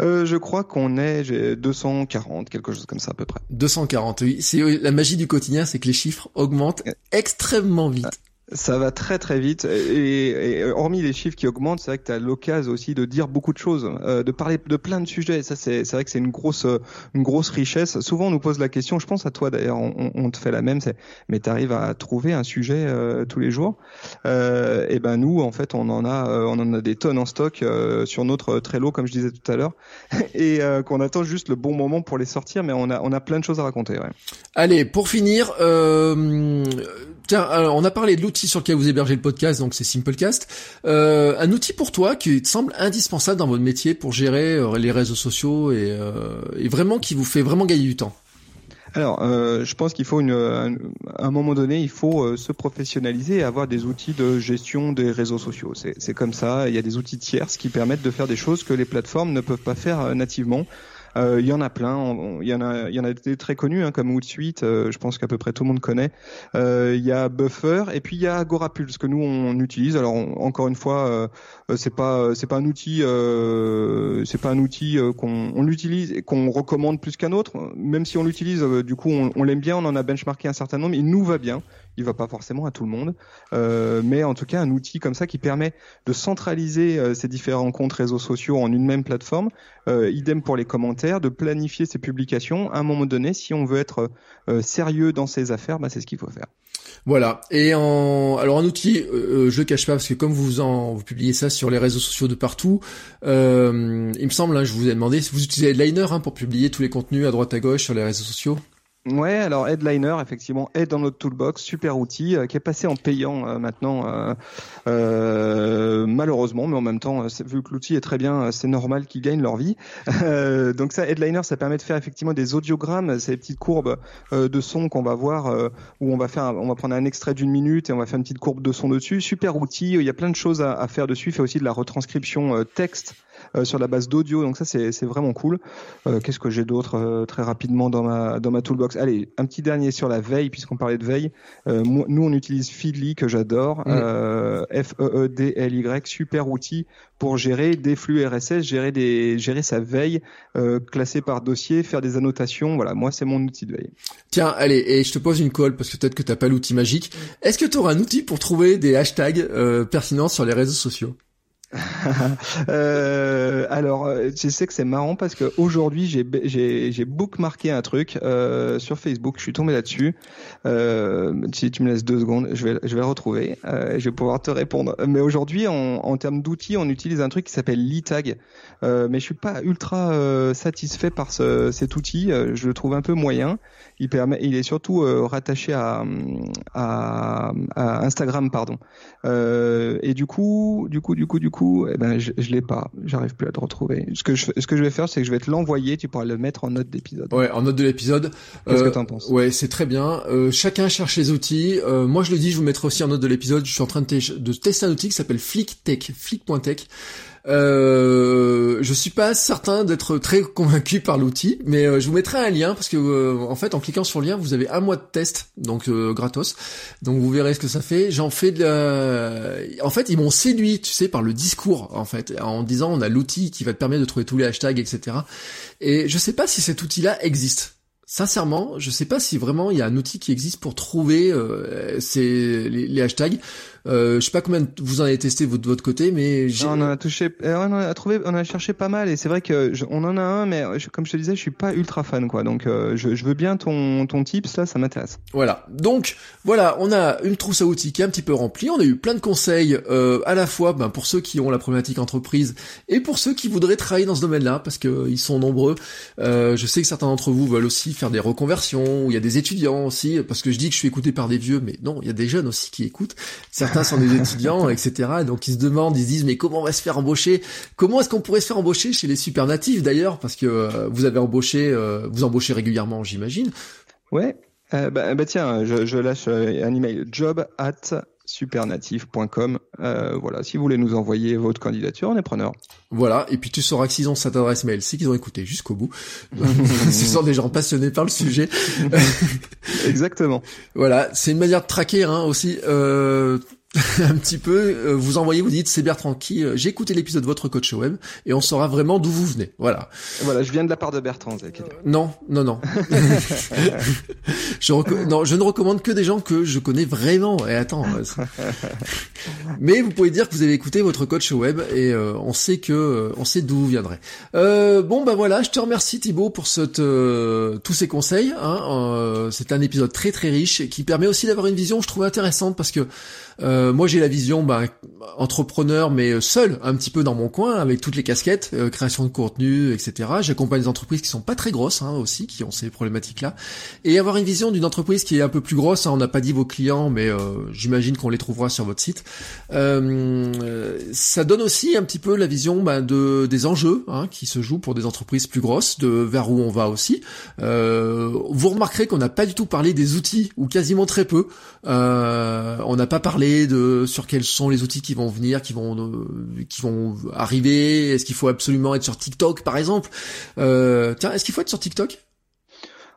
Euh, je crois qu'on est 240, quelque chose comme ça à peu près. 240, oui. C'est la magie du quotidien, c'est que les chiffres augmentent extrêmement vite. Ça va très très vite et, et, hormis les chiffres qui augmentent, c'est vrai que tu as l'occasion aussi de dire beaucoup de choses, euh, de parler de plein de sujets. Ça c'est vrai que c'est une grosse une grosse richesse. Souvent on nous pose la question, je pense à toi d'ailleurs, on, on, te fait la même, c'est mais tu arrives à trouver un sujet euh, tous les jours? Euh, et ben nous en fait on en a euh, on en a des tonnes en stock euh, sur notre Trello comme je disais tout à l'heure et qu'on attend juste le bon moment pour les sortir, mais on a on a plein de choses à raconter. Ouais. Allez pour finir. Tiens, on a parlé de l'outil sur lequel vous hébergez le podcast, donc c'est Simplecast. Euh, un outil pour toi qui te semble indispensable dans votre métier pour gérer euh, les réseaux sociaux et, euh, et, vraiment qui vous fait vraiment gagner du temps. Alors, je pense qu'il faut une, à un moment donné, il faut se professionnaliser et avoir des outils de gestion des réseaux sociaux. C'est comme ça. Il y a des outils tierces qui permettent de faire des choses que les plateformes ne peuvent pas faire nativement. Euh, il y en a plein. Il y en a, il y en a des très connus hein, comme Hootsuite. Euh, je pense qu'à peu près tout le monde connaît. Euh, il y a Buffer et puis il y a Agorapulse que nous on utilise. Alors encore une fois, c'est pas c'est pas un outil c'est pas un outil qu'on on l'utilise et qu'on recommande plus qu'un autre. Même si on l'utilise, du coup on, on l'aime bien. On en a benchmarké un certain nombre. Il nous va bien il va pas forcément à tout le monde, euh, mais en tout cas un outil comme ça qui permet de centraliser euh, ces différents comptes réseaux sociaux en une même plateforme. Euh, idem pour les commentaires, de planifier ses publications. À un moment donné, si on veut être euh, sérieux dans ses affaires, bah, c'est ce qu'il faut faire. Voilà. Et en alors un outil, je le cache pas parce que comme vous en vous publiez ça sur les réseaux sociaux de partout, il me semble, hein, je vous ai demandé si vous utilisez Headliner hein, pour publier tous les contenus à droite à gauche sur les réseaux sociaux? Ouais, alors Headliner, effectivement, est dans notre toolbox, super outil, euh, qui est passé en payant euh, maintenant, euh, euh, malheureusement, mais en même temps, vu que l'outil est très bien, c'est normal qu'ils gagnent leur vie. donc ça, Headliner, ça permet de faire effectivement des audiogrammes, ces petites courbes de son qu'on va voir, où on va faire, on va prendre un extrait d'une minute et on va faire une petite courbe de son dessus. Super outil, il y a plein de choses à, à faire dessus. Il fait aussi de la retranscription texte sur la base d'audio. Donc ça, c'est vraiment cool. Euh, qu'est-ce que j'ai d'autre euh, très rapidement dans ma dans ma toolbox? Allez, un petit dernier sur la veille, puisqu'on parlait de veille. nous, on utilise Feedly que j'adore. Mm. F E E D L Y, super outil pour gérer des flux RSS, gérer des gérer sa veille, euh, classer par dossier, faire des annotations. Voilà, moi c'est mon outil de veille. Tiens, allez, et je te pose une colle parce que peut-être que t'as pas l'outil magique. Est-ce que tu auras un outil pour trouver des hashtags pertinents sur les réseaux sociaux? euh, alors, euh, je sais que c'est marrant parce que aujourd'hui j'ai bookmarké un truc euh, sur Facebook. Je suis tombé là-dessus. Euh, si tu me laisses deux secondes, je vais je vais le retrouver. Euh, je vais pouvoir te répondre. Mais aujourd'hui, en, termes d'outils, on utilise un truc qui s'appelle LeTag. Euh, mais je suis pas ultra euh, satisfait par ce, cet outil. je le trouve un peu moyen. Il permet, il est surtout rattaché à, à, à Instagram, pardon. et du coup, du coup, du coup, du coup eh ben je, je l'ai pas, j'arrive plus à te retrouver. Ce que je, ce que je vais faire, c'est que je vais te l'envoyer, tu pourras le mettre en note d'épisode. Ouais, en note de l'épisode. Qu'est-ce Euh, que t'en penses? Ouais, c'est très bien. Euh, chacun cherche les outils. Euh, moi, je le dis, je vous mettrai aussi en note de l'épisode. Je suis en train de, de tester un outil qui s'appelle FlickTech, Flick.tech. Euh, je suis pas certain d'être très convaincu par l'outil, mais euh, je vous mettrai un lien parce que euh, en fait, en cliquant sur le lien, vous avez un mois de test, donc euh, gratos. Donc vous verrez ce que ça fait. J'en fais de la... En fait, ils m'ont séduit, tu sais, par le discours, en fait, en disant on a l'outil qui va te permettre de trouver tous les hashtags, etc. Et je sais pas si cet outil-là existe. Sincèrement, je sais pas si vraiment il y a un outil qui existe pour trouver euh, ces, les, les hashtags. Euh, je sais pas combien vous en avez testé vous de votre côté, mais j'ai... Non, on en a touché, euh, on a trouvé, on a cherché pas mal et c'est vrai que je- on en a un, mais je- comme je te disais, je suis pas ultra fan quoi. Donc euh, je, je veux bien ton ton tips là, ça m'intéresse. Voilà. Donc voilà, on a une trousse à outils qui est un petit peu remplie. On a eu plein de conseils euh, à la fois ben, pour ceux qui ont la problématique entreprise et pour ceux qui voudraient travailler dans ce domaine-là parce que euh, ils sont nombreux. Euh, je sais que certains d'entre vous veulent aussi faire des reconversions. ou Il y a des étudiants aussi parce que je dis que je suis écouté par des vieux, mais non, il y a des jeunes aussi qui écoutent. Certains sont des étudiants, etc. Donc ils se demandent, ils se disent mais comment on va se faire embaucher? Comment est-ce qu'on pourrait se faire embaucher chez les super natifs d'ailleurs? Parce que euh, vous avez embauché, euh, vous embauchez régulièrement, j'imagine. Ouais. Euh, bah, bah, tiens, je, je lâche un email job at supernative.com. Euh, voilà, si vous voulez nous envoyer votre candidature, on est preneur. Voilà, et puis tu sauras que s'ils ont cette adresse mail, c'est qu'ils ont écouté jusqu'au bout. Ce sont des gens passionnés par le sujet. Exactement. Voilà, c'est une manière de traquer hein, aussi. Euh, un petit peu, euh, vous envoyez, vous dites c'est Bertrand qui, euh, j'ai écouté l'épisode de votre coach web et on saura vraiment d'où vous venez. Voilà. Voilà, je viens de la part de Bertrand. Zach. Non, non, non. je, non, je ne recommande que des gens que je connais vraiment. Et attends. euh, c'est- Mais vous pouvez dire que vous avez écouté votre coach web et euh, on sait que euh, on sait d'où vous viendrez. Euh, bon bah voilà, je te remercie Thibaut pour cette, euh, tous ces conseils. Hein, euh, c'est un épisode très très riche qui permet aussi d'avoir une vision, je trouve intéressante parce que euh, moi j'ai la vision bah, entrepreneur mais seul un petit peu dans mon coin avec toutes les casquettes, euh, création de contenu, etc. J'accompagne des entreprises qui sont pas très grosses hein, aussi, qui ont ces problématiques-là. Et avoir une vision d'une entreprise qui est un peu plus grosse, hein, on n'a pas dit vos clients, mais euh, j'imagine qu'on les trouvera sur votre site. Euh, euh, ça donne aussi un petit peu la vision bah, de des enjeux hein, qui se jouent pour des entreprises plus grosses, de vers où on va aussi. Euh, vous remarquerez qu'on n'a pas du tout parlé des outils, ou quasiment très peu. Euh, on n'a pas parlé de sur quels sont les outils qui vont venir, qui vont euh, qui vont arriver. Est-ce qu'il faut absolument être sur TikTok, par exemple? Euh, Tiens, est-ce qu'il faut être sur TikTok?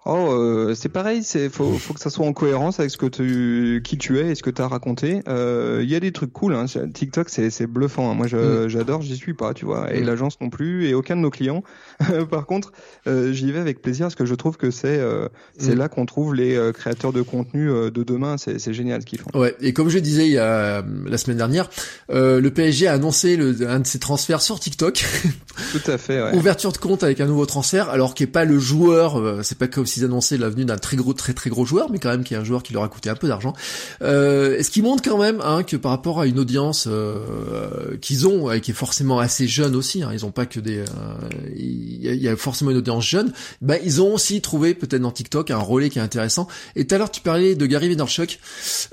Oh, euh, c'est pareil, c'est faut, faut que ça soit en cohérence avec ce que tu, qui tu es et ce que tu as raconté. Euh, Il y a des trucs cool. Hein. TikTok, c'est bluffant. hein. Moi, je- j'adore, j'y suis pas, tu vois, et Mm. l'agence non plus, et aucun de nos clients. Par contre, euh, j'y vais avec plaisir parce que je trouve que c'est euh, c'est Mm. là qu'on trouve les euh, créateurs de contenu euh, de demain. C'est génial ce qu'ils font. Ouais, et comme je disais il y a la semaine dernière, euh, le PSG a annoncé le, un de ses transferts sur TikTok, Tout à fait. Ouais. ouverture de compte avec un nouveau transfert, alors qu'il n'est pas le joueur, euh, c'est pas comme s'ils annonçaient la venue d'un très gros, très très gros joueur, mais quand même qui est un joueur qui leur a coûté un peu d'argent. Euh, ce qui montre quand même hein, que par rapport à une audience euh, qu'ils ont, et qui est forcément assez jeune aussi, hein, ils ont pas que des, euh, il y, a- il y a forcément une audience jeune, bah ils ont aussi trouvé peut-être dans TikTok un relais qui est intéressant. Et tout à l'heure tu parlais de Gary Vaynerchuk,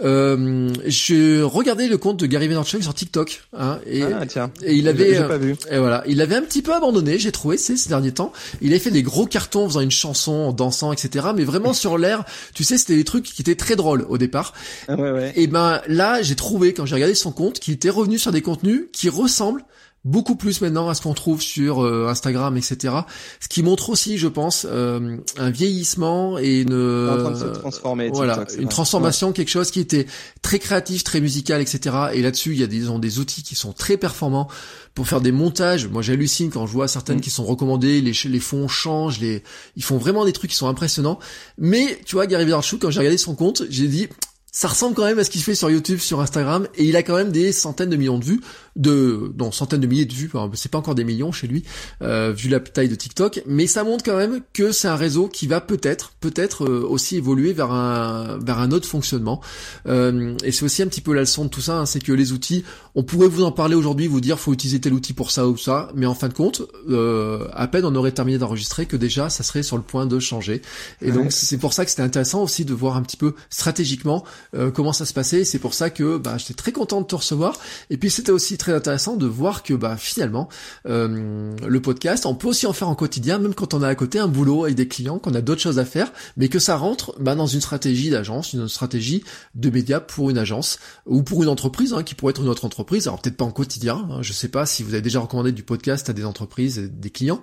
euh, je regardais le compte de Gary Vaynerchuk sur TikTok, hein, et, Ah tiens. et il avait, J'ai euh, pas vu. et voilà, il avait un petit peu abandonné, j'ai trouvé, c'est ces derniers temps. Il avait fait des gros cartons en faisant une chanson, en dansant, etc. Mais vraiment sur l'air, tu sais, c'était des trucs qui étaient très drôles au départ. Ah, ouais ouais. Et ben là, j'ai trouvé quand j'ai regardé son compte qu'il était revenu sur des contenus qui ressemblent beaucoup plus maintenant à ce qu'on trouve sur euh, Instagram, etc. Ce qui montre aussi, je pense, euh, un vieillissement et une en train de se transformer. voilà, TikTok, une transformation, quelque chose qui était très créatif, très musical, etc. Et là-dessus, il y a des, ils ont des outils qui sont très performants pour faire des montages. Moi, j'hallucine quand je vois certaines Mm. qui sont recommandées, les, les fonds changent, les, ils font vraiment des trucs qui sont impressionnants. Mais, tu vois, Gary Vaynerchuk, quand j'ai regardé son compte, j'ai dit, ça ressemble quand même à ce qu'il fait sur YouTube, sur Instagram, et il a quand même des centaines de millions de vues, de, non, centaines de milliers de vues, c'est pas encore des millions chez lui, euh, vu la taille de TikTok, mais ça montre quand même que c'est un réseau qui va peut-être, peut-être euh, aussi évoluer vers un, vers un autre fonctionnement. Euh, et c'est aussi un petit peu la leçon de tout ça, hein, c'est que les outils, on pourrait vous en parler aujourd'hui, vous dire faut utiliser tel outil pour ça ou ça, mais en fin de compte, euh, à peine on aurait terminé d'enregistrer que déjà ça serait sur le point de changer. Et donc c'est pour ça que c'était intéressant aussi de voir un petit peu stratégiquement euh, comment ça se passait. C'est pour ça que bah, j'étais très content de te recevoir. Et puis c'était aussi très intéressant de voir que bah finalement euh, le podcast, on peut aussi en faire en quotidien, même quand on a à côté un boulot avec des clients, qu'on a d'autres choses à faire, mais que ça rentre bah, dans une stratégie d'agence, une stratégie de médias pour une agence ou pour une entreprise hein, qui pourrait être une autre entreprise. Alors peut-être pas en quotidien. Hein, je sais pas si vous avez déjà recommandé du podcast à des entreprises, des clients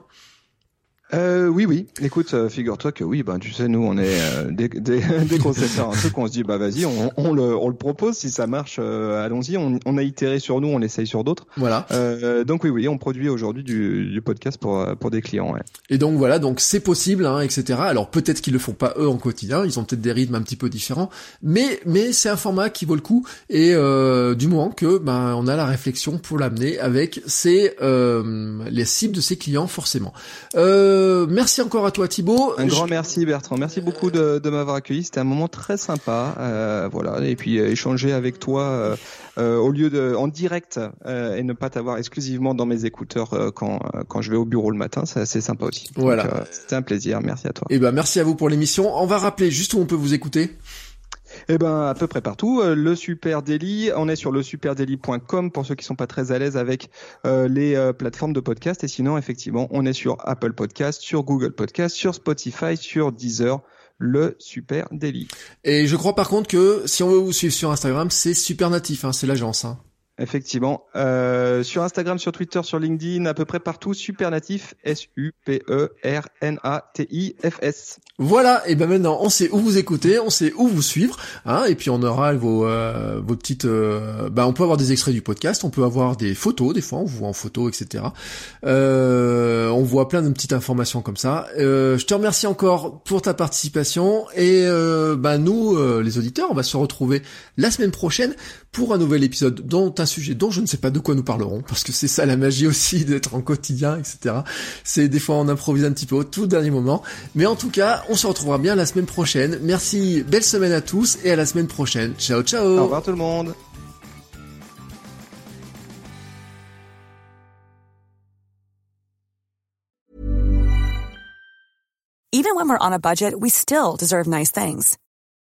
euh, oui, oui. Écoute, euh, figure-toi que oui, ben tu sais, nous on est euh, dès qu'on sait faire un truc, on se dit bah vas-y, on, on, le, on le propose. Si ça marche, euh, allons-y. On, on, a itéré sur nous, on essaye sur d'autres. Voilà. Euh, donc oui, oui, on produit aujourd'hui du, du, podcast pour pour des clients. Ouais. Et donc voilà, donc c'est possible, hein, etc. Alors peut-être qu'ils le font pas eux en quotidien, ils ont peut-être des rythmes un petit peu différents, mais mais c'est un format qui vaut le coup. Et du moment que ben on a la réflexion pour l'amener avec ses les cibles de ses clients forcément. Euh, euh, merci encore à toi Thibaut. Un grand merci Bertrand. Merci beaucoup de, de m'avoir accueilli. C'était un moment très sympa. Euh, voilà. Et puis euh, échanger avec toi euh, au lieu de en direct et ne pas t'avoir exclusivement dans mes écouteurs quand quand je vais au bureau le matin, c'est assez sympa aussi. Voilà. C'était un plaisir. Merci à toi. Et eh ben merci à vous pour l'émission. On va rappeler juste où on peut vous écouter. Eh ben à peu près partout. Euh, le Super Daily, on est sur le superdaily.com pour ceux qui sont pas très à l'aise avec euh, les euh, plateformes de podcast. Et sinon, effectivement, on est sur Apple Podcast, sur Google Podcast, sur Spotify, sur Deezer le Super Daily. Et je crois par contre que si on veut vous suivre sur Instagram, c'est Super Natif, hein, c'est l'agence. Hein. Effectivement. Euh, sur Instagram, sur Twitter, sur LinkedIn, à peu près partout, Supernatif, S-U-P-E-R-N-A-T-I-F-S. Voilà, et ben maintenant on sait où vous écouter, on sait où vous suivre, hein, et puis on aura vos, euh, vos petites... Euh, bah, on peut avoir des extraits du podcast, on peut avoir des photos, des fois on vous voit en photo, etc. Euh, on voit plein de petites informations comme ça. Euh, je te remercie encore pour ta participation, et bah, nous, les auditeurs, on va se retrouver la semaine prochaine pour un nouvel épisode dont un sujet dont je ne sais pas de quoi nous parlerons, parce que c'est ça la magie aussi d'être en quotidien, etc. C'est des fois on improvise un petit peu au tout dernier moment, mais en tout cas, on se retrouvera bien la semaine prochaine. Merci, belle semaine à tous et à la semaine prochaine. Ciao ciao. Au revoir tout le monde. Even when we're on a budget, we still deserve nice things.